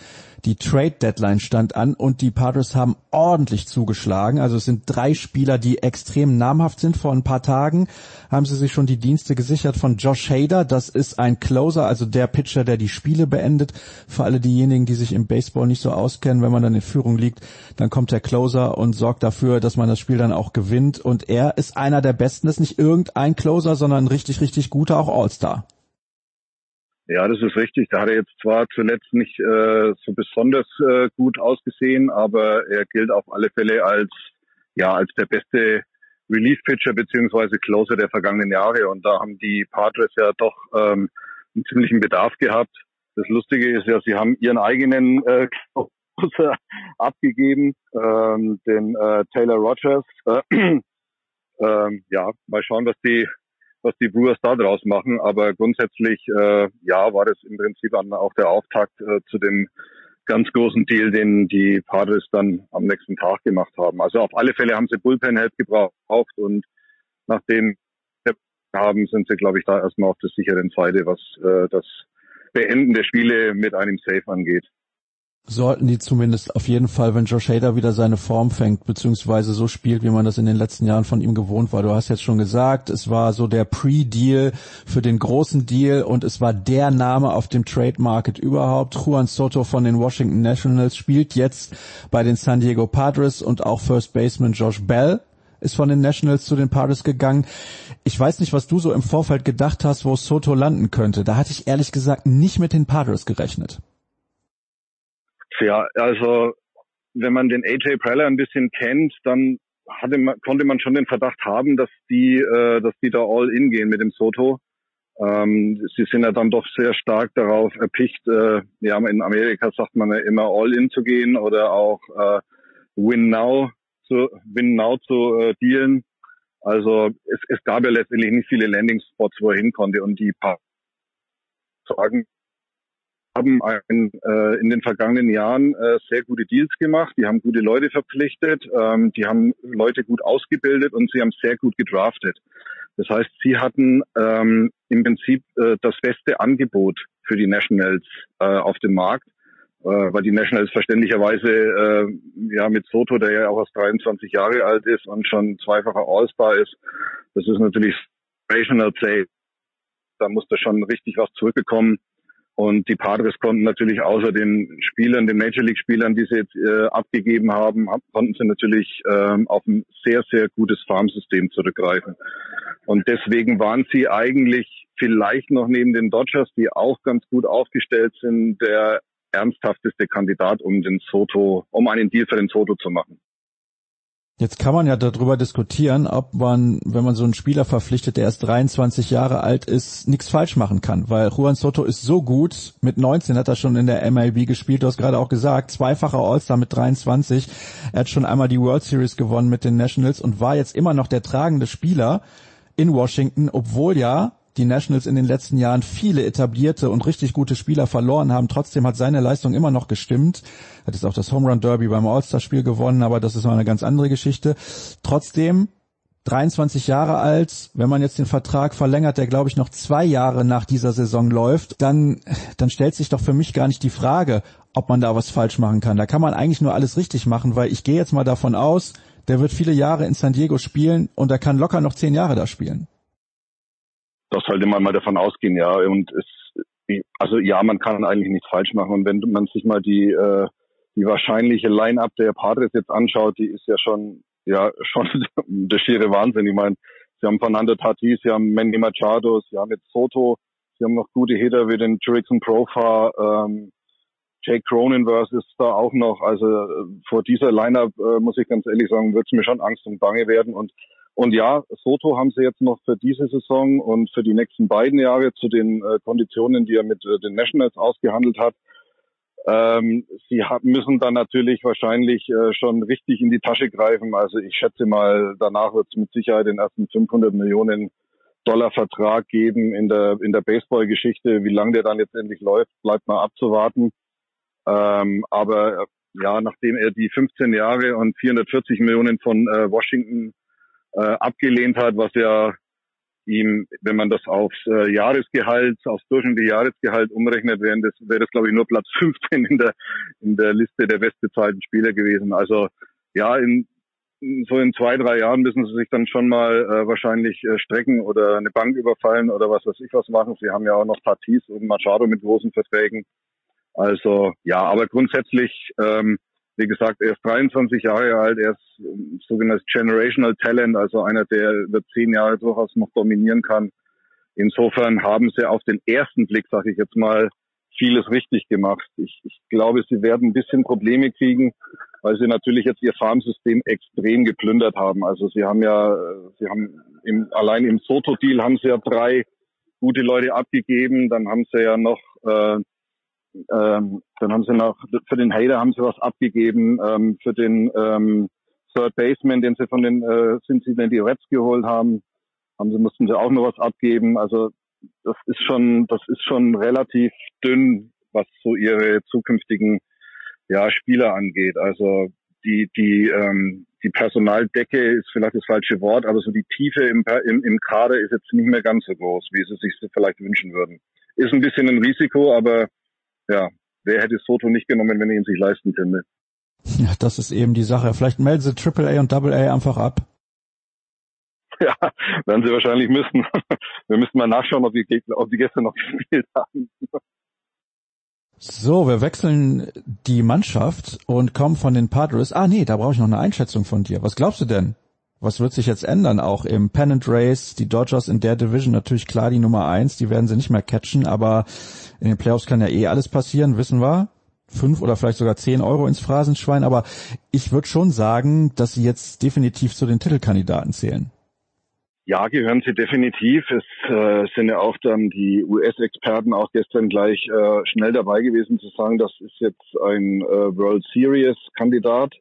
die Trade Deadline stand an und die Padres haben ordentlich zugeschlagen. Also es sind drei Spieler, die extrem namhaft sind. Vor ein paar Tagen haben sie sich schon die Dienste gesichert von Josh Hader. Das ist ein Closer, also der Pitcher, der die Spiele beendet. Für alle diejenigen, die sich im Baseball nicht so auskennen, wenn man dann in Führung liegt, dann kommt der Closer und sorgt dafür, dass man das Spiel dann auch gewinnt. Und er ist einer der Besten. Das ist nicht irgendein Closer, sondern ein richtig, richtig guter, auch All-Star. Ja, das ist richtig. Da hat er jetzt zwar zuletzt nicht äh, so besonders äh, gut ausgesehen, aber er gilt auf alle Fälle als ja als der beste Relief-Pitcher beziehungsweise Closer der vergangenen Jahre. Und da haben die Padres ja doch ähm, einen ziemlichen Bedarf gehabt. Das Lustige ist ja, sie haben ihren eigenen äh, Closer abgegeben, ähm, den äh, Taylor Rogers. Äh, ähm, ja, mal schauen, was die was die Brewers da draus machen. Aber grundsätzlich, äh, ja, war das im Prinzip dann auch der Auftakt äh, zu dem ganz großen Deal, den die Padres dann am nächsten Tag gemacht haben. Also auf alle Fälle haben sie Bullpen-Help gebraucht und nachdem haben, sind sie, glaube ich, da erstmal auf der sicheren Seite, was äh, das Beenden der Spiele mit einem Safe angeht. Sollten die zumindest auf jeden Fall, wenn Josh Hader wieder seine Form fängt, beziehungsweise so spielt, wie man das in den letzten Jahren von ihm gewohnt war. Du hast jetzt schon gesagt, es war so der Pre-Deal für den großen Deal und es war der Name auf dem Trade Market überhaupt. Juan Soto von den Washington Nationals spielt jetzt bei den San Diego Padres und auch First Baseman Josh Bell ist von den Nationals zu den Padres gegangen. Ich weiß nicht, was du so im Vorfeld gedacht hast, wo Soto landen könnte. Da hatte ich ehrlich gesagt nicht mit den Padres gerechnet. Ja, also wenn man den AJ Preller ein bisschen kennt, dann hatte man, konnte man schon den Verdacht haben, dass die, äh, dass die da all in gehen mit dem Soto. Ähm, sie sind ja dann doch sehr stark darauf erpicht, äh, ja, in Amerika sagt man ja immer all in zu gehen oder auch äh, win now zu win now zu äh, dealen. Also es, es gab ja letztendlich nicht viele Landing Spots, wo er hin konnte und die paar sagen, haben ein, äh, in den vergangenen Jahren äh, sehr gute Deals gemacht. Die haben gute Leute verpflichtet, ähm, die haben Leute gut ausgebildet und sie haben sehr gut gedraftet. Das heißt, sie hatten ähm, im Prinzip äh, das beste Angebot für die Nationals äh, auf dem Markt, äh, weil die Nationals verständlicherweise äh, ja mit Soto, der ja auch erst 23 Jahre alt ist und schon zweifacher All-Star ist, das ist natürlich Rational Play. Da muss da schon richtig was zurückgekommen. Und die Padres konnten natürlich außer den Spielern, den Major League Spielern, die sie jetzt äh, abgegeben haben, konnten sie natürlich ähm, auf ein sehr, sehr gutes Farmsystem zurückgreifen. Und deswegen waren sie eigentlich vielleicht noch neben den Dodgers, die auch ganz gut aufgestellt sind, der ernsthafteste Kandidat, um den Soto, um einen Deal für den Soto zu machen. Jetzt kann man ja darüber diskutieren, ob man, wenn man so einen Spieler verpflichtet, der erst 23 Jahre alt ist, nichts falsch machen kann, weil Juan Soto ist so gut. Mit 19 hat er schon in der MLB gespielt. Du hast gerade auch gesagt, zweifacher All-Star mit 23. Er hat schon einmal die World Series gewonnen mit den Nationals und war jetzt immer noch der tragende Spieler in Washington, obwohl ja die Nationals in den letzten Jahren viele etablierte und richtig gute Spieler verloren haben. Trotzdem hat seine Leistung immer noch gestimmt. Hat jetzt auch das Home Run Derby beim All-Star-Spiel gewonnen, aber das ist mal eine ganz andere Geschichte. Trotzdem 23 Jahre alt, wenn man jetzt den Vertrag verlängert, der glaube ich noch zwei Jahre nach dieser Saison läuft, dann, dann stellt sich doch für mich gar nicht die Frage, ob man da was falsch machen kann. Da kann man eigentlich nur alles richtig machen, weil ich gehe jetzt mal davon aus, der wird viele Jahre in San Diego spielen und er kann locker noch zehn Jahre da spielen das sollte man mal davon ausgehen, ja. Und es, also ja, man kann eigentlich nichts falsch machen. Und wenn man sich mal die, äh, die wahrscheinliche Line-Up der Padres jetzt anschaut, die ist ja schon, ja, schon der schiere Wahnsinn. Ich meine, sie haben Fernando Tatis, sie haben Manny Machado, sie haben jetzt Soto, sie haben noch gute Hitter wie den Jurickson Profar, ähm, Jake Cronenworth ist da auch noch. Also äh, vor dieser Line-Up, äh, muss ich ganz ehrlich sagen, wird es mir schon Angst und Bange werden. Und und ja, Soto haben sie jetzt noch für diese Saison und für die nächsten beiden Jahre zu den äh, Konditionen, die er mit äh, den Nationals ausgehandelt hat. Ähm, sie haben, müssen dann natürlich wahrscheinlich äh, schon richtig in die Tasche greifen. Also ich schätze mal, danach wird es mit Sicherheit den ersten 500 Millionen Dollar Vertrag geben in der in der Baseball-Geschichte. Wie lange der dann letztendlich läuft, bleibt mal abzuwarten. Ähm, aber ja, nachdem er die 15 Jahre und 440 Millionen von äh, Washington äh, abgelehnt hat, was ja ihm, wenn man das aufs äh, Jahresgehalt, aufs durchschnittliche Jahresgehalt umrechnet, wäre das, wäre das glaube ich nur Platz 15 in der in der Liste der bestbezahlten Spieler gewesen. Also ja, in so in zwei, drei Jahren müssen sie sich dann schon mal äh, wahrscheinlich äh, strecken oder eine Bank überfallen oder was weiß ich was machen. Sie haben ja auch noch Parties und Machado mit großen Verträgen. Also ja, aber grundsätzlich ähm, wie gesagt, er ist 23 Jahre alt, er ist ähm, sogenanntes Generational Talent, also einer, der über zehn Jahre durchaus noch dominieren kann. Insofern haben sie auf den ersten Blick, sage ich jetzt mal, vieles richtig gemacht. Ich, ich glaube, sie werden ein bisschen Probleme kriegen, weil sie natürlich jetzt ihr Farmsystem extrem geplündert haben. Also sie haben ja, sie haben im, allein im Soto-Deal haben sie ja drei gute Leute abgegeben, dann haben sie ja noch äh, ähm, dann haben sie noch, für den Hader haben sie was abgegeben, ähm, für den ähm, Third Baseman, den sie von den äh, Cincinnati Reds geholt haben, haben sie, mussten sie auch noch was abgeben. Also das ist schon, das ist schon relativ dünn, was so ihre zukünftigen ja, Spieler angeht. Also die, die, ähm, die Personaldecke ist vielleicht das falsche Wort, aber so die Tiefe im, im, im Kader ist jetzt nicht mehr ganz so groß, wie sie sich vielleicht wünschen würden. Ist ein bisschen ein Risiko, aber ja, wer hätte Soto nicht genommen, wenn er ihn sich leisten könnte? Ja, das ist eben die Sache. Vielleicht melden sie AAA und AA einfach ab. Ja, werden sie wahrscheinlich müssen. Wir müssen mal nachschauen, ob die, Gegner, ob die gestern noch gespielt haben. So, wir wechseln die Mannschaft und kommen von den Padres. Ah nee, da brauche ich noch eine Einschätzung von dir. Was glaubst du denn? Was wird sich jetzt ändern auch im Pennant Race? Die Dodgers in der Division natürlich klar die Nummer eins, die werden sie nicht mehr catchen, aber in den Playoffs kann ja eh alles passieren, wissen wir. Fünf oder vielleicht sogar zehn Euro ins Phrasenschwein, aber ich würde schon sagen, dass sie jetzt definitiv zu den Titelkandidaten zählen. Ja, gehören sie definitiv. Es äh, sind ja auch dann die US-Experten auch gestern gleich äh, schnell dabei gewesen zu sagen, das ist jetzt ein äh, World Series-Kandidat.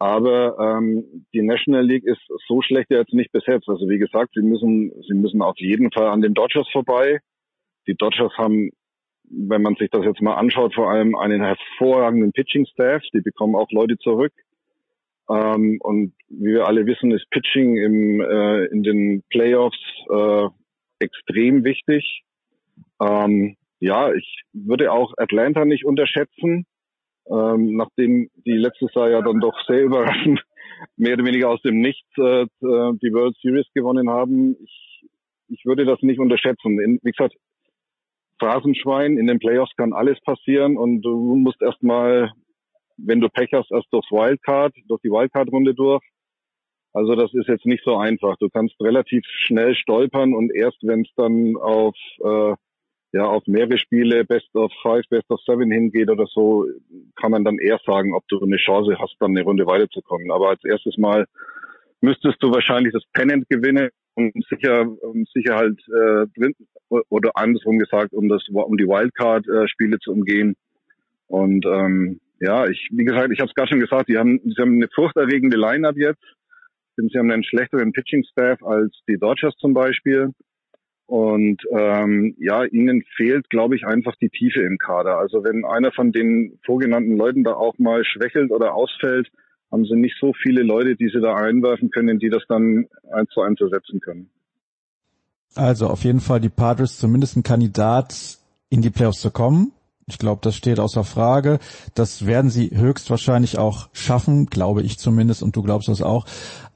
Aber ähm, die National League ist so schlecht jetzt nicht besetzt. Also wie gesagt, sie müssen, sie müssen auf jeden Fall an den Dodgers vorbei. Die Dodgers haben, wenn man sich das jetzt mal anschaut, vor allem einen hervorragenden Pitching-Staff. Die bekommen auch Leute zurück. Ähm, und wie wir alle wissen, ist Pitching im, äh, in den Playoffs äh, extrem wichtig. Ähm, ja, ich würde auch Atlanta nicht unterschätzen, ähm, nachdem die letztes Jahr ja dann doch sehr überraschend mehr oder weniger aus dem Nichts äh, die World Series gewonnen haben. Ich, ich würde das nicht unterschätzen. In, wie gesagt, Phrasenschwein, in den Playoffs kann alles passieren und du musst erstmal wenn du Pech hast, erst durchs Wildcard, durch die Wildcard-Runde durch. Also das ist jetzt nicht so einfach. Du kannst relativ schnell stolpern und erst wenn es dann auf äh, ja auf mehrere Spiele Best of Five, Best of Seven hingeht oder so, kann man dann eher sagen, ob du eine Chance hast, dann eine Runde weiterzukommen. Aber als erstes Mal müsstest du wahrscheinlich das Pennant gewinnen, um sicher, um sicher halt äh, drin oder andersrum gesagt, um das um die Wildcard-Spiele äh, zu umgehen. Und ähm, ja, ich, wie gesagt, ich habe es gerade schon gesagt, die haben, sie haben eine furchterregende Line-up jetzt. Sie haben einen schlechteren Pitching-Staff als die Dodgers zum Beispiel. Und ähm, ja, ihnen fehlt, glaube ich, einfach die Tiefe im Kader. Also wenn einer von den vorgenannten Leuten da auch mal schwächelt oder ausfällt, haben sie nicht so viele Leute, die sie da einwerfen können, die das dann eins zu eins ersetzen können. Also auf jeden Fall die Padres zumindest ein Kandidat, in die Playoffs zu kommen. Ich glaube, das steht außer Frage. Das werden sie höchstwahrscheinlich auch schaffen, glaube ich zumindest, und du glaubst das auch.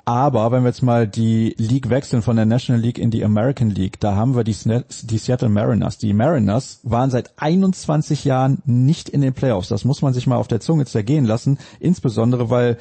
Aber wenn wir jetzt mal die League wechseln von der National League in die American League, da haben wir die, die Seattle Mariners. Die Mariners waren seit 21 Jahren nicht in den Playoffs. Das muss man sich mal auf der Zunge zergehen lassen. Insbesondere, weil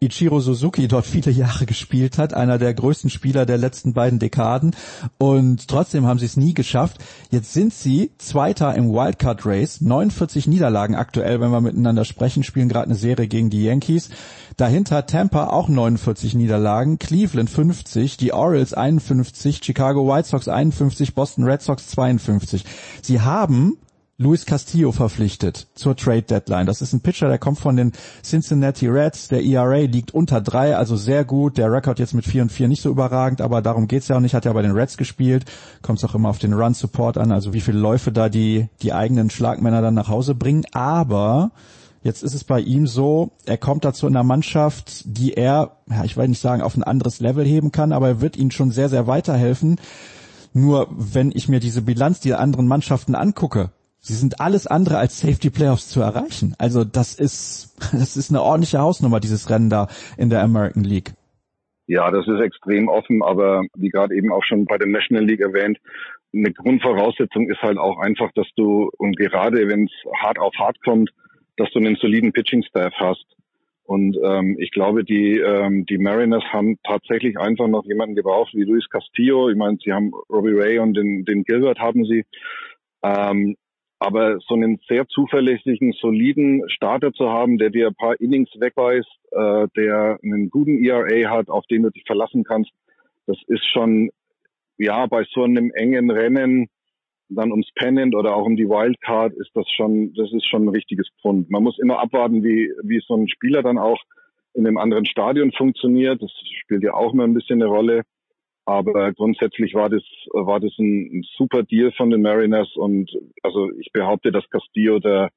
Ichiro Suzuki dort viele Jahre gespielt hat, einer der größten Spieler der letzten beiden Dekaden. Und trotzdem haben sie es nie geschafft. Jetzt sind sie Zweiter im Wildcard Race, 49 Niederlagen aktuell, wenn wir miteinander sprechen, spielen gerade eine Serie gegen die Yankees. Dahinter Tampa auch 49 Niederlagen, Cleveland 50, die Orioles 51, Chicago White Sox 51, Boston Red Sox 52. Sie haben Luis Castillo verpflichtet zur Trade Deadline. Das ist ein Pitcher, der kommt von den Cincinnati Reds. Der ERA liegt unter drei, also sehr gut. Der Rekord jetzt mit vier und vier nicht so überragend, aber darum geht's ja auch nicht. Hat ja bei den Reds gespielt. Kommt es auch immer auf den Run Support an, also wie viele Läufe da die, die eigenen Schlagmänner dann nach Hause bringen. Aber Jetzt ist es bei ihm so, er kommt dazu in einer Mannschaft, die er, ja, ich will nicht sagen, auf ein anderes Level heben kann, aber er wird ihnen schon sehr, sehr weiterhelfen. Nur wenn ich mir diese Bilanz der anderen Mannschaften angucke, Sie sind alles andere als Safety Playoffs zu erreichen. Also das ist, das ist eine ordentliche Hausnummer, dieses Rennen da in der American League. Ja, das ist extrem offen, aber wie gerade eben auch schon bei der National League erwähnt, eine Grundvoraussetzung ist halt auch einfach, dass du, und gerade wenn es hart auf hart kommt, dass du einen soliden Pitching-Staff hast. Und ähm, ich glaube, die, ähm, die Mariners haben tatsächlich einfach noch jemanden gebraucht wie Luis Castillo. Ich meine, sie haben Robbie Ray und den, den Gilbert haben sie. Ähm, aber so einen sehr zuverlässigen, soliden Starter zu haben, der dir ein paar Innings wegweist, äh, der einen guten ERA hat, auf den du dich verlassen kannst, das ist schon, ja, bei so einem engen Rennen, dann ums Pennant oder auch um die Wildcard, ist das schon, das ist schon ein richtiges Pfund. Man muss immer abwarten, wie, wie so ein Spieler dann auch in einem anderen Stadion funktioniert. Das spielt ja auch immer ein bisschen eine Rolle. Aber grundsätzlich war das, war das ein, super Deal von den Mariners und also ich behaupte, dass Castillo der,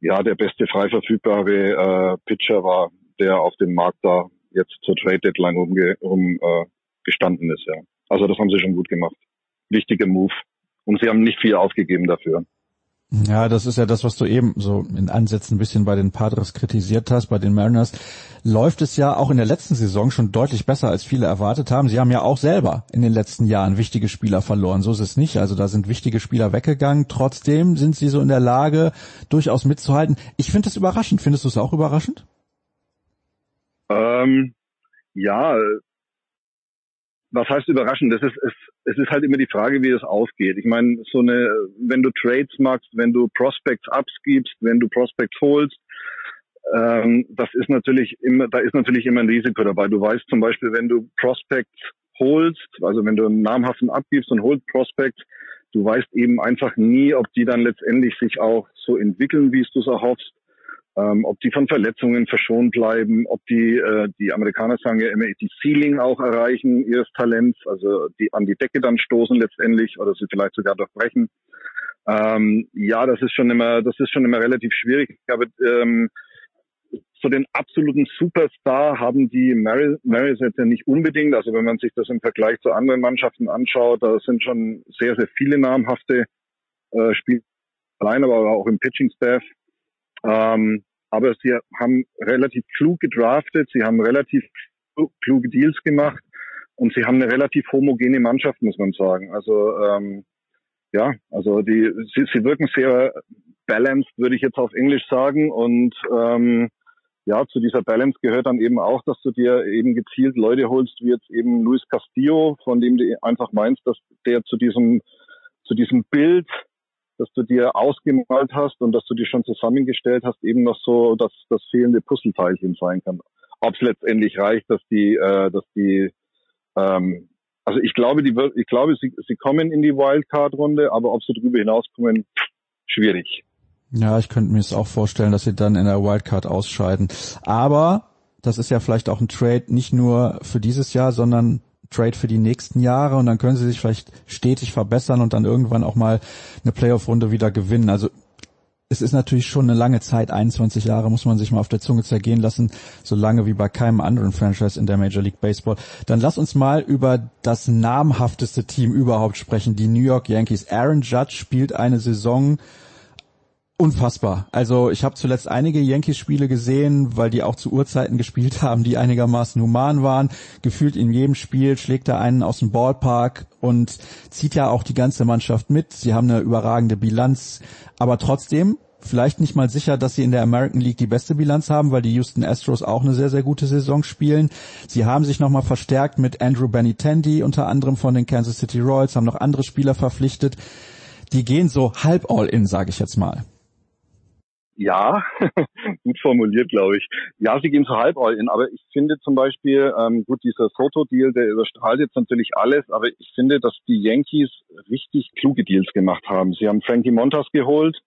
ja, der beste frei verfügbare äh, Pitcher war, der auf dem Markt da jetzt zur Trade Deadline umge um, äh, gestanden ist, ja. Also das haben sie schon gut gemacht. Wichtiger Move. Und sie haben nicht viel aufgegeben dafür. Ja, das ist ja das, was du eben so in Ansätzen ein bisschen bei den Padres kritisiert hast, bei den Mariners. Läuft es ja auch in der letzten Saison schon deutlich besser, als viele erwartet haben. Sie haben ja auch selber in den letzten Jahren wichtige Spieler verloren. So ist es nicht. Also da sind wichtige Spieler weggegangen. Trotzdem sind sie so in der Lage, durchaus mitzuhalten. Ich finde das überraschend. Findest du es auch überraschend? Ähm, ja, was heißt überraschend? Das ist, es, es ist halt immer die Frage, wie das ausgeht. Ich meine, so eine, wenn du Trades machst, wenn du Prospects abgibst, wenn du Prospects holst, ähm, das ist natürlich immer, da ist natürlich immer ein Risiko dabei. Du weißt zum Beispiel, wenn du Prospects holst, also wenn du einen namhaften abgibst und holst Prospects, du weißt eben einfach nie, ob die dann letztendlich sich auch so entwickeln, wie du es erhoffst ähm, ob die von Verletzungen verschont bleiben, ob die, äh, die Amerikaner sagen ja immer, die Ceiling auch erreichen ihres Talents, also die an die Decke dann stoßen letztendlich oder sie vielleicht sogar durchbrechen. Ähm, ja, das ist schon immer, das ist schon immer relativ schwierig. Aber ähm, so den absoluten Superstar haben die Marys jetzt ja nicht unbedingt. Also wenn man sich das im Vergleich zu anderen Mannschaften anschaut, da sind schon sehr, sehr viele namhafte äh, Spieler allein, aber auch im Pitching Staff. Ähm, aber sie haben relativ klug gedraftet, sie haben relativ kluge Deals gemacht und sie haben eine relativ homogene Mannschaft, muss man sagen. Also ähm, ja, also die sie, sie wirken sehr balanced, würde ich jetzt auf Englisch sagen. Und ähm, ja, zu dieser Balance gehört dann eben auch, dass du dir eben gezielt Leute holst, wie jetzt eben Luis Castillo, von dem du einfach meinst, dass der zu diesem zu diesem Bild dass du dir ausgemalt hast und dass du dir schon zusammengestellt hast, eben noch so, dass das fehlende Puzzleteilchen sein kann. Ob es letztendlich reicht, dass die, äh, dass die, ähm, also ich glaube, die, ich glaube, sie, sie kommen in die Wildcard-Runde, aber ob sie darüber hinauskommen, schwierig. Ja, ich könnte mir es auch vorstellen, dass sie dann in der Wildcard ausscheiden. Aber das ist ja vielleicht auch ein Trade nicht nur für dieses Jahr, sondern Trade für die nächsten Jahre und dann können sie sich vielleicht stetig verbessern und dann irgendwann auch mal eine Playoff-Runde wieder gewinnen. Also es ist natürlich schon eine lange Zeit, 21 Jahre muss man sich mal auf der Zunge zergehen lassen, so lange wie bei keinem anderen Franchise in der Major League Baseball. Dann lass uns mal über das namhafteste Team überhaupt sprechen, die New York Yankees. Aaron Judge spielt eine Saison, Unfassbar. Also ich habe zuletzt einige Yankees-Spiele gesehen, weil die auch zu Uhrzeiten gespielt haben, die einigermaßen human waren. Gefühlt in jedem Spiel schlägt er einen aus dem Ballpark und zieht ja auch die ganze Mannschaft mit. Sie haben eine überragende Bilanz, aber trotzdem vielleicht nicht mal sicher, dass sie in der American League die beste Bilanz haben, weil die Houston Astros auch eine sehr, sehr gute Saison spielen. Sie haben sich nochmal verstärkt mit Andrew Benintendi, unter anderem von den Kansas City Royals, haben noch andere Spieler verpflichtet. Die gehen so halb all in, sage ich jetzt mal. Ja, gut formuliert, glaube ich. Ja, sie gehen so halb all in, aber ich finde zum Beispiel, ähm, gut, dieser Soto-Deal, der überstrahlt jetzt natürlich alles, aber ich finde, dass die Yankees richtig kluge Deals gemacht haben. Sie haben Frankie Montas geholt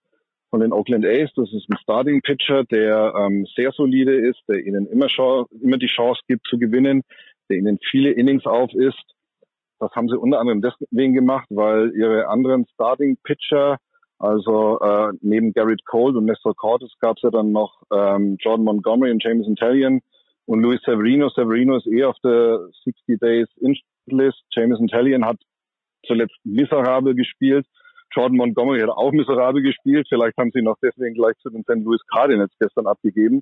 von den Oakland A's, das ist ein Starting-Pitcher, der ähm, sehr solide ist, der ihnen immer, immer die Chance gibt zu gewinnen, der ihnen viele Innings auf ist. Das haben sie unter anderem deswegen gemacht, weil ihre anderen Starting-Pitcher also äh, neben Garrett Cole und Nestor Cortes gab es ja dann noch ähm, Jordan Montgomery und Jameson Talion und Luis Severino. Severino ist eh auf der 60 Days Injured List. Jameson Talion hat zuletzt miserabel gespielt. Jordan Montgomery hat auch miserabel gespielt. Vielleicht haben sie noch deswegen gleich zu den St. Louis Cardinals gestern abgegeben.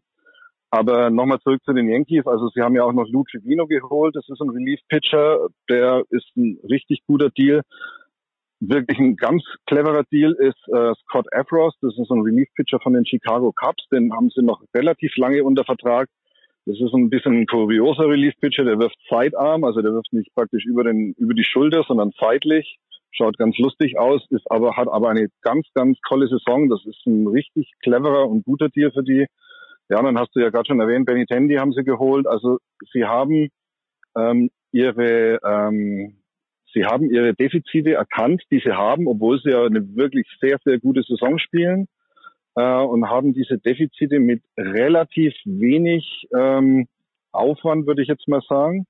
Aber nochmal zurück zu den Yankees. Also sie haben ja auch noch Lou Trevino geholt. Das ist ein Relief-Pitcher. Der ist ein richtig guter Deal wirklich ein ganz cleverer Deal ist äh, Scott Efros. Das ist ein Relief-Pitcher von den Chicago Cubs. Den haben sie noch relativ lange unter Vertrag. Das ist ein bisschen ein kurioser Relief-Pitcher. Der wirft Sidearm, also der wirft nicht praktisch über den über die Schulter, sondern seitlich. Schaut ganz lustig aus, ist aber hat aber eine ganz ganz tolle Saison. Das ist ein richtig cleverer und guter Deal für die. Ja, dann hast du ja gerade schon erwähnt, Benny Tandy haben sie geholt. Also sie haben ähm, ihre ähm, Sie haben ihre Defizite erkannt, die sie haben, obwohl sie ja eine wirklich sehr, sehr gute Saison spielen äh, und haben diese Defizite mit relativ wenig ähm, Aufwand, würde ich jetzt mal sagen,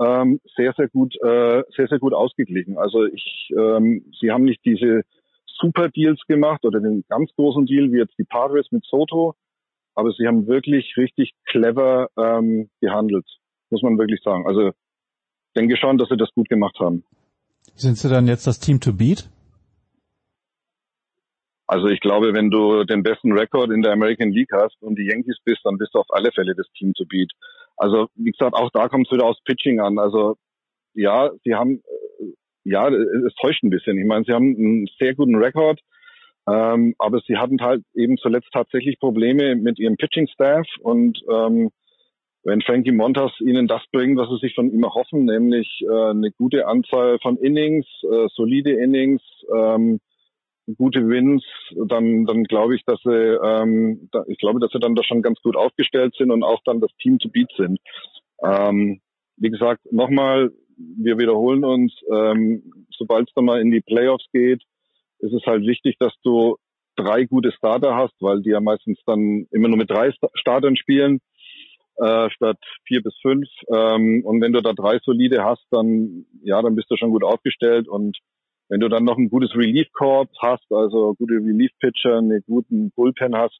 ähm, sehr, sehr gut, äh, sehr, sehr gut ausgeglichen. Also ich, ähm, sie haben nicht diese Super Deals gemacht oder den ganz großen Deal wie jetzt die Padres mit Soto, aber sie haben wirklich richtig clever ähm, gehandelt, muss man wirklich sagen. Also denke schon, dass sie das gut gemacht haben. Sind Sie dann jetzt das Team to beat? Also ich glaube, wenn du den besten Rekord in der American League hast und die Yankees bist, dann bist du auf alle Fälle das Team to beat. Also wie gesagt, auch da kommt es wieder aufs Pitching an. Also ja, sie haben, äh, ja, es täuscht ein bisschen. Ich meine, sie haben einen sehr guten Rekord, ähm, aber sie hatten halt eben zuletzt tatsächlich Probleme mit ihrem Pitching-Staff und ähm, wenn Frankie Montas ihnen das bringt, was sie sich von ihm erhoffen, nämlich äh, eine gute Anzahl von Innings, äh, solide Innings, ähm, gute Wins, dann, dann glaube ich, dass sie, ähm, da, ich glaube, dass sie dann da schon ganz gut aufgestellt sind und auch dann das Team to beat sind. Ähm, wie gesagt, nochmal, wir wiederholen uns, ähm, sobald es dann mal in die Playoffs geht, ist es halt wichtig, dass du drei gute Starter hast, weil die ja meistens dann immer nur mit drei Startern spielen äh, statt vier bis fünf. Ähm, und wenn du da drei solide hast, dann ja, dann bist du schon gut aufgestellt. Und wenn du dann noch ein gutes Relief Corp hast, also gute Relief Pitcher, einen guten Bullpen hast,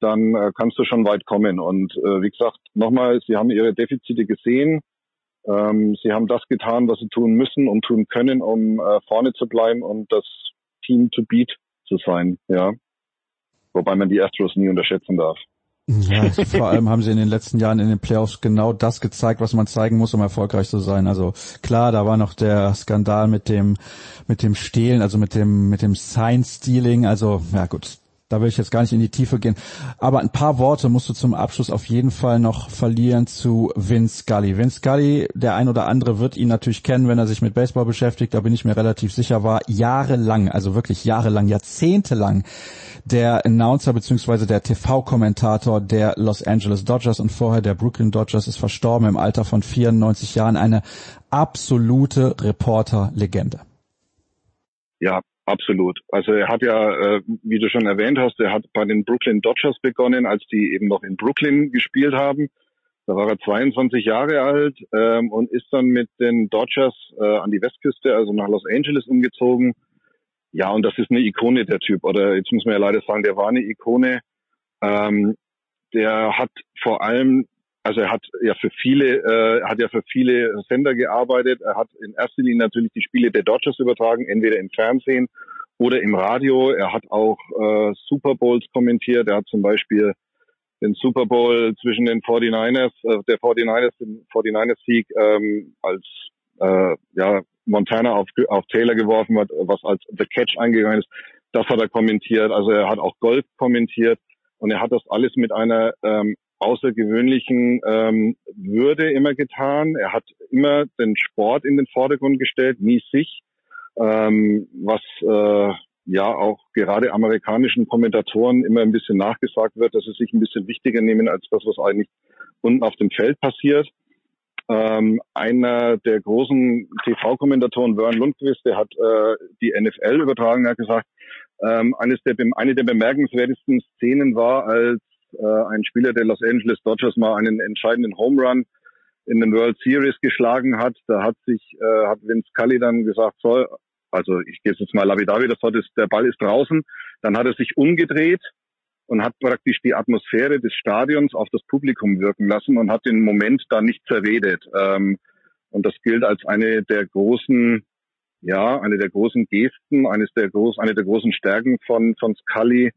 dann äh, kannst du schon weit kommen. Und äh, wie gesagt, nochmal, sie haben ihre Defizite gesehen. Ähm, sie haben das getan, was sie tun müssen und tun können, um äh, vorne zu bleiben und das Team to beat zu sein. Ja, wobei man die Astros nie unterschätzen darf. Ja, vor allem haben sie in den letzten Jahren in den Playoffs genau das gezeigt, was man zeigen muss, um erfolgreich zu sein. Also klar, da war noch der Skandal mit dem mit dem Stehlen, also mit dem mit dem Sign Stealing. Also ja gut, da will ich jetzt gar nicht in die Tiefe gehen. Aber ein paar Worte musst du zum Abschluss auf jeden Fall noch verlieren zu Vince Scully. Vince Scully, der ein oder andere wird ihn natürlich kennen, wenn er sich mit Baseball beschäftigt. Da bin ich mir relativ sicher, war jahrelang, also wirklich jahrelang, jahrzehntelang der Announcer bzw. der TV-Kommentator der Los Angeles Dodgers und vorher der Brooklyn Dodgers ist verstorben im Alter von 94 Jahren. Eine absolute Reporter-Legende. Ja, Absolut. Also er hat ja, äh, wie du schon erwähnt hast, er hat bei den Brooklyn Dodgers begonnen, als die eben noch in Brooklyn gespielt haben. Da war er 22 Jahre alt ähm, und ist dann mit den Dodgers äh, an die Westküste, also nach Los Angeles umgezogen. Ja, und das ist eine Ikone, der Typ. Oder jetzt muss man ja leider sagen, der war eine Ikone. Ähm, der hat vor allem also er hat ja für viele, äh, hat ja für viele Sender gearbeitet. Er hat in erster Linie natürlich die Spiele der Dodgers übertragen, entweder im Fernsehen oder im Radio. Er hat auch äh, Super Bowls kommentiert. Er hat zum Beispiel den Super Bowl zwischen den 49ers, äh, der 49ers, den 49ers Sieg ähm, als äh, ja Montana auf, auf Taylor geworfen hat, was als The Catch eingegangen ist. Das hat er kommentiert. Also er hat auch Golf kommentiert und er hat das alles mit einer ähm, außergewöhnlichen ähm, Würde immer getan. Er hat immer den Sport in den Vordergrund gestellt, nie sich, ähm, was äh, ja auch gerade amerikanischen Kommentatoren immer ein bisschen nachgesagt wird, dass sie sich ein bisschen wichtiger nehmen als das, was eigentlich unten auf dem Feld passiert. Ähm, einer der großen TV-Kommentatoren, Vern Lundquist, der hat äh, die NFL übertragen, hat gesagt, ähm, eines der, eine der bemerkenswertesten Szenen war, als äh, ein Spieler der Los Angeles Dodgers mal einen entscheidenden Home Run in den World Series geschlagen hat. Da hat sich äh, hat Vince Cully dann gesagt, so, also ich gehe jetzt mal lavidavi, das ist, der Ball ist draußen. Dann hat er sich umgedreht und hat praktisch die Atmosphäre des Stadions auf das Publikum wirken lassen und hat den Moment da nicht zerredet. Ähm, und das gilt als eine der großen, ja, eine der großen Gesten, eines der groß, eine der großen Stärken von von Scully,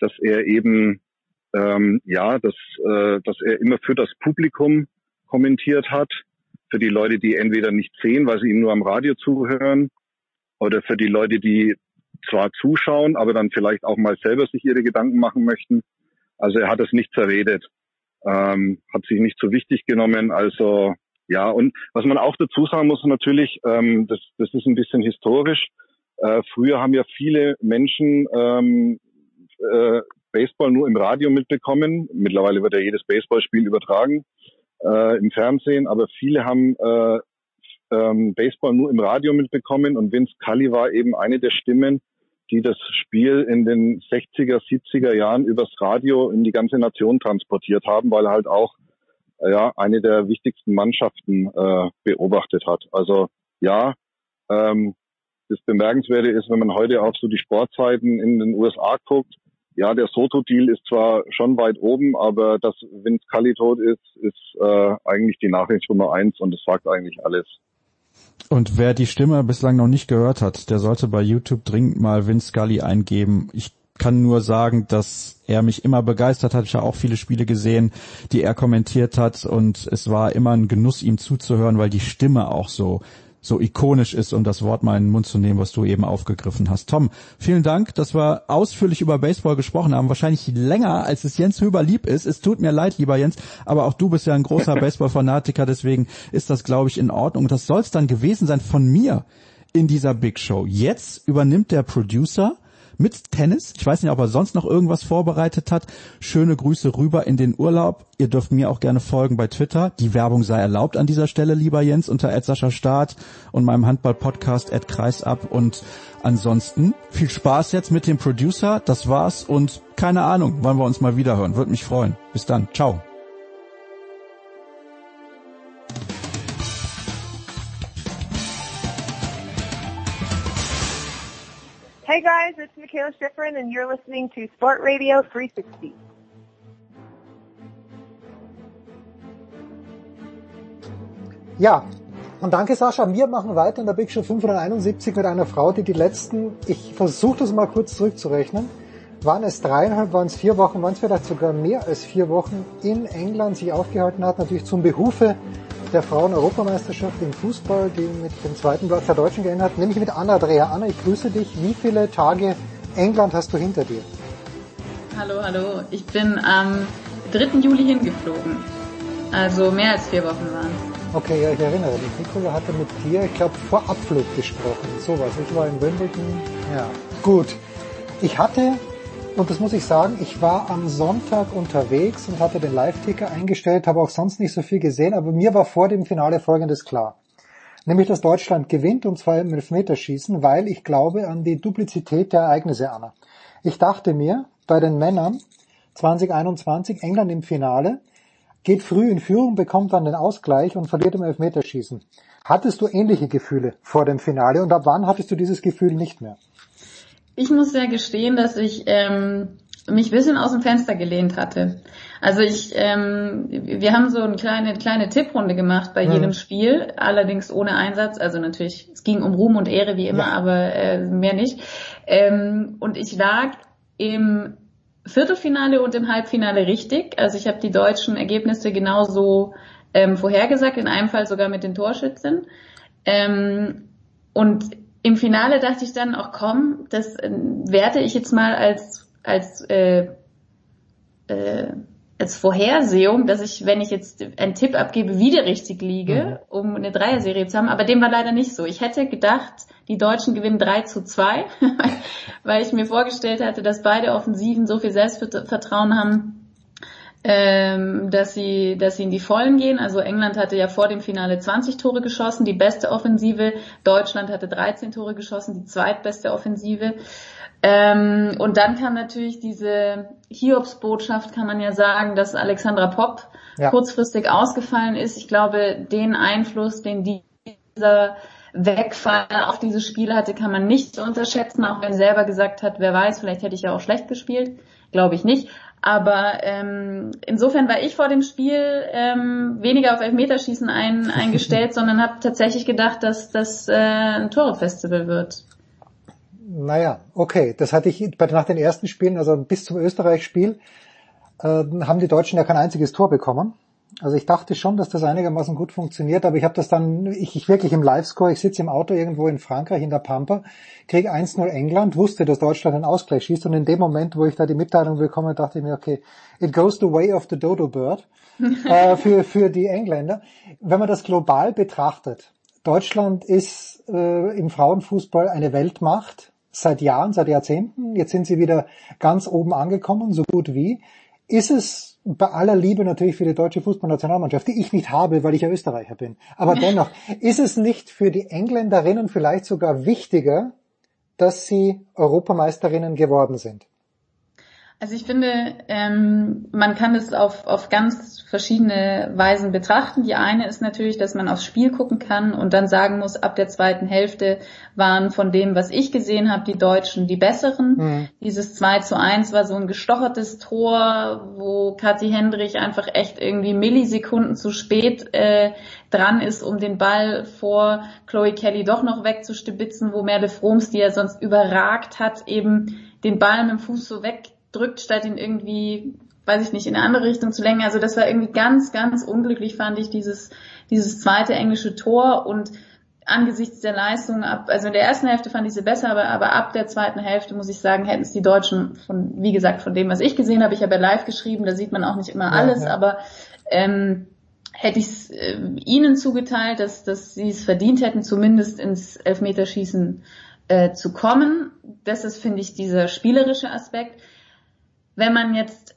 dass er eben ähm, ja, dass, äh, dass er immer für das Publikum kommentiert hat, für die Leute, die entweder nicht sehen, weil sie ihm nur am Radio zuhören, oder für die Leute, die zwar zuschauen, aber dann vielleicht auch mal selber sich ihre Gedanken machen möchten. Also er hat es nicht zerredet, ähm, hat sich nicht so wichtig genommen. Also ja, und was man auch dazu sagen muss natürlich, ähm, das, das ist ein bisschen historisch. Äh, früher haben ja viele Menschen ähm, äh, Baseball nur im Radio mitbekommen. Mittlerweile wird ja jedes Baseballspiel übertragen äh, im Fernsehen, aber viele haben äh, ähm, Baseball nur im Radio mitbekommen und Vince Cully war eben eine der Stimmen, die das Spiel in den 60er, 70er Jahren übers Radio in die ganze Nation transportiert haben, weil er halt auch äh, ja eine der wichtigsten Mannschaften äh, beobachtet hat. Also ja, ähm, das Bemerkenswerte ist, wenn man heute auf so die Sportzeiten in den USA guckt, ja, der Soto-Deal ist zwar schon weit oben, aber dass Vince Cully tot ist, ist äh, eigentlich die Nachricht Nummer eins und das sagt eigentlich alles. Und wer die Stimme bislang noch nicht gehört hat, der sollte bei YouTube dringend mal Vince Scully eingeben. Ich kann nur sagen, dass er mich immer begeistert hat. Ich habe auch viele Spiele gesehen, die er kommentiert hat und es war immer ein Genuss, ihm zuzuhören, weil die Stimme auch so so ikonisch ist, um das Wort mal in den Mund zu nehmen, was du eben aufgegriffen hast. Tom, vielen Dank, dass wir ausführlich über Baseball gesprochen haben. Wahrscheinlich länger, als es Jens Höber lieb ist. Es tut mir leid, lieber Jens, aber auch du bist ja ein großer Baseball-Fanatiker, deswegen ist das, glaube ich, in Ordnung. Das soll es dann gewesen sein von mir in dieser Big Show. Jetzt übernimmt der Producer mit Tennis. Ich weiß nicht, ob er sonst noch irgendwas vorbereitet hat. Schöne Grüße rüber in den Urlaub. Ihr dürft mir auch gerne folgen bei Twitter. Die Werbung sei erlaubt an dieser Stelle, lieber Jens, unter Sascha Start und meinem Handball-Podcast Kreisab. Und ansonsten viel Spaß jetzt mit dem Producer. Das war's und keine Ahnung, wann wir uns mal wiederhören. Würde mich freuen. Bis dann. Ciao. Hey guys, it's Michaela Schifrin and you're listening to Sport Radio 360. Ja, und danke Sascha. Wir machen weiter in der Big Show 571 mit einer Frau, die die letzten, ich versuche das mal kurz zurückzurechnen, waren es dreieinhalb, waren es vier Wochen, waren es vielleicht sogar mehr als vier Wochen in England sich aufgehalten hat, natürlich zum Behufe der Frauen-Europameisterschaft im Fußball, die mit dem zweiten Platz der Deutschen geendet hat, nämlich mit Anna Dreher. Anna, ich grüße dich. Wie viele Tage England hast du hinter dir? Hallo, hallo. Ich bin am 3. Juli hingeflogen. Also mehr als vier Wochen waren Okay, ja, ich erinnere mich. Nicola hatte mit dir, ich glaube, vor Abflug gesprochen. Sowas. Ich war in Wimbledon. Ja, gut. Ich hatte und das muss ich sagen, ich war am Sonntag unterwegs und hatte den Live-Ticker eingestellt, habe auch sonst nicht so viel gesehen, aber mir war vor dem Finale Folgendes klar. Nämlich, dass Deutschland gewinnt und zwar im Elfmeterschießen, weil ich glaube an die Duplizität der Ereignisse, Anna. Ich dachte mir, bei den Männern 2021 England im Finale, geht früh in Führung, bekommt dann den Ausgleich und verliert im Elfmeterschießen. Hattest du ähnliche Gefühle vor dem Finale und ab wann hattest du dieses Gefühl nicht mehr? Ich muss ja gestehen, dass ich ähm, mich ein bisschen aus dem Fenster gelehnt hatte. Also ich, ähm, wir haben so eine kleine, kleine Tipprunde gemacht bei mhm. jedem Spiel, allerdings ohne Einsatz. Also natürlich, es ging um Ruhm und Ehre wie immer, ja. aber äh, mehr nicht. Ähm, und ich lag im Viertelfinale und im Halbfinale richtig. Also ich habe die deutschen Ergebnisse genauso ähm, vorhergesagt, in einem Fall sogar mit den Torschützen. Ähm, und im Finale dachte ich dann auch, komm, das äh, werte ich jetzt mal als als äh, äh, als Vorhersehung, dass ich, wenn ich jetzt einen Tipp abgebe, wieder richtig liege, mhm. um eine Dreierserie zu haben. Aber dem war leider nicht so. Ich hätte gedacht, die Deutschen gewinnen 3 zu 2, weil ich mir vorgestellt hatte, dass beide Offensiven so viel Selbstvertrauen haben, ähm, dass sie, dass sie in die Vollen gehen. Also England hatte ja vor dem Finale 20 Tore geschossen, die beste Offensive. Deutschland hatte 13 Tore geschossen, die zweitbeste Offensive. Ähm, und dann kam natürlich diese Hiobs-Botschaft, kann man ja sagen, dass Alexandra Popp ja. kurzfristig ausgefallen ist. Ich glaube, den Einfluss, den dieser Wegfall auf dieses Spiel hatte, kann man nicht unterschätzen, auch wenn er selber gesagt hat, wer weiß, vielleicht hätte ich ja auch schlecht gespielt. Glaube ich nicht. Aber ähm, insofern war ich vor dem Spiel ähm, weniger auf Elfmeterschießen ein, eingestellt, sondern habe tatsächlich gedacht, dass das äh, ein Tore-Festival wird. Naja, okay. Das hatte ich nach den ersten Spielen, also bis zum Österreich-Spiel, äh, haben die Deutschen ja kein einziges Tor bekommen. Also ich dachte schon, dass das einigermaßen gut funktioniert, aber ich habe das dann, ich, ich wirklich im Livescore, ich sitze im Auto irgendwo in Frankreich in der Pampa, kriege 1-0 England, wusste, dass Deutschland einen Ausgleich schießt und in dem Moment, wo ich da die Mitteilung bekomme, dachte ich mir, okay, it goes the way of the dodo bird äh, für, für die Engländer. Wenn man das global betrachtet, Deutschland ist äh, im Frauenfußball eine Weltmacht seit Jahren, seit Jahrzehnten. Jetzt sind sie wieder ganz oben angekommen, so gut wie. Ist es bei aller Liebe natürlich für die deutsche Fußballnationalmannschaft, die ich nicht habe, weil ich ja Österreicher bin. Aber dennoch, ist es nicht für die Engländerinnen vielleicht sogar wichtiger, dass sie Europameisterinnen geworden sind? Also ich finde, ähm, man kann es auf, auf ganz verschiedene Weisen betrachten. Die eine ist natürlich, dass man aufs Spiel gucken kann und dann sagen muss, ab der zweiten Hälfte waren von dem, was ich gesehen habe, die Deutschen die besseren. Mhm. Dieses 2 zu 1 war so ein gestochertes Tor, wo Kathi Hendrich einfach echt irgendwie Millisekunden zu spät äh, dran ist, um den Ball vor Chloe Kelly doch noch wegzustibitzen, wo Merle Froms, die er sonst überragt hat, eben den Ball mit dem Fuß so weg drückt, statt ihn irgendwie, weiß ich nicht, in eine andere Richtung zu lenken. Also das war irgendwie ganz, ganz unglücklich, fand ich, dieses, dieses zweite englische Tor und angesichts der Leistung ab, also in der ersten Hälfte fand ich sie besser, aber, aber ab der zweiten Hälfte muss ich sagen, hätten es die Deutschen von, wie gesagt, von dem, was ich gesehen habe, ich habe ja live geschrieben, da sieht man auch nicht immer alles, ja, ja. aber ähm, hätte ich es äh, ihnen zugeteilt, dass, dass sie es verdient hätten, zumindest ins Elfmeterschießen äh, zu kommen. Das ist, finde ich, dieser spielerische Aspekt wenn man jetzt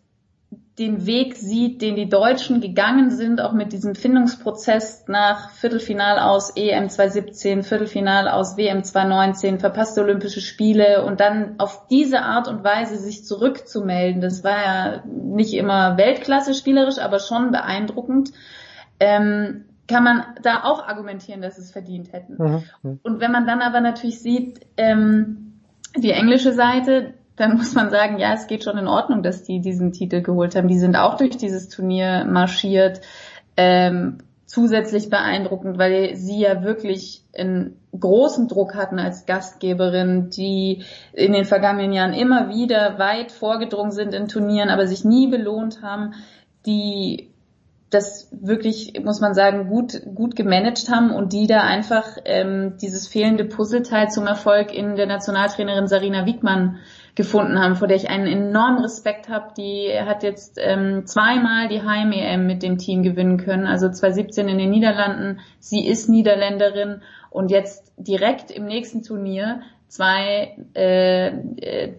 den Weg sieht, den die Deutschen gegangen sind, auch mit diesem Findungsprozess nach Viertelfinal aus EM 2017, Viertelfinal aus WM 2019, verpasste Olympische Spiele und dann auf diese Art und Weise sich zurückzumelden, das war ja nicht immer Weltklasse spielerisch, aber schon beeindruckend, ähm, kann man da auch argumentieren, dass es verdient hätten. Mhm. mhm. Und wenn man dann aber natürlich sieht, ähm, die englische Seite, dann muss man sagen, ja, es geht schon in Ordnung, dass die diesen Titel geholt haben. Die sind auch durch dieses Turnier marschiert. Ähm, zusätzlich beeindruckend, weil sie ja wirklich einen großen Druck hatten als Gastgeberin, die in den vergangenen Jahren immer wieder weit vorgedrungen sind in Turnieren, aber sich nie belohnt haben, die das wirklich, muss man sagen, gut, gut gemanagt haben und die da einfach ähm, dieses fehlende Puzzleteil zum Erfolg in der Nationaltrainerin Sarina Wiegmann gefunden haben, vor der ich einen enormen Respekt habe. Die hat jetzt ähm, zweimal die Heim-EM mit dem Team gewinnen können, also 2017 in den Niederlanden. Sie ist Niederländerin und jetzt direkt im nächsten Turnier zwei äh, äh,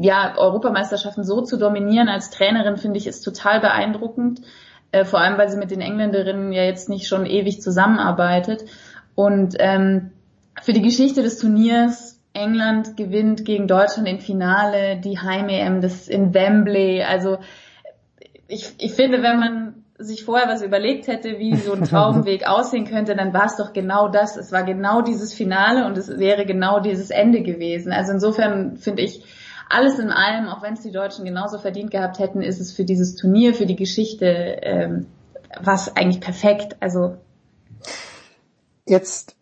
ja, Europameisterschaften so zu dominieren als Trainerin, finde ich, ist total beeindruckend. Äh, vor allem, weil sie mit den Engländerinnen ja jetzt nicht schon ewig zusammenarbeitet. Und ähm, für die Geschichte des Turniers England gewinnt gegen Deutschland im Finale, die Heim-EM das in Wembley. Also ich, ich finde, wenn man sich vorher was überlegt hätte, wie so ein Traumweg aussehen könnte, dann war es doch genau das. Es war genau dieses Finale und es wäre genau dieses Ende gewesen. Also insofern finde ich, alles in allem, auch wenn es die Deutschen genauso verdient gehabt hätten, ist es für dieses Turnier, für die Geschichte, ähm, was eigentlich perfekt. Also jetzt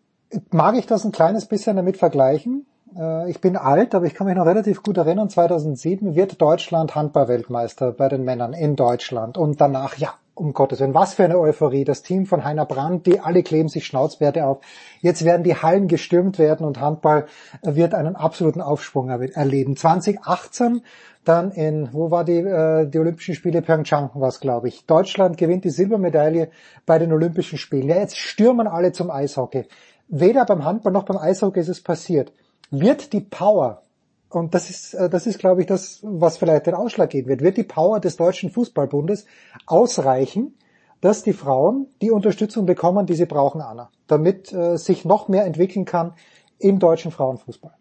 mag ich das ein kleines bisschen damit vergleichen. Äh, ich bin alt, aber ich kann mich noch relativ gut erinnern, 2007 wird Deutschland Handball-Weltmeister bei den Männern in Deutschland. Und danach, ja, um Gottes Willen, was für eine Euphorie. Das Team von Heiner Brandt, die alle kleben sich Schnauzwerte auf. Jetzt werden die Hallen gestürmt werden und Handball wird einen absoluten Aufschwung erleben. 2018 dann in, wo war die, äh, die Olympischen Spiele? Pyeongchang war es, glaube ich. Deutschland gewinnt die Silbermedaille bei den Olympischen Spielen. Ja, jetzt stürmen alle zum Eishockey. Weder beim Handball noch beim Eishockey ist es passiert wird die Power, und das ist, äh, das ist, glaube ich, das, was vielleicht den Ausschlag geben wird, wird die Power des Deutschen Fußballbundes ausreichen, dass die Frauen die Unterstützung bekommen, die sie brauchen, Anna, damit äh, sich noch mehr entwickeln kann im deutschen Frauenfußball.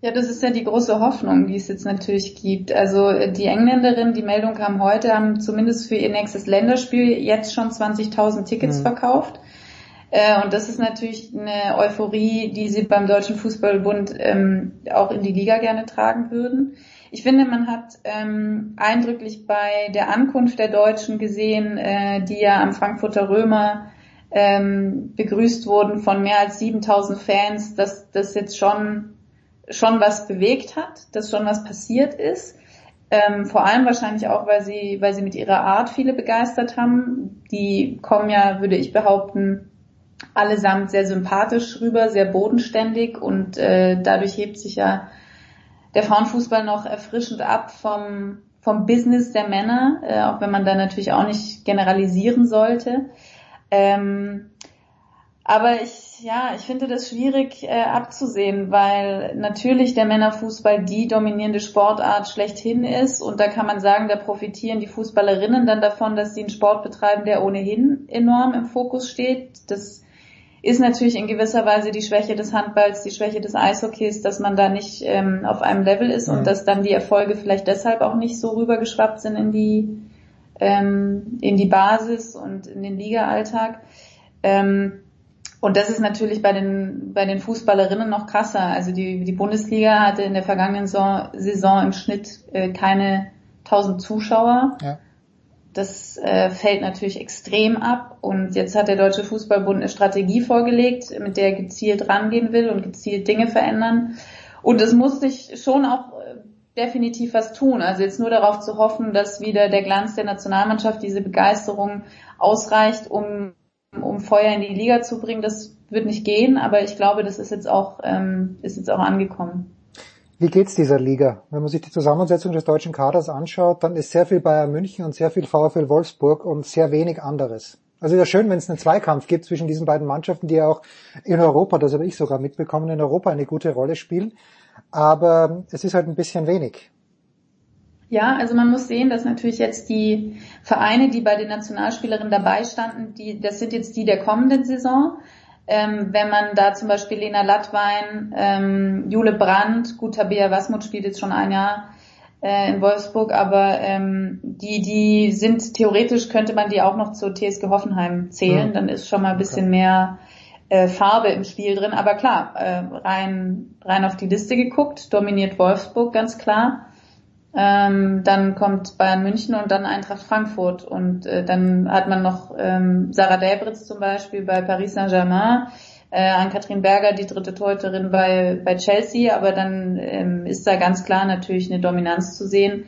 Ja, das ist ja die große Hoffnung, die es jetzt natürlich gibt. Also äh, die Engländerinnen, die Meldung kam heute, haben zumindest für ihr nächstes Länderspiel jetzt schon 20.000 Tickets mhm. verkauft. Äh, und das ist natürlich eine Euphorie, die sie beim Deutschen Fußballbund ähm, auch in die Liga gerne tragen würden. Ich finde, man hat ähm, eindrücklich bei der Ankunft der Deutschen gesehen, äh, die ja am Frankfurter Römer ähm, begrüßt wurden von mehr als 7000 Fans, dass das jetzt schon schon was bewegt hat, dass schon was passiert ist. Ähm, vor allem wahrscheinlich auch, weil sie, weil sie mit ihrer Art viele begeistert haben. Die kommen ja, würde ich behaupten, allesamt sehr sympathisch rüber, sehr bodenständig und äh, dadurch hebt sich ja der Frauenfußball noch erfrischend ab vom, vom Business der Männer, äh, auch wenn man da natürlich auch nicht generalisieren sollte. Ähm, aber ich, ja, ich finde das schwierig äh, abzusehen, weil natürlich der Männerfußball die dominierende Sportart schlechthin ist und da kann man sagen, da profitieren die Fußballerinnen dann davon, dass sie einen Sport betreiben, der ohnehin enorm im Fokus steht. Das ist natürlich in gewisser Weise die Schwäche des Handballs, die Schwäche des Eishockeys, dass man da nicht ähm, auf einem Level ist mhm. und dass dann die Erfolge vielleicht deshalb auch nicht so rübergeschwappt sind in die ähm, in die Basis und in den Liga-Alltag. Ähm, und das ist natürlich bei den, bei den Fußballerinnen noch krasser. Also die, die Bundesliga hatte in der vergangenen Saison, Saison im Schnitt äh, keine 1000 Zuschauer. Ja. Das äh, fällt natürlich extrem ab. Und jetzt hat der Deutsche Fußballbund eine Strategie vorgelegt, mit der er gezielt rangehen will und gezielt Dinge verändern. Und es muss sich schon auch äh, definitiv was tun. Also jetzt nur darauf zu hoffen, dass wieder der Glanz der Nationalmannschaft, diese Begeisterung ausreicht, um um Feuer in die Liga zu bringen, das wird nicht gehen, aber ich glaube, das ist jetzt auch, ähm, ist jetzt auch angekommen. Wie geht's dieser Liga? Wenn man sich die Zusammensetzung des deutschen Kaders anschaut, dann ist sehr viel Bayern München und sehr viel VfL Wolfsburg und sehr wenig anderes. Also ja schön, wenn es einen Zweikampf gibt zwischen diesen beiden Mannschaften, die ja auch in Europa, das habe ich sogar mitbekommen, in Europa eine gute Rolle spielen. Aber es ist halt ein bisschen wenig. Ja, also man muss sehen, dass natürlich jetzt die Vereine, die bei den Nationalspielerinnen dabei standen, die, das sind jetzt die der kommenden Saison. Ähm, wenn man da zum Beispiel Lena Lattwein, ähm, Jule Brandt, gut, Tabea Wasmut spielt jetzt schon ein Jahr äh, in Wolfsburg, aber ähm, die, die sind theoretisch könnte man die auch noch zur TSG Hoffenheim zählen, ja. dann ist schon mal ein bisschen okay. mehr äh, Farbe im Spiel drin. Aber klar, äh, rein, rein auf die Liste geguckt, dominiert Wolfsburg ganz klar. Ähm, dann kommt Bayern München und dann Eintracht Frankfurt. Und äh, dann hat man noch ähm, Sarah Delbritz zum Beispiel bei Paris Saint-Germain, äh, an Katrin Berger, die dritte Torhüterin bei, bei Chelsea, aber dann ähm, ist da ganz klar natürlich eine Dominanz zu sehen.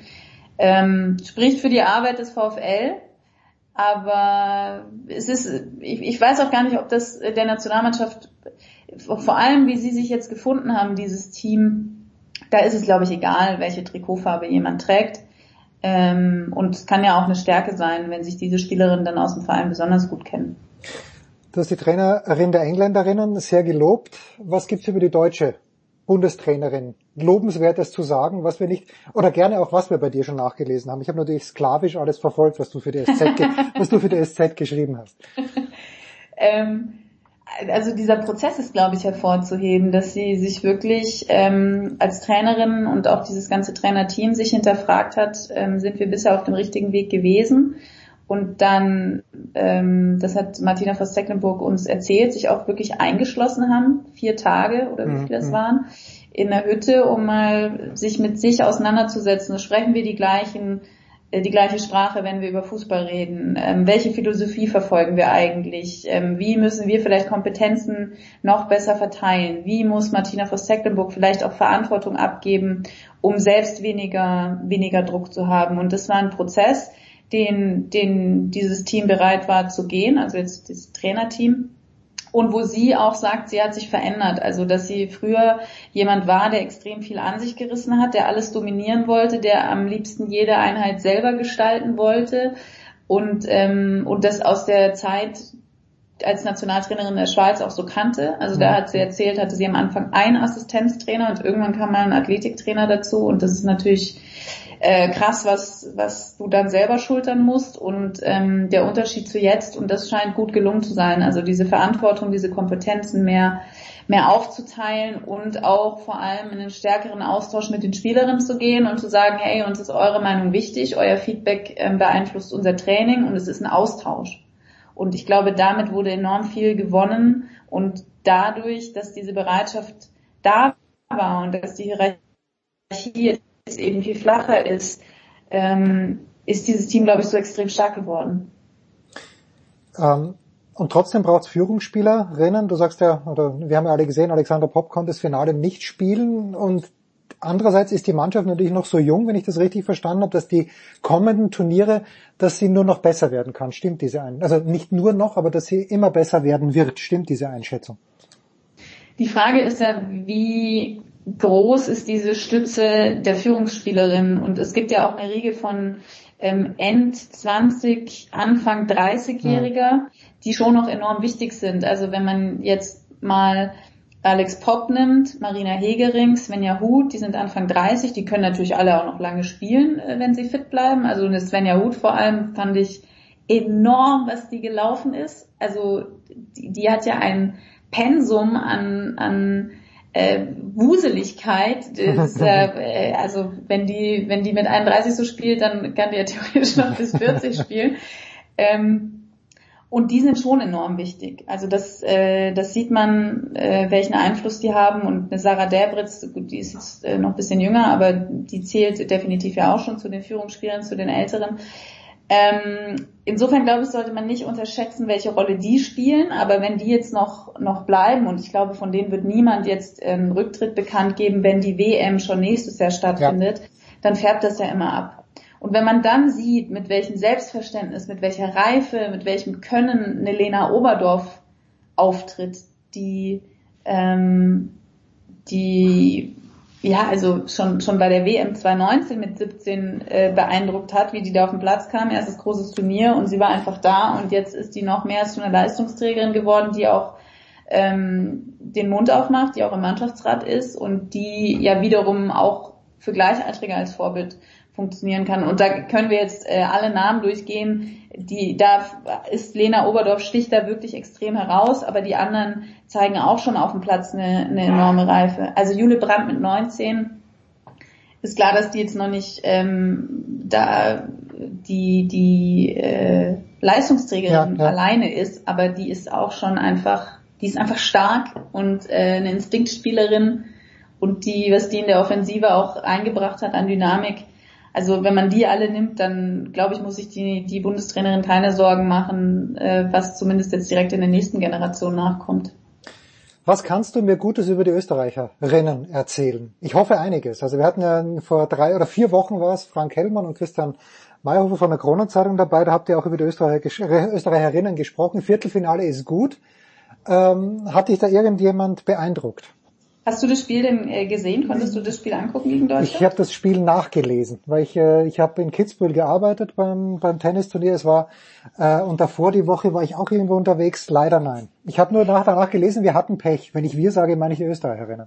Ähm, spricht für die Arbeit des VfL, aber es ist, ich, ich weiß auch gar nicht, ob das der Nationalmannschaft, vor allem wie sie sich jetzt gefunden haben, dieses Team, da ist es, glaube ich, egal, welche Trikotfarbe jemand trägt. Ähm, und es kann ja auch eine Stärke sein, wenn sich diese Spielerinnen dann aus dem Verein besonders gut kennen. Du hast die Trainerin der Engländerinnen sehr gelobt. Was gibt's über die deutsche Bundestrainerin? Lobenswertes zu sagen, was wir nicht, oder gerne auch was wir bei dir schon nachgelesen haben. Ich habe natürlich sklavisch alles verfolgt, was du für die SZ, was du für die SZ geschrieben hast. ähm, also dieser Prozess ist, glaube ich, hervorzuheben, dass sie sich wirklich ähm, als Trainerin und auch dieses ganze Trainerteam sich hinterfragt hat, ähm, sind wir bisher auf dem richtigen Weg gewesen? Und dann, ähm, das hat Martina von Stecklenburg uns erzählt, sich auch wirklich eingeschlossen haben, vier Tage oder wie viele das mhm. waren, in der Hütte, um mal sich mit sich auseinanderzusetzen. Sprechen wir die gleichen die gleiche Sprache, wenn wir über Fußball reden? Ähm, welche Philosophie verfolgen wir eigentlich? Ähm, wie müssen wir vielleicht Kompetenzen noch besser verteilen? Wie muss Martina Voss-Tecklenburg vielleicht auch Verantwortung abgeben, um selbst weniger, weniger Druck zu haben? Und das war ein Prozess, den, den dieses Team bereit war zu gehen, also jetzt das Trainerteam und wo sie auch sagt, sie hat sich verändert. Also dass sie früher jemand war, der extrem viel an sich gerissen hat, der alles dominieren wollte, der am liebsten jede Einheit selber gestalten wollte und und, und das aus der Zeit als Nationaltrainerin der Schweiz auch so kannte. Also da hat sie erzählt, hatte sie am Anfang einen Assistenztrainer und irgendwann kam mal ein Athletiktrainer dazu und das ist natürlich äh, krass, was, was du dann selber schultern musst und ähm, der Unterschied zu jetzt und das scheint gut gelungen zu sein. Also diese Verantwortung, diese Kompetenzen mehr mehr aufzuteilen und auch vor allem in einen stärkeren Austausch mit den Spielerinnen zu gehen und zu sagen, hey, uns ist eure Meinung wichtig, euer Feedback ähm, beeinflusst unser Training und es ist ein Austausch. Und ich glaube, damit wurde enorm viel gewonnen und dadurch, dass diese Bereitschaft da war und dass die Hierarchie jetzt eben viel flacher ist, ähm, ist dieses Team, glaube ich, so extrem stark geworden. Ähm, und trotzdem braucht es Führungsspielerinnen. Du sagst ja, oder wir haben ja alle gesehen, Alexander Popp konnte das Finale nicht spielen und andererseits ist die Mannschaft natürlich noch so jung, wenn ich das richtig verstanden habe, dass die kommenden Turniere, dass sie nur noch besser werden kann. Stimmt diese Einschätzung? Also nicht nur noch, aber dass sie immer besser werden wird. Stimmt diese Einschätzung? Die Frage ist ja, wie groß ist diese Stütze der Führungsspielerin. Und es gibt ja auch eine Regel von ähm, End 20, Anfang 30-Jähriger, ja. die schon noch enorm wichtig sind. Also wenn man jetzt mal Alex Popp nimmt, Marina Hegering, Svenja Huth, die sind Anfang 30, die können natürlich alle auch noch lange spielen, äh, wenn sie fit bleiben. Also eine Svenja Huth vor allem fand ich enorm, was die gelaufen ist. Also die, die hat ja ein Pensum an, an äh, Wuseligkeit. Das, äh, also wenn die, wenn die mit 31 so spielt, dann kann die ja theoretisch noch bis 40 spielen. Ähm, und die sind schon enorm wichtig. Also das, äh, das sieht man, äh, welchen Einfluss die haben. Und eine Sarah Derbritz, gut, die ist jetzt äh, noch ein bisschen jünger, aber die zählt definitiv ja auch schon zu den Führungsspielern, zu den Älteren. Ähm, insofern glaube ich, sollte man nicht unterschätzen, welche Rolle die spielen. Aber wenn die jetzt noch, noch bleiben, und ich glaube, von denen wird niemand jetzt einen Rücktritt bekannt geben, wenn die WM schon nächstes Jahr stattfindet, ja. dann färbt das ja immer ab. Und wenn man dann sieht, mit welchem Selbstverständnis, mit welcher Reife, mit welchem Können eine Lena Oberdorf auftritt, die, ähm, die ja, also schon, schon bei der WM 2019 mit 17 äh, beeindruckt hat, wie die da auf den Platz kam. Erstes großes Turnier und sie war einfach da und jetzt ist die noch mehr zu einer Leistungsträgerin geworden, die auch ähm, den Mund aufmacht, die auch im Mannschaftsrat ist und die ja wiederum auch für Gleichaltrige als Vorbild funktionieren kann. Und da können wir jetzt äh, alle Namen durchgehen. Die, da ist Lena Oberdorf sticht da wirklich extrem heraus, aber die anderen zeigen auch schon auf dem Platz eine, eine enorme Reife. Also Jule Brandt mit 19 ist klar, dass die jetzt noch nicht ähm, da die die äh, Leistungsträgerin ja, ja. alleine ist, aber die ist auch schon einfach, die ist einfach stark und äh, eine Instinktspielerin und die, was die in der Offensive auch eingebracht hat an Dynamik, also wenn man die alle nimmt, dann glaube ich, muss sich die, die Bundestrainerin keine Sorgen machen, äh, was zumindest jetzt direkt in der nächsten Generation nachkommt. Was kannst du mir Gutes über die Österreicherinnen erzählen? Ich hoffe einiges. Also wir hatten ja vor drei oder vier Wochen war es Frank Hellmann und Christian Mayhofer von der Kronenzeitung dabei. Da habt ihr auch über die Österreicherinnen gesprochen. Viertelfinale ist gut. Ähm, hat dich da irgendjemand beeindruckt? Hast du das Spiel denn äh, gesehen? Konntest du das Spiel angucken gegen Deutschland? Ich habe das Spiel nachgelesen, weil ich äh, ich habe in Kitzbühel gearbeitet beim beim Tennisturnier. Es war äh, und davor die Woche war ich auch irgendwo unterwegs. Leider nein. Ich habe nur nach, danach gelesen, wir hatten Pech. Wenn ich wir sage, meine ich Österreicherinnen.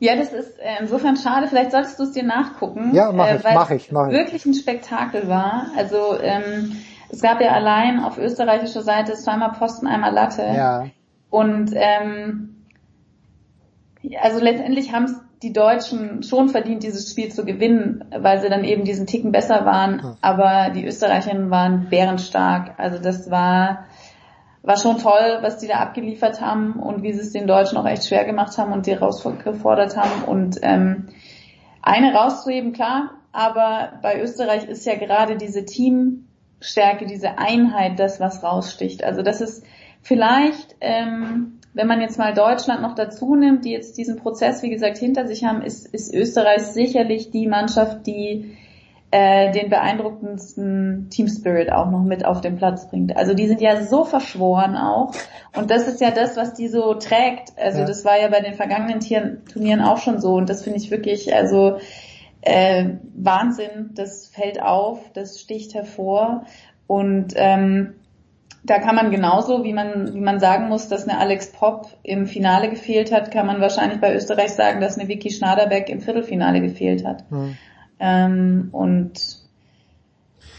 Ja, das ist äh, insofern schade. Vielleicht solltest du es dir nachgucken. Ja, mache äh, ich, äh, mach ich, mach ich. Wirklich ein Spektakel war. Also ähm, es gab ja allein auf österreichischer Seite zweimal Posten, einmal Latte. Ja. Und ähm, also letztendlich haben es die Deutschen schon verdient, dieses Spiel zu gewinnen, weil sie dann eben diesen Ticken besser waren. Aber die Österreicherinnen waren bärenstark. Also das war, war schon toll, was die da abgeliefert haben und wie sie es den Deutschen auch echt schwer gemacht haben und die rausgefordert haben. Und ähm, eine rauszuheben, klar, aber bei Österreich ist ja gerade diese Teamstärke, diese Einheit das, was raussticht. Also das ist vielleicht ähm, wenn man jetzt mal Deutschland noch dazu nimmt, die jetzt diesen Prozess, wie gesagt, hinter sich haben, ist, ist Österreich sicherlich die Mannschaft, die äh, den beeindruckendsten Team Spirit auch noch mit auf den Platz bringt. Also die sind ja so verschworen auch. Und das ist ja das, was die so trägt. Also ja. das war ja bei den vergangenen Turnieren auch schon so. Und das finde ich wirklich, also äh, Wahnsinn. Das fällt auf, das sticht hervor. Und ähm, da kann man genauso, wie man, wie man sagen muss, dass eine Alex Popp im Finale gefehlt hat, kann man wahrscheinlich bei Österreich sagen, dass eine Vicky Schnaderbeck im Viertelfinale gefehlt hat. Mhm. Ähm, und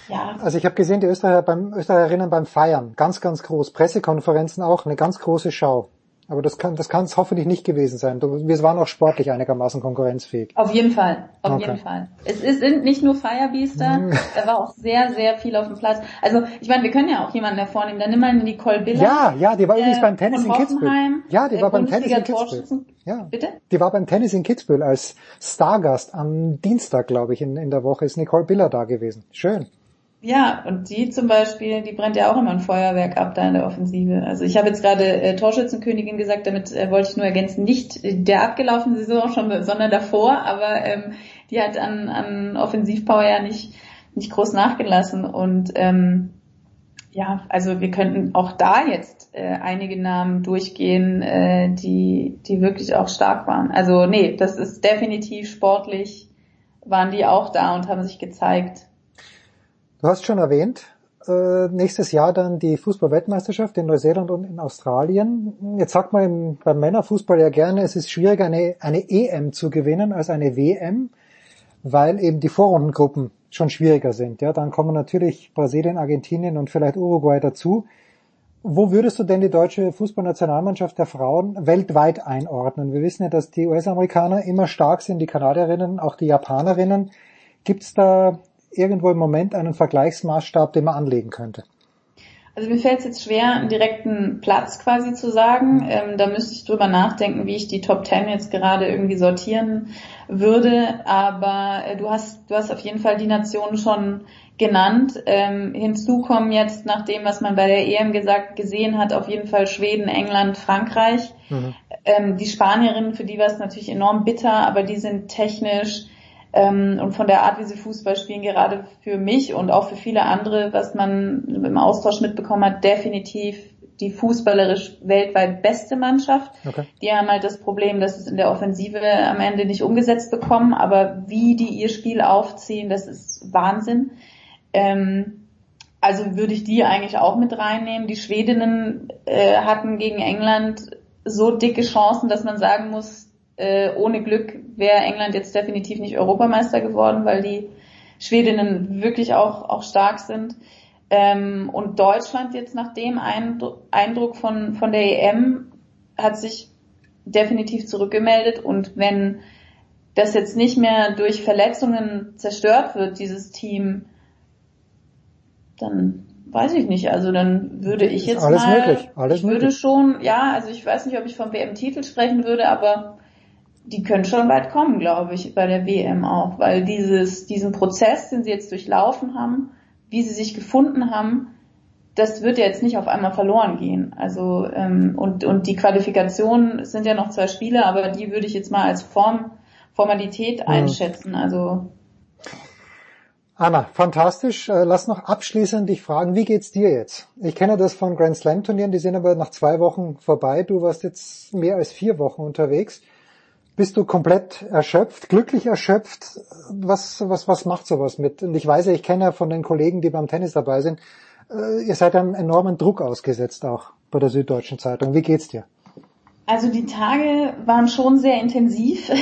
ja. Also ich habe gesehen, die Österreicher beim Österreicherinnen beim Feiern, ganz, ganz groß, Pressekonferenzen auch, eine ganz große Show. Aber das kann das kann es hoffentlich nicht gewesen sein. Wir waren auch sportlich einigermaßen konkurrenzfähig. Auf jeden Fall, auf okay. jeden Fall. Es sind nicht nur Firebeaster, mhm. da war auch sehr, sehr viel auf dem Platz. Also ich meine, wir können ja auch jemanden hervornehmen. Dann nimm mal Nicole Biller. Ja, ja, die war übrigens äh, beim Tennis in Kitzbühel. Ja, die war beim Tennis in Kitzbühel. Ja. Bitte? Die war beim Tennis in Kitzbühel als Stargast am Dienstag, glaube ich, in, in der Woche ist Nicole Biller da gewesen. Schön. Ja, und die zum Beispiel, die brennt ja auch immer ein Feuerwerk ab da in der Offensive. Also ich habe jetzt gerade äh, Torschützenkönigin gesagt, damit äh, wollte ich nur ergänzen, nicht der abgelaufene Saison schon, sondern davor, aber ähm, die hat an, an Offensivpower ja nicht, nicht groß nachgelassen. Und ähm, ja, also wir könnten auch da jetzt äh, einige Namen durchgehen, äh, die, die wirklich auch stark waren. Also nee, das ist definitiv sportlich, waren die auch da und haben sich gezeigt. Du hast schon erwähnt, äh, nächstes Jahr dann die Fußball-Weltmeisterschaft in Neuseeland und in Australien. Jetzt sagt man im, beim Männerfußball ja gerne, es ist schwieriger, eine, eine EM zu gewinnen als eine WM, weil eben die Vorrundengruppen schon schwieriger sind. Ja, dann kommen natürlich Brasilien, Argentinien und vielleicht Uruguay dazu. Wo würdest du denn die deutsche Fußballnationalmannschaft der Frauen weltweit einordnen? Wir wissen ja, dass die US-Amerikaner immer stark sind, die Kanadierinnen, auch die Japanerinnen. Gibt es da irgendwo im Moment einen Vergleichsmaßstab, den man anlegen könnte? Also mir fällt es jetzt schwer, einen direkten Platz quasi zu sagen. Ähm, da müsste ich drüber nachdenken, wie ich die Top Ten jetzt gerade irgendwie sortieren würde. Aber äh, du hast, du hast auf jeden Fall die Nationen schon genannt. Ähm, hinzu kommen jetzt, nach dem, was man bei der EM gesagt, gesehen hat, auf jeden Fall Schweden, England, Frankreich. Mhm. Ähm, die Spanierinnen, für die war es natürlich enorm bitter, aber die sind technisch ähm, und von der Art, wie sie Fußball spielen, gerade für mich und auch für viele andere, was man im Austausch mitbekommen hat, definitiv die fußballerisch weltweit beste Mannschaft. Okay. Die haben halt das Problem, dass es in der Offensive am Ende nicht umgesetzt bekommen, aber wie die ihr Spiel aufziehen, das ist Wahnsinn. Ähm, also würde ich die eigentlich auch mit reinnehmen. Die Schwedinnen äh, hatten gegen England so dicke Chancen, dass man sagen muss, äh, ohne Glück wäre England jetzt definitiv nicht Europameister geworden, weil die Schwedinnen wirklich auch, auch stark sind. Ähm, und Deutschland jetzt nach dem Eindruck von, von der EM hat sich definitiv zurückgemeldet und wenn das jetzt nicht mehr durch Verletzungen zerstört wird, dieses Team, dann weiß ich nicht. Also dann würde ich jetzt alles mal, möglich, alles ich würde möglich. schon, ja, also ich weiß nicht, ob ich vom WM-Titel sprechen würde, aber die können schon weit kommen, glaube ich, bei der WM auch, weil dieses, diesen Prozess, den sie jetzt durchlaufen haben, wie sie sich gefunden haben, das wird ja jetzt nicht auf einmal verloren gehen. Also ähm, und und die Qualifikation es sind ja noch zwei Spiele, aber die würde ich jetzt mal als Form Formalität einschätzen. Also Anna, fantastisch. Äh, lass noch abschließend dich fragen, wie geht's dir jetzt? Ich kenne das von Grand Slam Turnieren, die sind aber nach zwei Wochen vorbei. Du warst jetzt mehr als vier Wochen unterwegs. Bist du komplett erschöpft, glücklich erschöpft? Was, was, was macht sowas mit? Und ich weiß ja, ich kenne ja von den Kollegen, die beim Tennis dabei sind, äh, ihr seid einem enormen Druck ausgesetzt auch bei der Süddeutschen Zeitung. Wie geht's dir? Also die Tage waren schon sehr intensiv. Ja.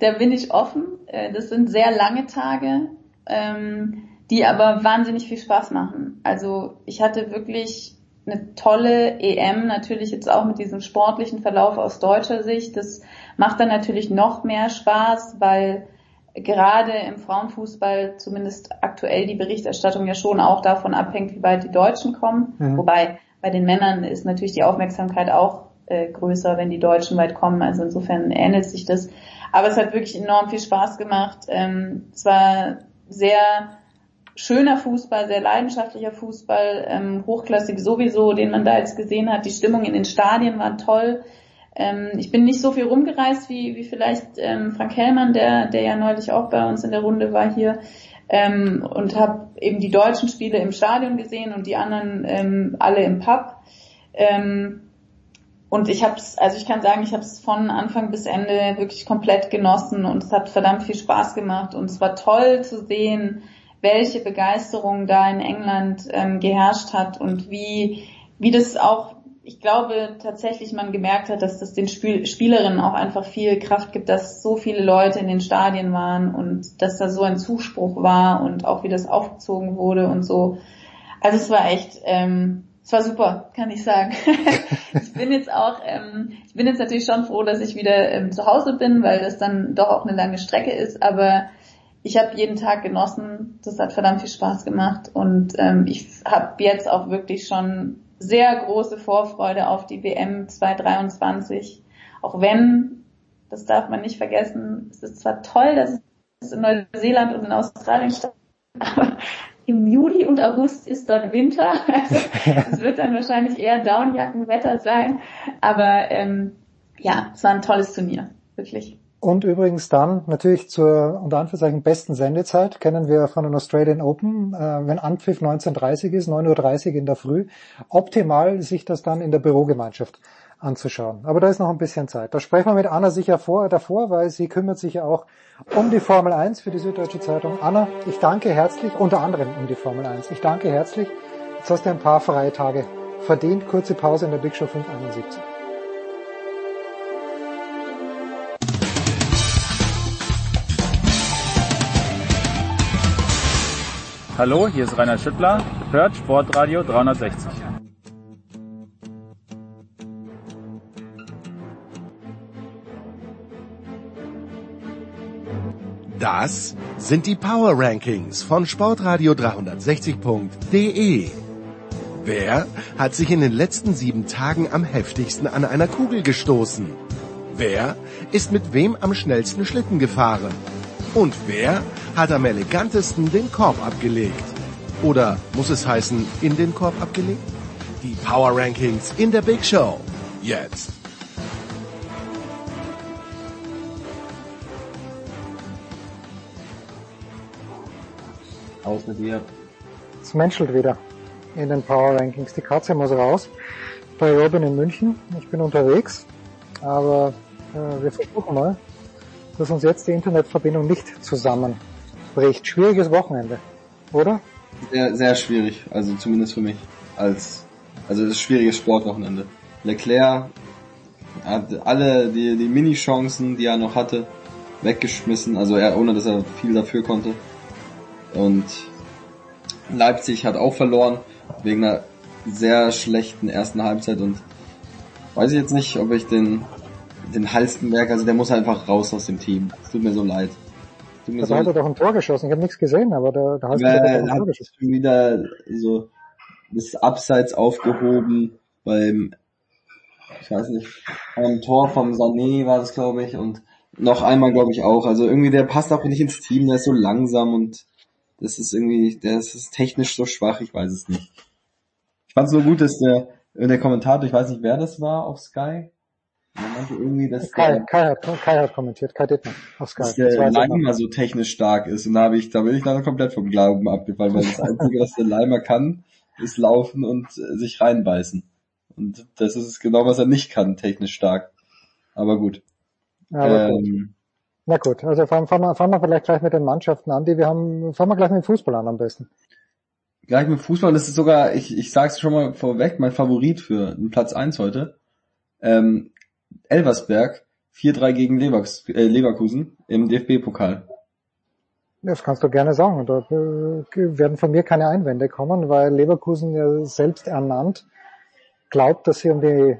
da bin ich offen. Äh, das sind sehr lange Tage, ähm, die aber wahnsinnig viel Spaß machen. Also ich hatte wirklich eine tolle EM, natürlich jetzt auch mit diesem sportlichen Verlauf aus deutscher Sicht. Das macht dann natürlich noch mehr Spaß, weil gerade im Frauenfußball zumindest aktuell die Berichterstattung ja schon auch davon abhängt, wie weit die Deutschen kommen. Mhm. Wobei bei den Männern ist natürlich die Aufmerksamkeit auch äh, größer, wenn die Deutschen weit kommen. Also insofern ähnelt sich das. Aber es hat wirklich enorm viel Spaß gemacht. Ähm, es war sehr schöner Fußball, sehr leidenschaftlicher Fußball, ähm, hochklassig sowieso, den man da jetzt gesehen hat. Die Stimmung in den Stadien war toll. Ähm, ich bin nicht so viel rumgereist wie, wie vielleicht ähm, Frank Hellmann, der, der ja neulich auch bei uns in der Runde war hier ähm, und habe eben die deutschen Spiele im Stadion gesehen und die anderen ähm, alle im Pub. Ähm, und ich habe es, also ich kann sagen, ich habe es von Anfang bis Ende wirklich komplett genossen und es hat verdammt viel Spaß gemacht und es war toll zu sehen, welche Begeisterung da in England ähm, geherrscht hat und wie, wie das auch ich glaube tatsächlich man gemerkt hat, dass das den Spiel Spielerinnen auch einfach viel Kraft gibt, dass so viele Leute in den Stadien waren und dass da so ein Zuspruch war und auch wie das aufgezogen wurde und so. Also es war echt, ähm, es war super, kann ich sagen. ich bin jetzt auch, ähm, ich bin jetzt natürlich schon froh, dass ich wieder ähm, zu Hause bin, weil das dann doch auch eine lange Strecke ist, aber ich habe jeden Tag genossen, das hat verdammt viel Spaß gemacht und ähm, ich habe jetzt auch wirklich schon sehr große Vorfreude auf die WM 2023. Auch wenn, das darf man nicht vergessen, es ist zwar toll, dass es in Neuseeland und in Australien stattfindet, aber im Juli und August ist dort Winter. Also es wird dann wahrscheinlich eher Downjackenwetter sein. Aber ähm, ja, es war ein tolles Turnier, wirklich. Und übrigens dann natürlich zur unter Anführungszeichen besten Sendezeit kennen wir von den Australian Open, äh, wenn Anpfiff 19.30 ist, 9.30 Uhr in der Früh. Optimal sich das dann in der Bürogemeinschaft anzuschauen. Aber da ist noch ein bisschen Zeit. Da sprechen wir mit Anna sicher vor, davor, weil sie kümmert sich ja auch um die Formel 1 für die Süddeutsche Zeitung. Anna, ich danke herzlich, unter anderem um die Formel 1. Ich danke herzlich. Jetzt hast du ein paar freie Tage verdient. Kurze Pause in der Big Show 571. Hallo, hier ist Rainer Schüttler. Hört Sportradio 360. Das sind die Power Rankings von Sportradio 360.de. Wer hat sich in den letzten sieben Tagen am heftigsten an einer Kugel gestoßen? Wer ist mit wem am schnellsten Schlitten gefahren? Und wer hat am elegantesten den Korb abgelegt? Oder muss es heißen, in den Korb abgelegt? Die Power Rankings in der Big Show. Jetzt. Aus mit dir. Es menschelt wieder in den Power Rankings. Die Katze muss raus. Bei Robin in München. Ich bin unterwegs. Aber äh, wir versuchen mal, dass uns jetzt die Internetverbindung nicht zusammenbricht. Schwieriges Wochenende, oder? Sehr, sehr schwierig. Also zumindest für mich. Als, also das ist schwieriges Sportwochenende. Leclerc hat alle die, die Mini-Chancen, die er noch hatte, weggeschmissen. Also er, ohne dass er viel dafür konnte. Und Leipzig hat auch verloren wegen einer sehr schlechten ersten Halbzeit und weiß ich jetzt nicht, ob ich den den Halstenberg, also der muss einfach raus aus dem Team. Es tut mir so leid. Da so hat er doch ein Tor geschossen. Ich habe nichts gesehen, aber der, der Halstenberg ja, hat ein Tor geschossen. wieder so das Abseits aufgehoben beim ich weiß nicht, beim Tor vom Sané war das glaube ich und noch einmal glaube ich auch. Also irgendwie der passt auch nicht ins Team, der ist so langsam und das ist irgendwie, der ist technisch so schwach, ich weiß es nicht. Ich fand es so gut, dass der, der Kommentator, ich weiß nicht wer das war auf Sky, meinte irgendwie, dass Kai, der, Kai, hat, Kai hat kommentiert, Kai Dittmann auf Sky. Dass der Leimer so technisch stark ist und da habe ich, da bin ich dann komplett vom Glauben abgefallen, weil das Einzige, was der Leimer kann, ist laufen und äh, sich reinbeißen. Und das ist genau, was er nicht kann, technisch stark. Aber gut. Aber ähm, gut. Na gut, also fangen, fangen, wir, fangen wir vielleicht gleich mit den Mannschaften an, die wir haben. Fangen wir gleich mit dem Fußball an am besten. Gleich mit Fußball, das ist sogar, ich, ich sag's schon mal vorweg, mein Favorit für den Platz eins heute. Ähm, Elversberg 4-3 gegen Leverks, äh, Leverkusen im DFB-Pokal. Das kannst du gerne sagen. Da äh, werden von mir keine Einwände kommen, weil Leverkusen ja selbst ernannt glaubt, dass sie um die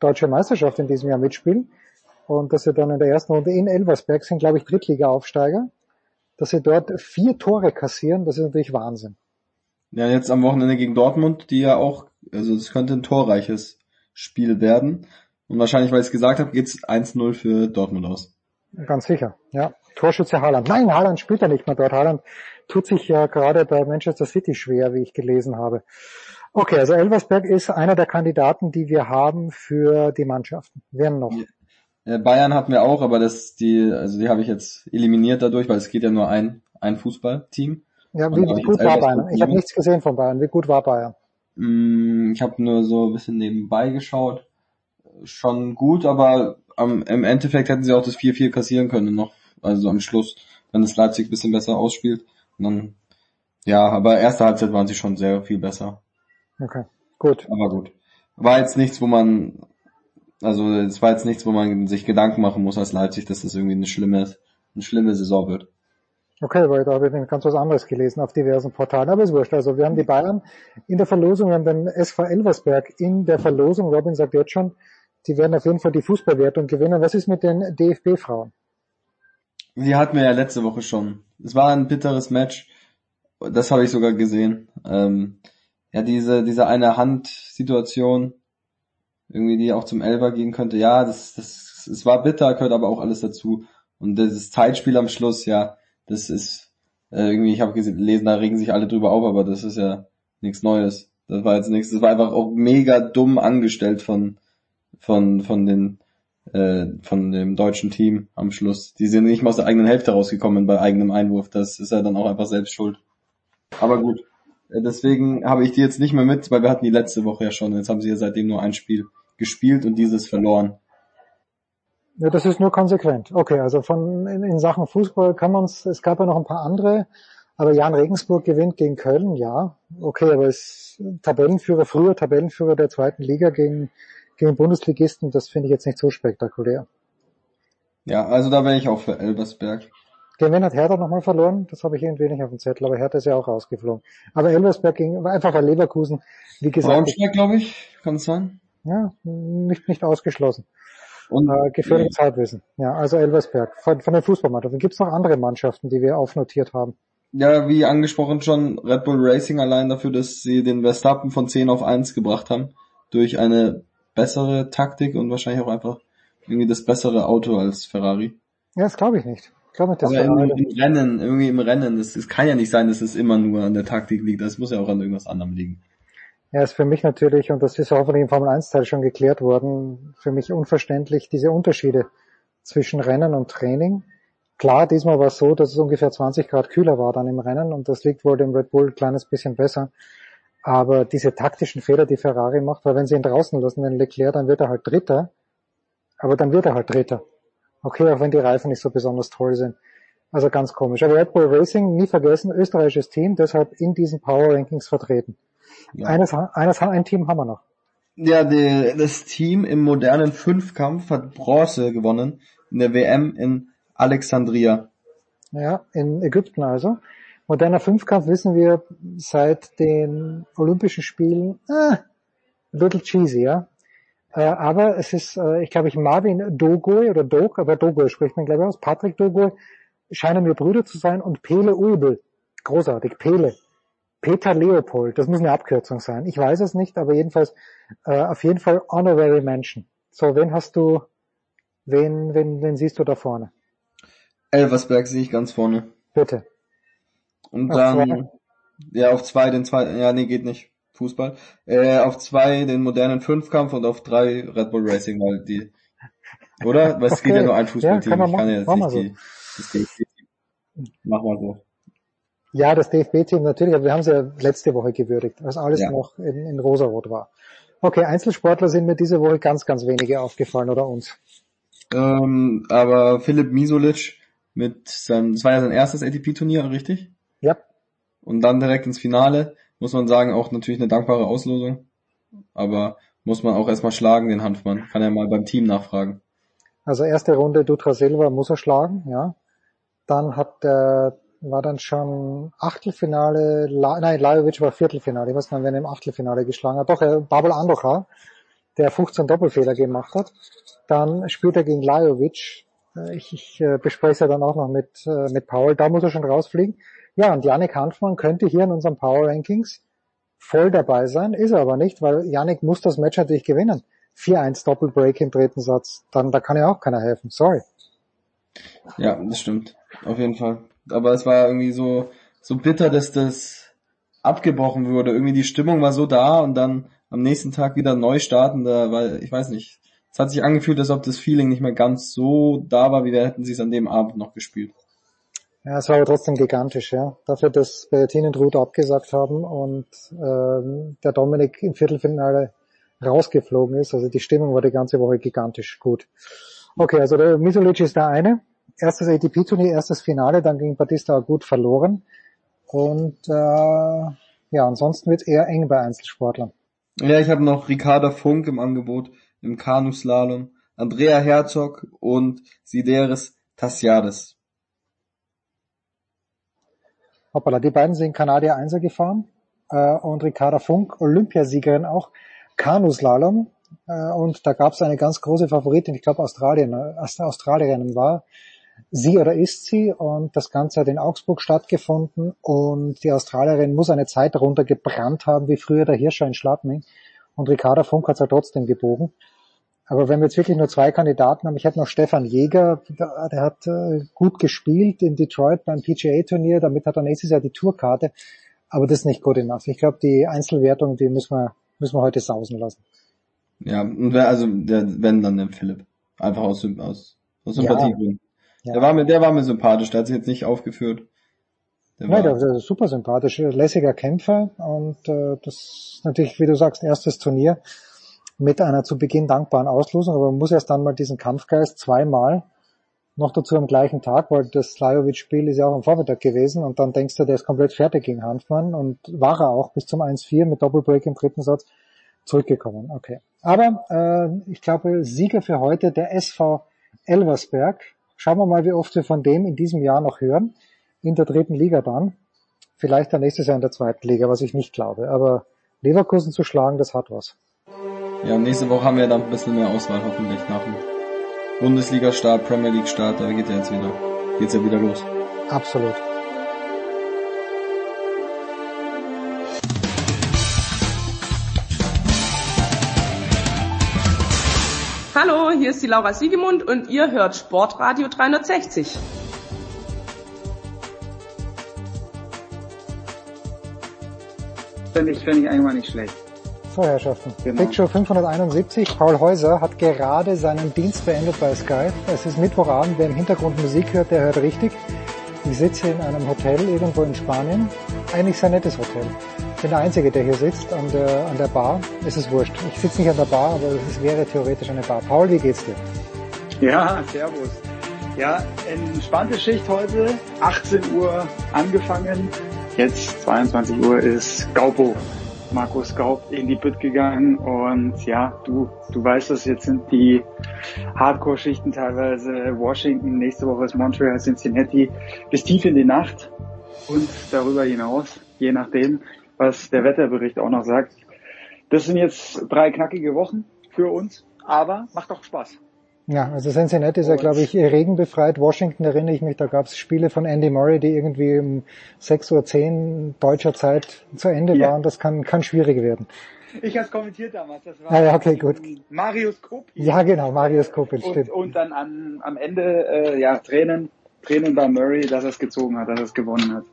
deutsche Meisterschaft in diesem Jahr mitspielen und dass sie dann in der ersten Runde in Elversberg sind, glaube ich, Drittliga-Aufsteiger, dass sie dort vier Tore kassieren, das ist natürlich Wahnsinn. Ja, jetzt am Wochenende gegen Dortmund, die ja auch, also es könnte ein torreiches Spiel werden. Und wahrscheinlich, weil ich es gesagt habe, geht's 1-0 für Dortmund aus. Ganz sicher, ja. Torschütze Haaland. Nein, Haaland spielt ja nicht mehr dort. Haaland tut sich ja gerade bei Manchester City schwer, wie ich gelesen habe. Okay, also Elversberg ist einer der Kandidaten, die wir haben für die Mannschaften. Wer noch? Bayern hatten wir auch, aber das die, also die habe ich jetzt eliminiert dadurch, weil es geht ja nur ein ein Fußballteam. Ja, wie, wie gut war Bayern? Ich habe nichts gesehen von Bayern. Wie gut war Bayern? Mm, ich habe nur so ein bisschen nebenbei geschaut. Schon gut, aber am, im Endeffekt hätten sie auch das 4-4 kassieren können noch, also am Schluss, wenn das Leipzig ein bisschen besser ausspielt. Und dann, ja, aber erste Halbzeit waren sie schon sehr viel besser. Okay, gut. Aber gut. War jetzt nichts, wo man also es war jetzt nichts, wo man sich Gedanken machen muss als Leipzig, dass das irgendwie eine schlimme, eine schlimme Saison wird. Okay, weil da habe ich ganz was anderes gelesen auf diversen Portalen, aber ist wurscht. Also wir haben die Bayern in der Verlosung, wir haben den SV Elversberg in der Verlosung. Robin sagt jetzt schon, die werden auf jeden Fall die Fußballwertung gewinnen. Was ist mit den DFB-Frauen? Die hatten wir ja letzte Woche schon. Es war ein bitteres Match. Das habe ich sogar gesehen. Ähm, ja, diese, diese eine Hand-Situation, irgendwie die auch zum Elber gehen könnte. Ja, das, das, es war bitter, gehört aber auch alles dazu. Und das Zeitspiel am Schluss, ja, das ist äh, irgendwie, ich habe gelesen, da regen sich alle drüber auf, aber das ist ja nichts Neues. Das war jetzt nichts, das war einfach auch mega dumm angestellt von von von den äh, von dem deutschen Team am Schluss. Die sind nicht mal aus der eigenen Hälfte rausgekommen bei eigenem Einwurf. Das ist ja dann auch einfach selbst schuld. Aber gut. Äh, deswegen habe ich die jetzt nicht mehr mit, weil wir hatten die letzte Woche ja schon. Jetzt haben sie ja seitdem nur ein Spiel gespielt und dieses verloren. Ja, das ist nur konsequent. Okay, also von in, in Sachen Fußball kann man es, es gab ja noch ein paar andere, aber Jan Regensburg gewinnt gegen Köln, ja. Okay, aber ist Tabellenführer, früher Tabellenführer der zweiten Liga gegen, gegen Bundesligisten, das finde ich jetzt nicht so spektakulär. Ja, also da wäre ich auch für Elbersberg. Gegen wen hat Hertha nochmal verloren? Das habe ich irgendwie nicht auf dem Zettel, aber Hertha ist ja auch rausgeflogen. Aber Elversberg ging einfach bei Leverkusen, wie gesagt. Braunschweig, glaube ich, kann es sein. Ja, nicht, nicht ausgeschlossen. Und Äh, gefährliches Halbwissen. Ja, also Elversberg. Von, von den Fußballmannschaften. Gibt es noch andere Mannschaften, die wir aufnotiert haben? Ja, wie angesprochen schon, Red Bull Racing allein dafür, dass sie den Verstappen von 10 auf 1 gebracht haben. Durch eine bessere Taktik und wahrscheinlich auch einfach irgendwie das bessere Auto als Ferrari. Ja, das glaube ich nicht. Ich glaube nicht, dass Aber im, Ferrari- im Rennen, irgendwie im Rennen, das, das kann ja nicht sein, dass es immer nur an der Taktik liegt. Das muss ja auch an irgendwas anderem liegen. Ja, ist für mich natürlich, und das ist hoffentlich im Formel 1 Teil schon geklärt worden, für mich unverständlich diese Unterschiede zwischen Rennen und Training. Klar, diesmal war es so, dass es ungefähr 20 Grad kühler war dann im Rennen und das liegt wohl dem Red Bull ein kleines bisschen besser. Aber diese taktischen Fehler, die Ferrari macht, weil wenn sie ihn draußen lassen, den Leclerc, dann wird er halt Dritter. Aber dann wird er halt Dritter. Okay, auch wenn die Reifen nicht so besonders toll sind. Also ganz komisch. Aber Red Bull Racing, nie vergessen, österreichisches Team, deshalb in diesen Power Rankings vertreten. Eines, eines, ein Team haben wir noch. Ja, die, das Team im modernen Fünfkampf hat Bronze gewonnen in der WM in Alexandria. Ja, in Ägypten also. Moderner Fünfkampf wissen wir seit den Olympischen Spielen, äh, little cheesy, ja. Äh, aber es ist, äh, ich glaube, ich Marvin Dogoy oder Dog, aber Dogoy spricht man glaube ich aus, Patrick Dogoy, scheinen mir Brüder zu sein und Pele Ulbel. Großartig, Pele. Peter Leopold, das muss eine Abkürzung sein. Ich weiß es nicht, aber jedenfalls, äh, auf jeden Fall Honorary Mention. So, wen hast du, wen, wen, wen siehst du da vorne? Elversberg sehe ich ganz vorne. Bitte. Und Auf dann, zwei? ja, auf zwei den zwei, ja, nee, geht nicht. Fußball. Äh, auf zwei den modernen Fünfkampf und auf drei Red Bull Racing, weil die, oder? Weil es geht ja nur ein Ja, Fußballteam. kann man ich kann ja jetzt nicht wir die, das DFB-Team. Mach mal so. Ja, das DFB-Team natürlich, aber wir haben sie ja letzte Woche gewürdigt, als alles Ja. noch in, in rosarot war. Okay, Einzelsportler sind mir diese Woche ganz, ganz wenige aufgefallen oder uns. Ähm, aber Philipp Misolic mit seinem, das war ja sein erstes ATP-Turnier, richtig? Und dann direkt ins Finale, muss man sagen, auch natürlich eine dankbare Auslosung. Aber muss man auch erstmal schlagen, den Hanfmann. Kann er mal beim Team nachfragen. Also erste Runde Dutra Silva muss er schlagen, ja. Dann hat der, war dann schon Achtelfinale, nein, Lajovic war Viertelfinale. Ich weiß nicht, wen er im Achtelfinale geschlagen hat. Doch, er, Babel Andocha, der 15 Doppelfehler gemacht hat. Dann spielt er gegen Lajovic. Äh, Ich, ich äh, bespreche es ja dann auch noch mit, äh, mit Paul. Da muss er schon rausfliegen. Ja, und Yannick Hanfmann könnte hier in unseren Power Rankings voll dabei sein, ist er aber nicht, weil Yannick muss das Match natürlich gewinnen. 4-1 Doppelbreak im dritten Satz. Dann, da kann ja auch keiner helfen. Sorry. Ja, das stimmt. Auf jeden Fall. Aber es war irgendwie so, so bitter, dass das abgebrochen wurde. Irgendwie die Stimmung war so da und dann am nächsten Tag wieder neu starten, da war, ich weiß nicht. Es hat sich angefühlt, als ob das Feeling nicht mehr ganz so da war, wie wir hätten sie es an dem Abend noch gespielt. Ja, es war aber trotzdem gigantisch, ja. Dafür, dass Berrettini und Ruth abgesagt haben und ähm, der Dominik im Viertelfinale rausgeflogen ist. Also die Stimmung war die ganze Woche gigantisch gut. Okay, also der Misolic ist der eine. Erstes ATP-Turnier, erstes Finale, dann gegen Batista gut verloren. Und äh, ja, ansonsten wird eher eng bei Einzelsportlern. Ja, ich habe noch Ricarda Funk im Angebot im Kanuslalom, Andrea Herzog und Sideris Tassiades. Hoppala, die beiden sind Kanadier Einser gefahren äh, und Ricarda Funk, Olympiasiegerin auch, Kanuslalom äh, und da gab es eine ganz große Favoritin, ich glaube Australien, äh, Australierin war sie oder ist sie und das Ganze hat in Augsburg stattgefunden und die Australierin muss eine Zeit runtergebrannt haben, wie früher der Hirscher in Schladming und Ricarda Funk hat es ja trotzdem gebogen. Aber wenn wir jetzt wirklich nur zwei Kandidaten haben, ich hätte noch Stefan Jäger, der, hat äh, gut gespielt in Detroit beim PGA-Turnier, damit hat er nächstes Jahr die Tourkarte, aber das ist nicht gut enough. Ich glaube, die Einzelwertung, die müssen wir, müssen wir heute sausen lassen. Ja, und wer, also der, wenn dann der Philipp. Einfach aus, aus, aus Ja. Sympathiegründen. Ja. Der war mir, der war mir sympathisch, der hat sich jetzt nicht aufgeführt. Der Ja, war, der, ist super sympathisch, lässiger Kämpfer und äh, das ist natürlich, wie du sagst, erstes Turnier mit einer zu Beginn dankbaren Auslosung, aber man muss erst dann mal diesen Kampfgeist zweimal noch dazu am gleichen Tag, weil das Slajovic-Spiel ist ja auch am Vormittag gewesen und dann denkst du, der ist komplett fertig gegen Hanfmann und war er auch bis zum 1-4 mit Doppelbreak im dritten Satz zurückgekommen. Okay. Aber äh, ich glaube, Sieger für heute der SV Elversberg. Schauen wir mal, wie oft wir von dem in diesem Jahr noch hören. In der dritten Liga dann. Vielleicht dann nächstes Jahr in der zweiten Liga, was ich nicht glaube. Aber Leverkusen zu schlagen, das hat was. Ja, nächste Woche haben wir dann ein bisschen mehr Auswahl hoffentlich nach dem Bundesliga-Start, Premier League-Start, da geht ja jetzt wieder, geht's ja wieder los. Absolut. Hallo, hier ist die Laura Siegemund und ihr hört Sportradio 360. Finde ich, finde ich eigentlich nicht schlecht. So, Herrschaften. Genau. Big Show 571. Paul Häuser hat gerade seinen Dienst beendet bei Sky. Es ist Mittwochabend. Wer im Hintergrund Musik hört, der hört richtig. Ich sitze in einem Hotel irgendwo in Spanien. Eigentlich sehr nettes Hotel. Ich bin der Einzige, der hier sitzt an der, an der Bar. Es ist wurscht. Ich sitze nicht an der Bar, aber es wäre theoretisch eine Bar. Paul, wie geht's dir? Ja, servus. Ja, entspannte Schicht heute. 18 Uhr angefangen. Jetzt 22 Uhr ist Gaupo. Markus Gaup in die Bütt gegangen und ja, du, du weißt es, jetzt sind die Hardcore-Schichten teilweise Washington, nächste Woche ist Montreal, Cincinnati, bis tief in die Nacht und darüber hinaus, je nachdem, was der Wetterbericht auch noch sagt. Das sind jetzt drei knackige Wochen für uns, aber macht doch Spaß. Ja, also Cincinnati ist ja, glaube ich, regenbefreit. Washington erinnere ich mich, da gab es Spiele von Andy Murray, die irgendwie um 6.10 Uhr deutscher Zeit zu Ende ja. waren. Das kann, kann schwierig werden. Ich habe es kommentiert damals. Das war ah, ja, okay, gut. Marius Kopil. Ja, genau, Marius Kopil, stimmt. Und dann an, am Ende, äh, ja, Tränen, Tränen bei Murray, dass er es gezogen hat, dass er es gewonnen hat.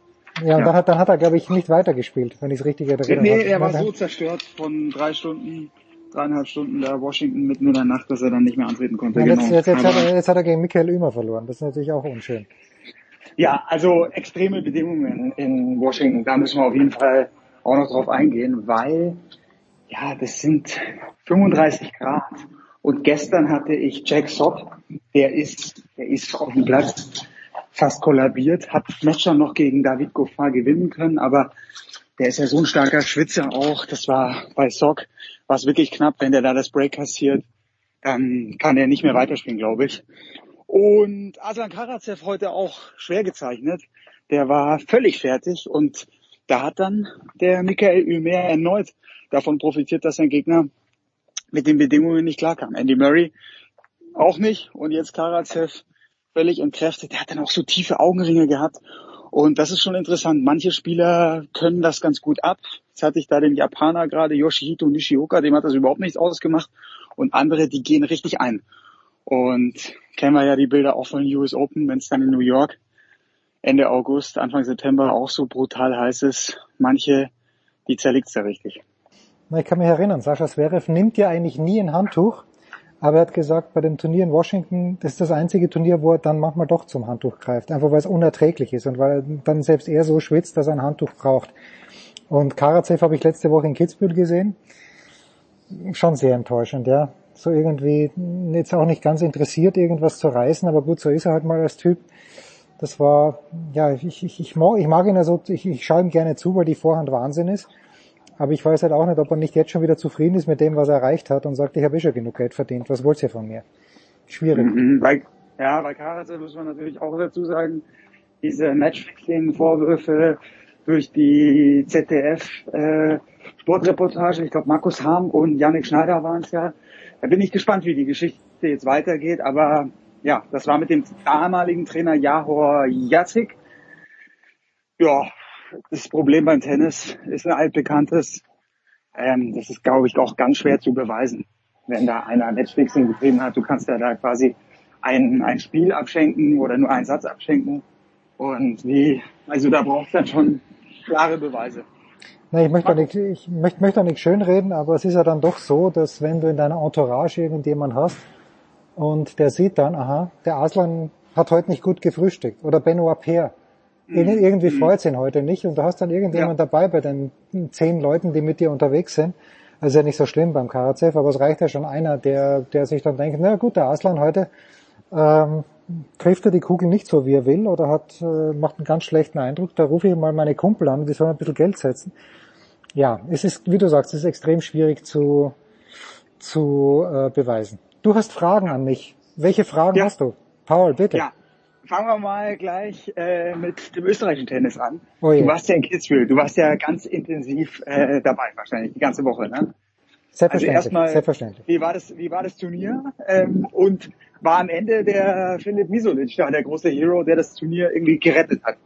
Ja, und ja. Dann, hat, dann hat er, glaube ich, nicht weitergespielt, wenn ich es richtig erinnere. Nee, er war so zerstört von drei Stunden dreieinhalb Stunden da Washington mitten in der Nacht, dass er dann nicht mehr antreten konnte. Ja, jetzt, genau. jetzt, jetzt, hat er, jetzt hat er gegen Michael Ümer verloren. Das ist natürlich auch unschön. Ja, also extreme Bedingungen in Washington. Da müssen wir auf jeden Fall auch noch drauf eingehen, weil ja, das sind 35 Grad. Und gestern hatte ich Jack Sott, der ist, der ist auf dem Platz fast kollabiert, hat Matcher noch gegen David Goffin gewinnen können, aber der ist ja so ein starker Schwitzer auch. Das war bei Sock war es wirklich knapp. Wenn der da das Break kassiert, dann kann er nicht mehr weiterspielen, glaube ich. Und Aslan Karatsev heute auch schwer gezeichnet. Der war völlig fertig und da hat dann der Michael Ümer erneut davon profitiert, dass sein Gegner mit den Bedingungen nicht klarkam. Andy Murray auch nicht und jetzt Karatsev völlig entkräftet. Der hat dann auch so tiefe Augenringe gehabt und das ist schon interessant. Manche Spieler können das ganz gut ab. Jetzt hatte ich da den Japaner gerade, Yoshihito Nishioka, dem hat das überhaupt nichts ausgemacht. Und andere, die gehen richtig ein. Und kennen wir ja die Bilder auch von US Open, wenn es dann in New York Ende August, Anfang September auch so brutal heiß ist. Manche, die zerlegt ja richtig. Ich kann mich erinnern, Sascha Zverev nimmt ja eigentlich nie ein Handtuch aber er hat gesagt, bei dem Turnier in Washington, das ist das einzige Turnier, wo er dann manchmal doch zum Handtuch greift. Einfach weil es unerträglich ist und weil dann selbst er so schwitzt, dass er ein Handtuch braucht. Und Karatsev habe ich letzte Woche in Kitzbühel gesehen. Schon sehr enttäuschend, ja. So irgendwie jetzt auch nicht ganz interessiert, irgendwas zu reißen, aber gut, so ist er halt mal als Typ. Das war, ja, ich, ich, ich, mag, ich mag ihn also, ich, ich schaue ihm gerne zu, weil die Vorhand Wahnsinn ist. Aber ich weiß halt auch nicht, ob er nicht jetzt schon wieder zufrieden ist mit dem, was er erreicht hat und sagt, ich habe eh schon genug Geld verdient. Was wollt ihr von mir? Schwierig. Mhm, bei, ja, bei Karatse muss man natürlich auch dazu sagen, diese Matchfixing-Vorwürfe durch die ZDF äh, ich glaube Markus Harm und Yannick Schneider waren es ja. Da bin ich gespannt, wie die Geschichte jetzt weitergeht. Aber ja, das war mit dem damaligen Trainer Jahor Jacek. Ja, das Problem beim Tennis ist ein altbekanntes. Ähm, das ist, glaube ich, auch ganz schwer zu beweisen. Wenn da einer Matchfixing betrieben hat, du kannst ja da quasi ein, ein Spiel abschenken oder nur einen Satz abschenken. Und wie, also da braucht es dann schon klare Beweise. Na, ich möchte, nicht, ich möchte, möchte auch nicht schönreden, aber es ist ja dann doch so, dass wenn du in deiner Entourage irgendjemand hast und der sieht dann, aha, der Aslan hat heute nicht gut gefrühstückt oder Benoit Paire Mhm. Irgendwie mhm. freut es ihn heute nicht und du hast dann irgendjemand ja. dabei bei den zehn Leuten, die mit dir unterwegs sind. Also ja nicht so schlimm beim Karatsev, aber es reicht ja schon einer, der, der sich dann denkt, na gut, der Aslan heute ähm, trifft er die Kugel nicht so, wie er will oder hat, äh, macht einen ganz schlechten Eindruck, da rufe ich mal meine Kumpel an, die sollen ein bisschen Geld setzen. Ja, es ist, wie du sagst, es ist extrem schwierig zu, zu äh, beweisen. Du hast Fragen an mich. Welche Fragen ja. hast du? Paul, bitte. Ja, fangen wir mal gleich äh, mit dem österreichischen Tennis an. Oh je. Du warst ja in Kitzbühel, du warst ja ganz intensiv äh, dabei wahrscheinlich, die ganze Woche, ne? Selbstverständlich, also erstmal, selbstverständlich. Wie war das, wie war das Turnier? Ähm, und war am Ende der Philipp Misolic, da der große Hero, der das Turnier irgendwie gerettet hat?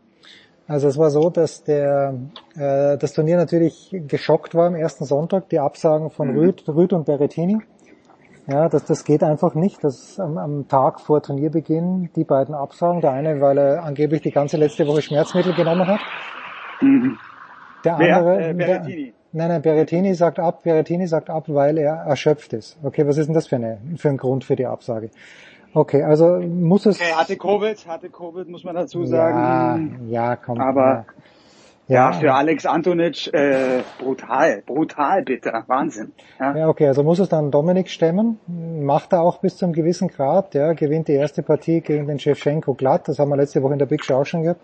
Also es war so, dass der, äh, das Turnier natürlich geschockt war am ersten Sonntag, die Absagen von Mhm. Rüd, Rüd und Berrettini. Ja, das, das geht einfach nicht, dass am, am Tag vor Turnierbeginn die beiden absagen. Der eine, weil er angeblich die ganze letzte Woche Schmerzmittel genommen hat. Der Wer? andere, Äh, der, nein, nein, Berrettini sagt ab, Berrettini sagt ab, weil er erschöpft ist. Okay, was ist denn das für, eine, für ein Grund für die Absage? Okay, also muss es, Okay, hatte Covid, hatte Covid, muss man dazu ja, sagen. ja, komm. Aber ja, ja, für Alex Antonic äh, brutal, brutal bitter, Wahnsinn. Ja. Ja, okay, also muss es dann Dominik stemmen. Macht er auch bis zum gewissen Grad, ja, gewinnt die erste Partie gegen den Shevchenko glatt, das haben wir letzte Woche in der Big Show auch schon gehabt.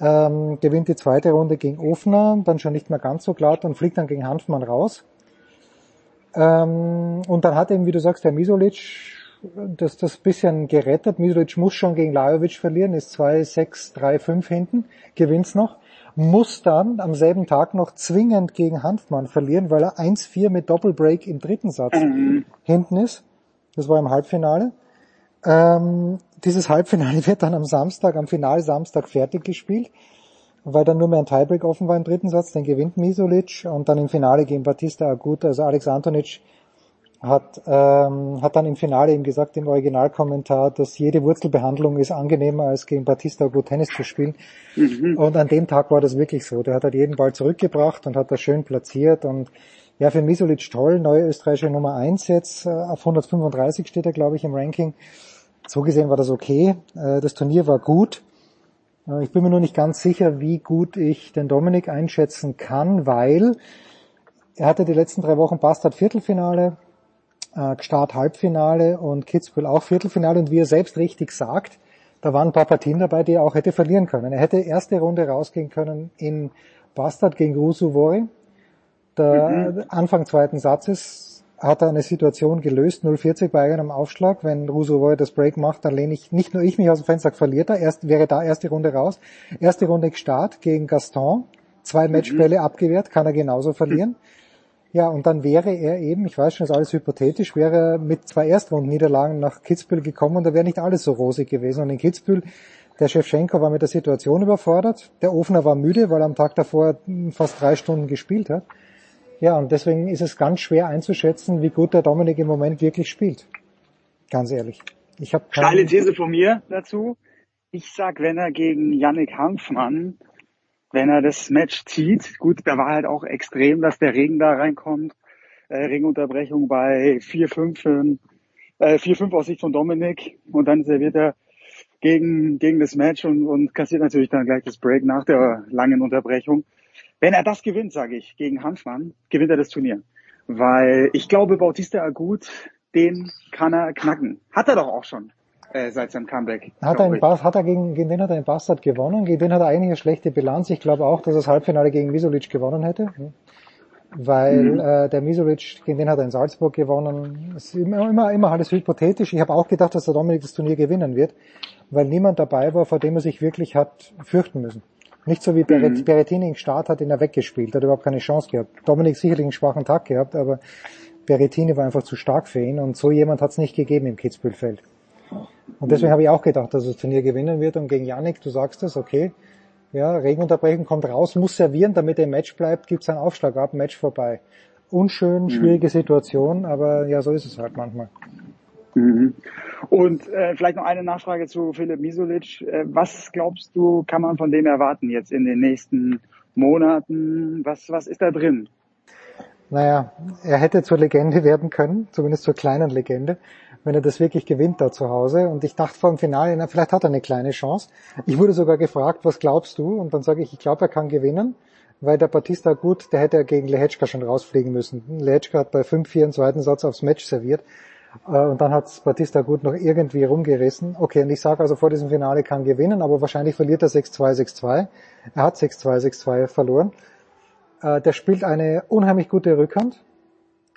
Ähm, gewinnt die zweite Runde gegen Ofner, dann schon nicht mehr ganz so glatt und fliegt dann gegen Hanfmann raus. Ähm, und dann hat eben, wie du sagst, der Misolic das, das bisschen gerettet. Misolic muss schon gegen Lajovic verlieren, ist 2-6, 3-5 hinten, gewinnt's noch. Muss dann am selben Tag noch zwingend gegen Hanfmann verlieren, weil er 1-4 mit Doppelbreak im dritten Satz hinten ist. Das war im Halbfinale. Ähm, dieses Halbfinale wird dann am Samstag, am Finalsamstag fertig gespielt, weil dann nur mehr ein Tiebreak offen war im dritten Satz, den gewinnt Misolic und dann im Finale gegen Batista Agut, also Alex Antonic hat, ähm, hat dann im Finale eben gesagt, im Originalkommentar, dass jede Wurzelbehandlung ist angenehmer als gegen Batista Agut Tennis zu spielen. Und an dem Tag war das wirklich so. Der hat halt jeden Ball zurückgebracht und hat das schön platziert und ja, für Misolic toll, neue österreichische Nummer eins jetzt, äh, auf 135 steht er, glaube ich, im Ranking. So gesehen war das okay. Äh, das Turnier war gut. Äh, ich bin mir nur nicht ganz sicher, wie gut ich den Dominik einschätzen kann, weil er hatte die letzten drei Wochen Bastard Viertelfinale, äh, Start Halbfinale und Kitzbühel auch Viertelfinale und wie er selbst richtig sagt, da waren ein paar Partien dabei, die er auch hätte verlieren können. Er hätte erste Runde rausgehen können in Bastard gegen Rusuvori. Der Anfang zweiten Satzes hat er eine Situation gelöst, 0,40 bei einem Aufschlag. Wenn Rusuvori das Break macht, dann lehne ich, nicht nur ich mich aus dem Fenster, verliert er. Erst, wäre da erste Runde raus. Erste Runde Start gegen Gaston. Zwei Matchbälle abgewehrt, kann er genauso verlieren. Ja, und dann wäre er eben, ich weiß schon, das ist alles hypothetisch, wäre er mit zwei Erstrundenniederlagen nach Kitzbühel gekommen und da wäre nicht alles so rosig gewesen. Und in Kitzbühel, der Shevchenko war mit der Situation überfordert, der Ofner war müde, weil er am Tag davor fast drei Stunden gespielt hat. Ja, und deswegen ist es ganz schwer einzuschätzen, wie gut der Dominik im Moment wirklich spielt. Ganz ehrlich. Ich habe Steile These von mir dazu. Ich sag, wenn er gegen Yannick Hanfmann, wenn er das Match zieht, gut, da war halt auch extrem, dass der Regen da reinkommt, äh, Regenunterbrechung bei 4-5, äh, 4-5 aus Sicht von Dominik und dann serviert er gegen, gegen das Match und, und kassiert natürlich dann gleich das Break nach der langen Unterbrechung. Wenn er das gewinnt, sage ich, gegen Hanfmann, gewinnt er das Turnier. Weil ich glaube, Bautista Agut, den kann er knacken. Hat er doch auch schon äh, seit seinem Comeback. Hat er, ich. Bas, hat er gegen, gegen den hat er in Bastard gewonnen, gegen den hat er eigentlich eine schlechte Bilanz. Ich glaube auch, dass er das Halbfinale gegen Misolic gewonnen hätte. Weil Mhm. äh, der Misolic, gegen den hat er in Salzburg gewonnen. Es ist immer, immer, immer alles hypothetisch. Ich habe auch gedacht, dass der Dominik das Turnier gewinnen wird, weil niemand dabei war, vor dem er sich wirklich hat fürchten müssen. Nicht so wie Mhm. Berrettini im Start hat ihn er weggespielt, hat überhaupt keine Chance gehabt. Dominik sicherlich einen schwachen Tag gehabt, aber Berrettini war einfach zu stark für ihn und so jemand hat es nicht gegeben im Kitzbühelfeld. Und deswegen habe ich auch gedacht, dass das Turnier gewinnen wird. Und gegen Yannick, du sagst es, okay, ja, Regenunterbrechung kommt raus, muss servieren, damit er im Match bleibt, gibt's einen Aufschlag ab, Match vorbei. Unschön, schwierige Situation, aber ja, so ist es halt manchmal. Mhm. Und äh, vielleicht noch eine Nachfrage zu Philipp Misolic. Äh, was glaubst du, kann man von dem erwarten jetzt in den nächsten Monaten? Was, was ist da drin? Naja, er hätte zur Legende werden können, zumindest zur kleinen Legende, wenn er das wirklich gewinnt da zu Hause. Und ich dachte vor dem Finale, na, vielleicht hat er eine kleine Chance. Ich wurde sogar gefragt, was glaubst du? Und dann sage ich, ich glaube, er kann gewinnen, weil der Batista gut, der hätte ja gegen Lehečka schon rausfliegen müssen. Lehečka hat bei 5-4 im zweiten Satz aufs Match serviert. Äh, Und dann hat Batista gut noch irgendwie rumgerissen. Okay, und ich sage also vor diesem Finale kann gewinnen, aber wahrscheinlich verliert er 6-2, 6-2. Er hat 6-2, 6-2 verloren. Äh, Der spielt eine unheimlich gute Rückhand.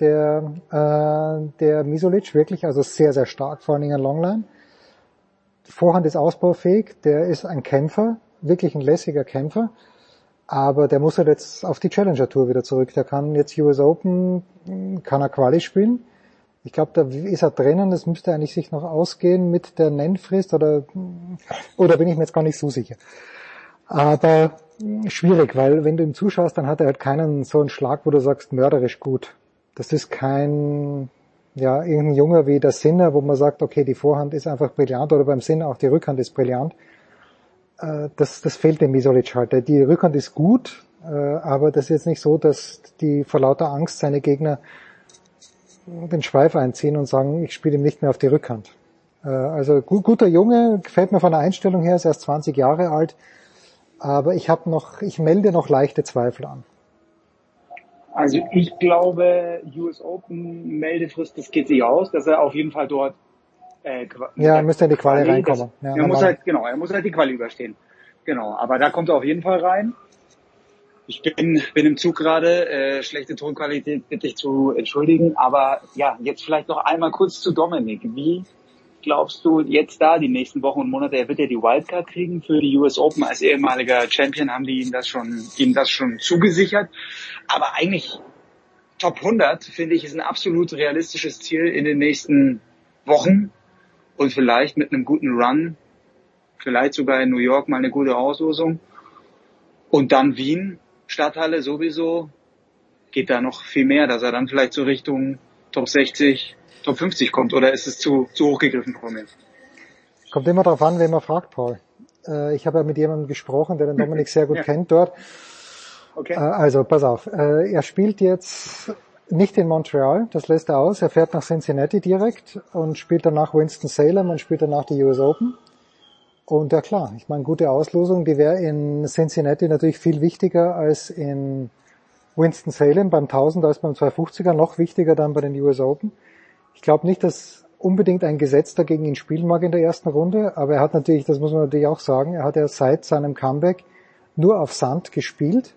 Der, äh, der Misolic wirklich, also sehr, sehr stark, vor allen Dingen an Longline. Vorhand ist ausbaufähig, der ist ein Kämpfer, wirklich ein lässiger Kämpfer, aber der muss halt jetzt auf die Challenger Tour wieder zurück. Der kann jetzt US Open, kann er Quali spielen. Ich glaube, da ist er drinnen, das müsste eigentlich sich noch ausgehen mit der Nennfrist oder, oder bin ich mir jetzt gar nicht so sicher. Aber schwierig, weil wenn du ihm zuschaust, dann hat er halt keinen so einen Schlag, wo du sagst, mörderisch gut. Das ist kein, ja, irgendein Junge wie der Sinner, wo man sagt, okay, die Vorhand ist einfach brillant oder beim Sinner auch die Rückhand ist brillant. Äh, das, das fehlt dem Misolic halt. Die Rückhand ist gut, äh, aber das ist jetzt nicht so, dass die vor lauter Angst seine Gegner den Schweif einziehen und sagen, ich spiele ihm nicht mehr auf die Rückhand. Äh, also guter Junge, gefällt mir von der Einstellung her, ist erst 20 Jahre alt, aber ich habe noch, ich melde noch leichte Zweifel an. Also ich glaube, US Open Meldefrist, das geht sich aus, dass er auf jeden Fall dort äh, ja, er müsste in die Quali, Quali reinkommen. Das, ja, er muss halt, genau, er muss halt die Quali überstehen. Genau, aber da kommt er auf jeden Fall rein. Ich bin, bin im Zug gerade, äh, schlechte Tonqualität bitte ich zu entschuldigen, aber ja, jetzt vielleicht noch einmal kurz zu Dominik. Wie glaubst du jetzt da die nächsten Wochen und Monate? Er wird ja die Wildcard kriegen für die US Open. Als ehemaliger Champion haben die ihm das schon, ihm das schon zugesichert. Aber eigentlich Top 100 finde ich ist ein absolut realistisches Ziel in den nächsten Wochen und vielleicht mit einem guten Run, vielleicht sogar in New York mal eine gute Auslosung und dann Wien, Stadthalle sowieso, geht da noch viel mehr, dass er dann vielleicht so Richtung Top 60, Top 50 kommt oder ist es zu, zu hoch gegriffen von mir? Kommt immer darauf an, wen man fragt, Paul. Äh, ich habe ja mit jemandem gesprochen, der den Dominik sehr gut ja. kennt dort. Okay. Äh, also, pass auf. Äh, er spielt jetzt nicht in Montreal, das lässt er aus. Er fährt nach Cincinnati direkt und spielt danach Winston-Salem und spielt danach die US Open. Und ja klar, ich meine, gute Auslosung, die wäre in Cincinnati natürlich viel wichtiger als in Winston-Salem beim 1000 als beim 250er, noch wichtiger dann bei den US Open. Ich glaube nicht, dass unbedingt ein Gesetz dagegen ihn spielen mag in der ersten Runde, aber er hat natürlich, das muss man natürlich auch sagen, er hat ja seit seinem Comeback nur auf Sand gespielt.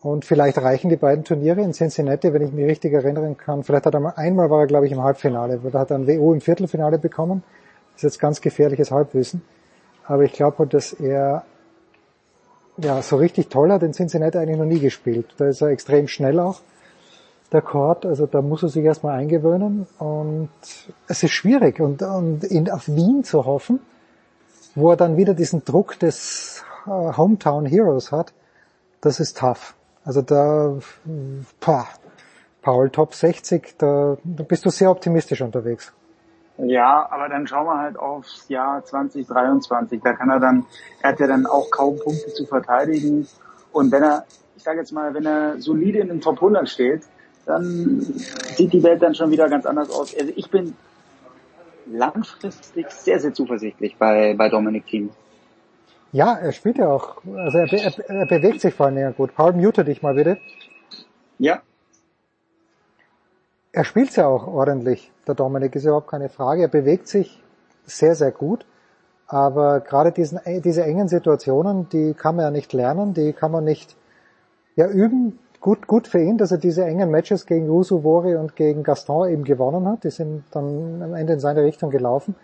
Und vielleicht reichen die beiden Turniere in Cincinnati, wenn ich mich richtig erinnern kann. Vielleicht hat er mal, einmal war er, glaube ich, im Halbfinale, da hat er ein WO im Viertelfinale bekommen. Das ist jetzt ganz gefährliches Halbwissen. Aber ich glaube, dass er ja so richtig toll hat in Cincinnati eigentlich noch nie gespielt. Da ist er extrem schnell auch der Chord, also da muss er sich erstmal eingewöhnen und es ist schwierig und, und in, auf Wien zu hoffen, wo er dann wieder diesen Druck des äh, Hometown Heroes hat, das ist tough. Also da, pah, Paul, Top 60, da, da bist du sehr optimistisch unterwegs. Ja, aber dann schauen wir halt aufs Jahr 2023. Da kann er dann, er hat ja dann auch kaum Punkte zu verteidigen. Und wenn er, ich sage jetzt mal, wenn er solide in den Top 100 steht, dann sieht die Welt dann schon wieder ganz anders aus. Also ich bin langfristig sehr, sehr zuversichtlich bei, bei Dominic Thiem. Ja, er spielt ja auch, also er, er, er bewegt sich vor allem ja gut. Paul, mute dich mal bitte. Ja. Er spielt ja auch ordentlich, der Dominik, ist überhaupt keine Frage. Er bewegt sich sehr, sehr gut. Aber gerade diesen, diese engen Situationen, die kann man ja nicht lernen, die kann man nicht ja, üben gut, gut für ihn, dass er diese engen Matches gegen Usu Wori und gegen Gaston eben gewonnen hat. Die sind dann am Ende in seine Richtung gelaufen.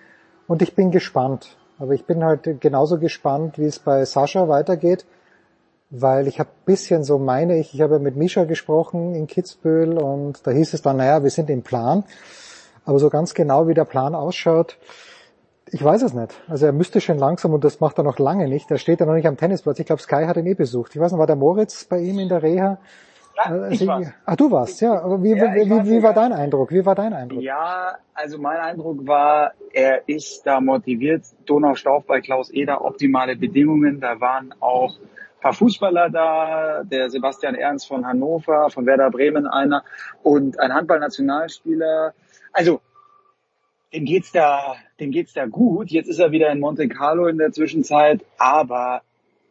Und ich bin gespannt. Aber ich bin halt genauso gespannt, wie es bei Sascha weitergeht, weil ich habe bisschen so meine ich, ich habe mit Misha gesprochen in Kitzbühel und da hieß es dann, naja, wir sind im Plan. Aber so ganz genau, wie der Plan ausschaut, ich weiß es nicht. Also er müsste schon langsam und das macht er noch lange nicht. Er steht ja noch nicht am Tennisplatz. Ich glaube, Sky hat ihn eh besucht. Ich weiß nicht, war der Moritz bei ihm in der Reha? Ja, ich war's. Ach, du warst, ja. Aber wie, ja, wie, wie, wie war dein Eindruck? Wie war dein Eindruck? Ja, also mein Eindruck war, er ist da motiviert. Donaustauf bei Klaus Eder, optimale Bedingungen. Da waren auch ein paar Fußballer da, der Sebastian Ernst von Hannover, von Werder Bremen einer und ein Handballnationalspieler. Also dem geht's da, dem geht's da gut. Jetzt ist er wieder in Monte Carlo in der Zwischenzeit, aber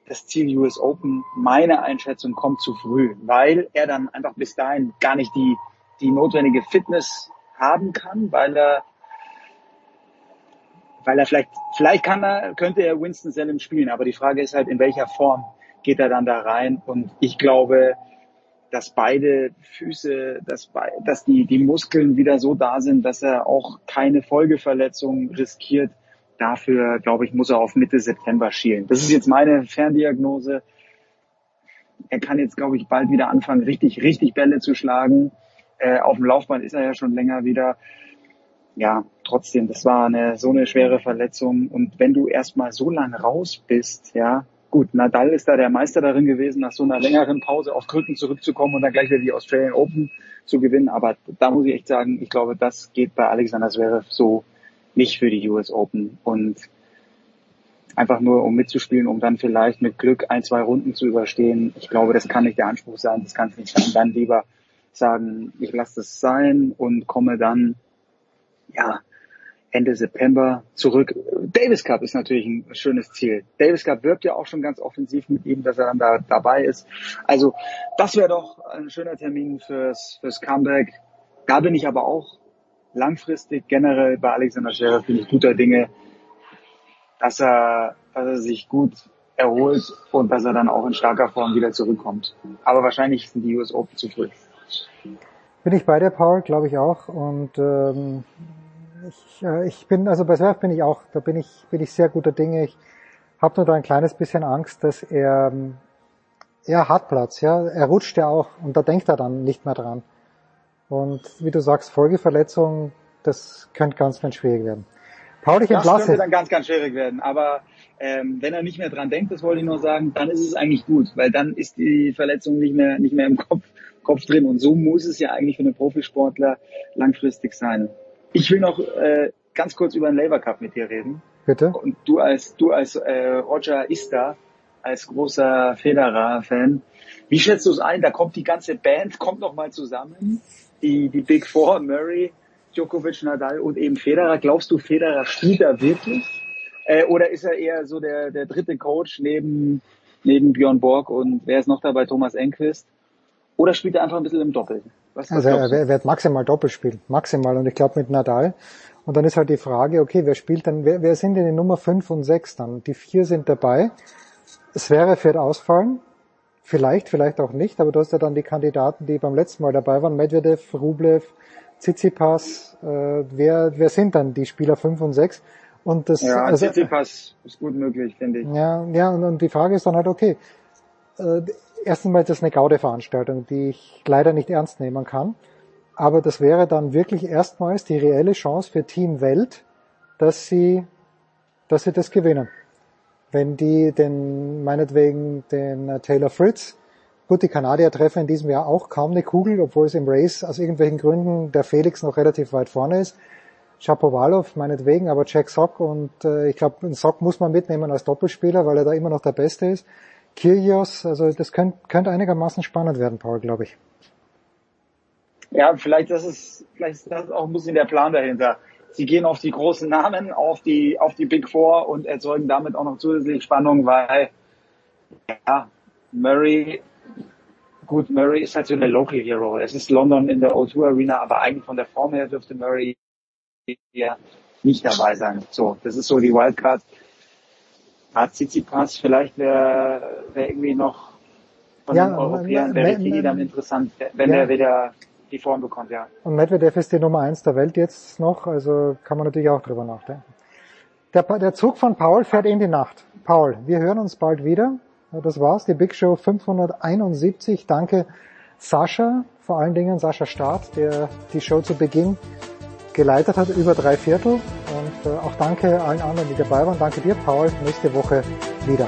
das Ziel US Open, meine Einschätzung, kommt zu früh, weil er dann einfach bis dahin gar nicht die, die notwendige Fitness haben kann, weil er, weil er vielleicht, vielleicht kann er, könnte er Winston Salem spielen, aber die Frage ist halt, in welcher Form geht er dann da rein? Und ich glaube, dass beide Füße, dass, dass die, die Muskeln wieder so da sind, dass er auch keine Folgeverletzung riskiert dafür, glaube ich, muss er auf Mitte September schielen. Das ist jetzt meine Ferndiagnose. Er kann jetzt, glaube ich, bald wieder anfangen, richtig, richtig Bälle zu schlagen. Äh, auf dem Laufband ist er ja schon länger wieder. Ja, trotzdem, das war eine so eine schwere Verletzung. Und wenn du erstmal so lange raus bist, ja, gut, Nadal ist da der Meister darin gewesen, nach so einer längeren Pause auf Krücken zurückzukommen und dann gleich wieder die Australian Open zu gewinnen. Aber da muss ich echt sagen, ich glaube, das geht bei Alexander Zverev so nicht für die US Open. Und einfach nur um mitzuspielen, um dann vielleicht mit Glück ein, zwei Runden zu überstehen. Ich glaube, das kann nicht der Anspruch sein, das kann es nicht sein. Dann lieber sagen, ich lasse das sein und komme dann, ja, Ende September zurück. Davis Cup ist natürlich ein schönes Ziel. Davis Cup wirbt ja auch schon ganz offensiv mit ihm, dass er dann da dabei ist. Also das wäre doch ein schöner Termin fürs, fürs Comeback. Da bin ich aber auch langfristig generell bei Alexander Scherer bin ich guter Dinge, dass er, dass er sich gut erholt und dass er dann auch in starker Form wieder zurückkommt. Aber wahrscheinlich sind die US Open zu früh. Bin ich bei dir, Paul, glaube ich auch. Und ähm, ich, äh, ich bin, also bei Surf bin ich auch, da bin ich, bin ich sehr guter Dinge. Ich habe nur da ein kleines bisschen Angst, dass er, er hat Platz, ja, er rutscht ja auch und da denkt er dann nicht mehr dran. Und wie du sagst, Folgeverletzung, das könnte ganz, ganz schwierig werden. Paul, ich entlasse. Das könnte dann ganz, ganz schwierig werden. Aber ähm, wenn er nicht mehr dran denkt, das wollte ich nur sagen, dann ist es eigentlich gut, weil dann ist die Verletzung nicht mehr, nicht mehr im Kopf, Kopf drin. Und so muss es ja eigentlich für einen Profisportler langfristig sein. Ich will noch äh, ganz kurz über den Labour Cup mit dir reden. Bitte. Und du als du als äh, Roger Ista, als großer Federer-Fan, wie schätzt du es ein? Da kommt die ganze Band, kommt noch mal zusammen, die die Big Four, Murray, Djokovic, Nadal und eben Federer. Glaubst du, Federer spielt da wirklich? Äh, oder ist er eher so der der dritte Coach neben neben Björn Borg und wer ist noch dabei? Thomas Enquist? Oder spielt er einfach ein bisschen im Doppel? Was, was also er, wird maximal Doppel spielen, maximal. Und ich glaube mit Nadal. Und dann ist halt die Frage, okay, wer spielt dann, wer, wer sind denn die Nummer 5 und 6 dann? Die vier sind dabei. Sverre wird ausfallen. Vielleicht, vielleicht auch nicht, aber du hast ja dann die Kandidaten, die beim letzten Mal dabei waren, Medvedev, Rublev, Tsitsipas, äh, wer, wer sind dann die Spieler 5 und 6? Und das, ja, also, Tsitsipas ist gut möglich, finde ich. Ja, ja, und, und die Frage ist dann halt, okay, äh, erstens mal ist das eine Gaude-Veranstaltung, die ich leider nicht ernst nehmen kann. Aber das wäre dann wirklich erstmals die reelle Chance für Team Welt, dass sie, dass sie das gewinnen. Wenn die den, meinetwegen den Taylor Fritz, gut, die Kanadier treffen in diesem Jahr auch kaum eine Kugel, obwohl es im Race aus irgendwelchen Gründen der Felix noch relativ weit vorne ist. Chapovalov meinetwegen, aber Jack Sock und äh, ich glaube, einen Sock muss man mitnehmen als Doppelspieler, weil er da immer noch der Beste ist. Kyrgios, also das könnte, könnte einigermaßen spannend werden, Paul, glaube ich. Ja, vielleicht das ist, vielleicht ist das auch ein bisschen der Plan dahinter. Sie gehen auf die großen Namen, auf die, auf die Big Four und erzeugen damit auch noch zusätzlich Spannung, weil, ja, Murray, gut, Murray ist halt so eine Local Hero. Es ist London in der O2 Arena, aber eigentlich von der Form her dürfte Murray ja nicht dabei sein. So, das ist so die Wildcard. Hat Tsitsipas vielleicht wäre wär irgendwie noch von Ja, den Europäern Berrettini dann interessant, wenn ja. er wieder die Form bekommt, ja. Und Medvedev ist die Nummer eins der Welt jetzt noch, also kann man natürlich auch drüber nachdenken. Der, der Zug von Paul fährt in die Nacht. Paul, wir hören uns bald wieder. Das war's, die Big Show 571. Danke Sascha, vor allen Dingen Sascha Staat, der die Show zu Beginn geleitet hat, über drei Viertel. Und äh, auch danke allen anderen, die dabei waren. Danke dir, Paul. Nächste Woche wieder.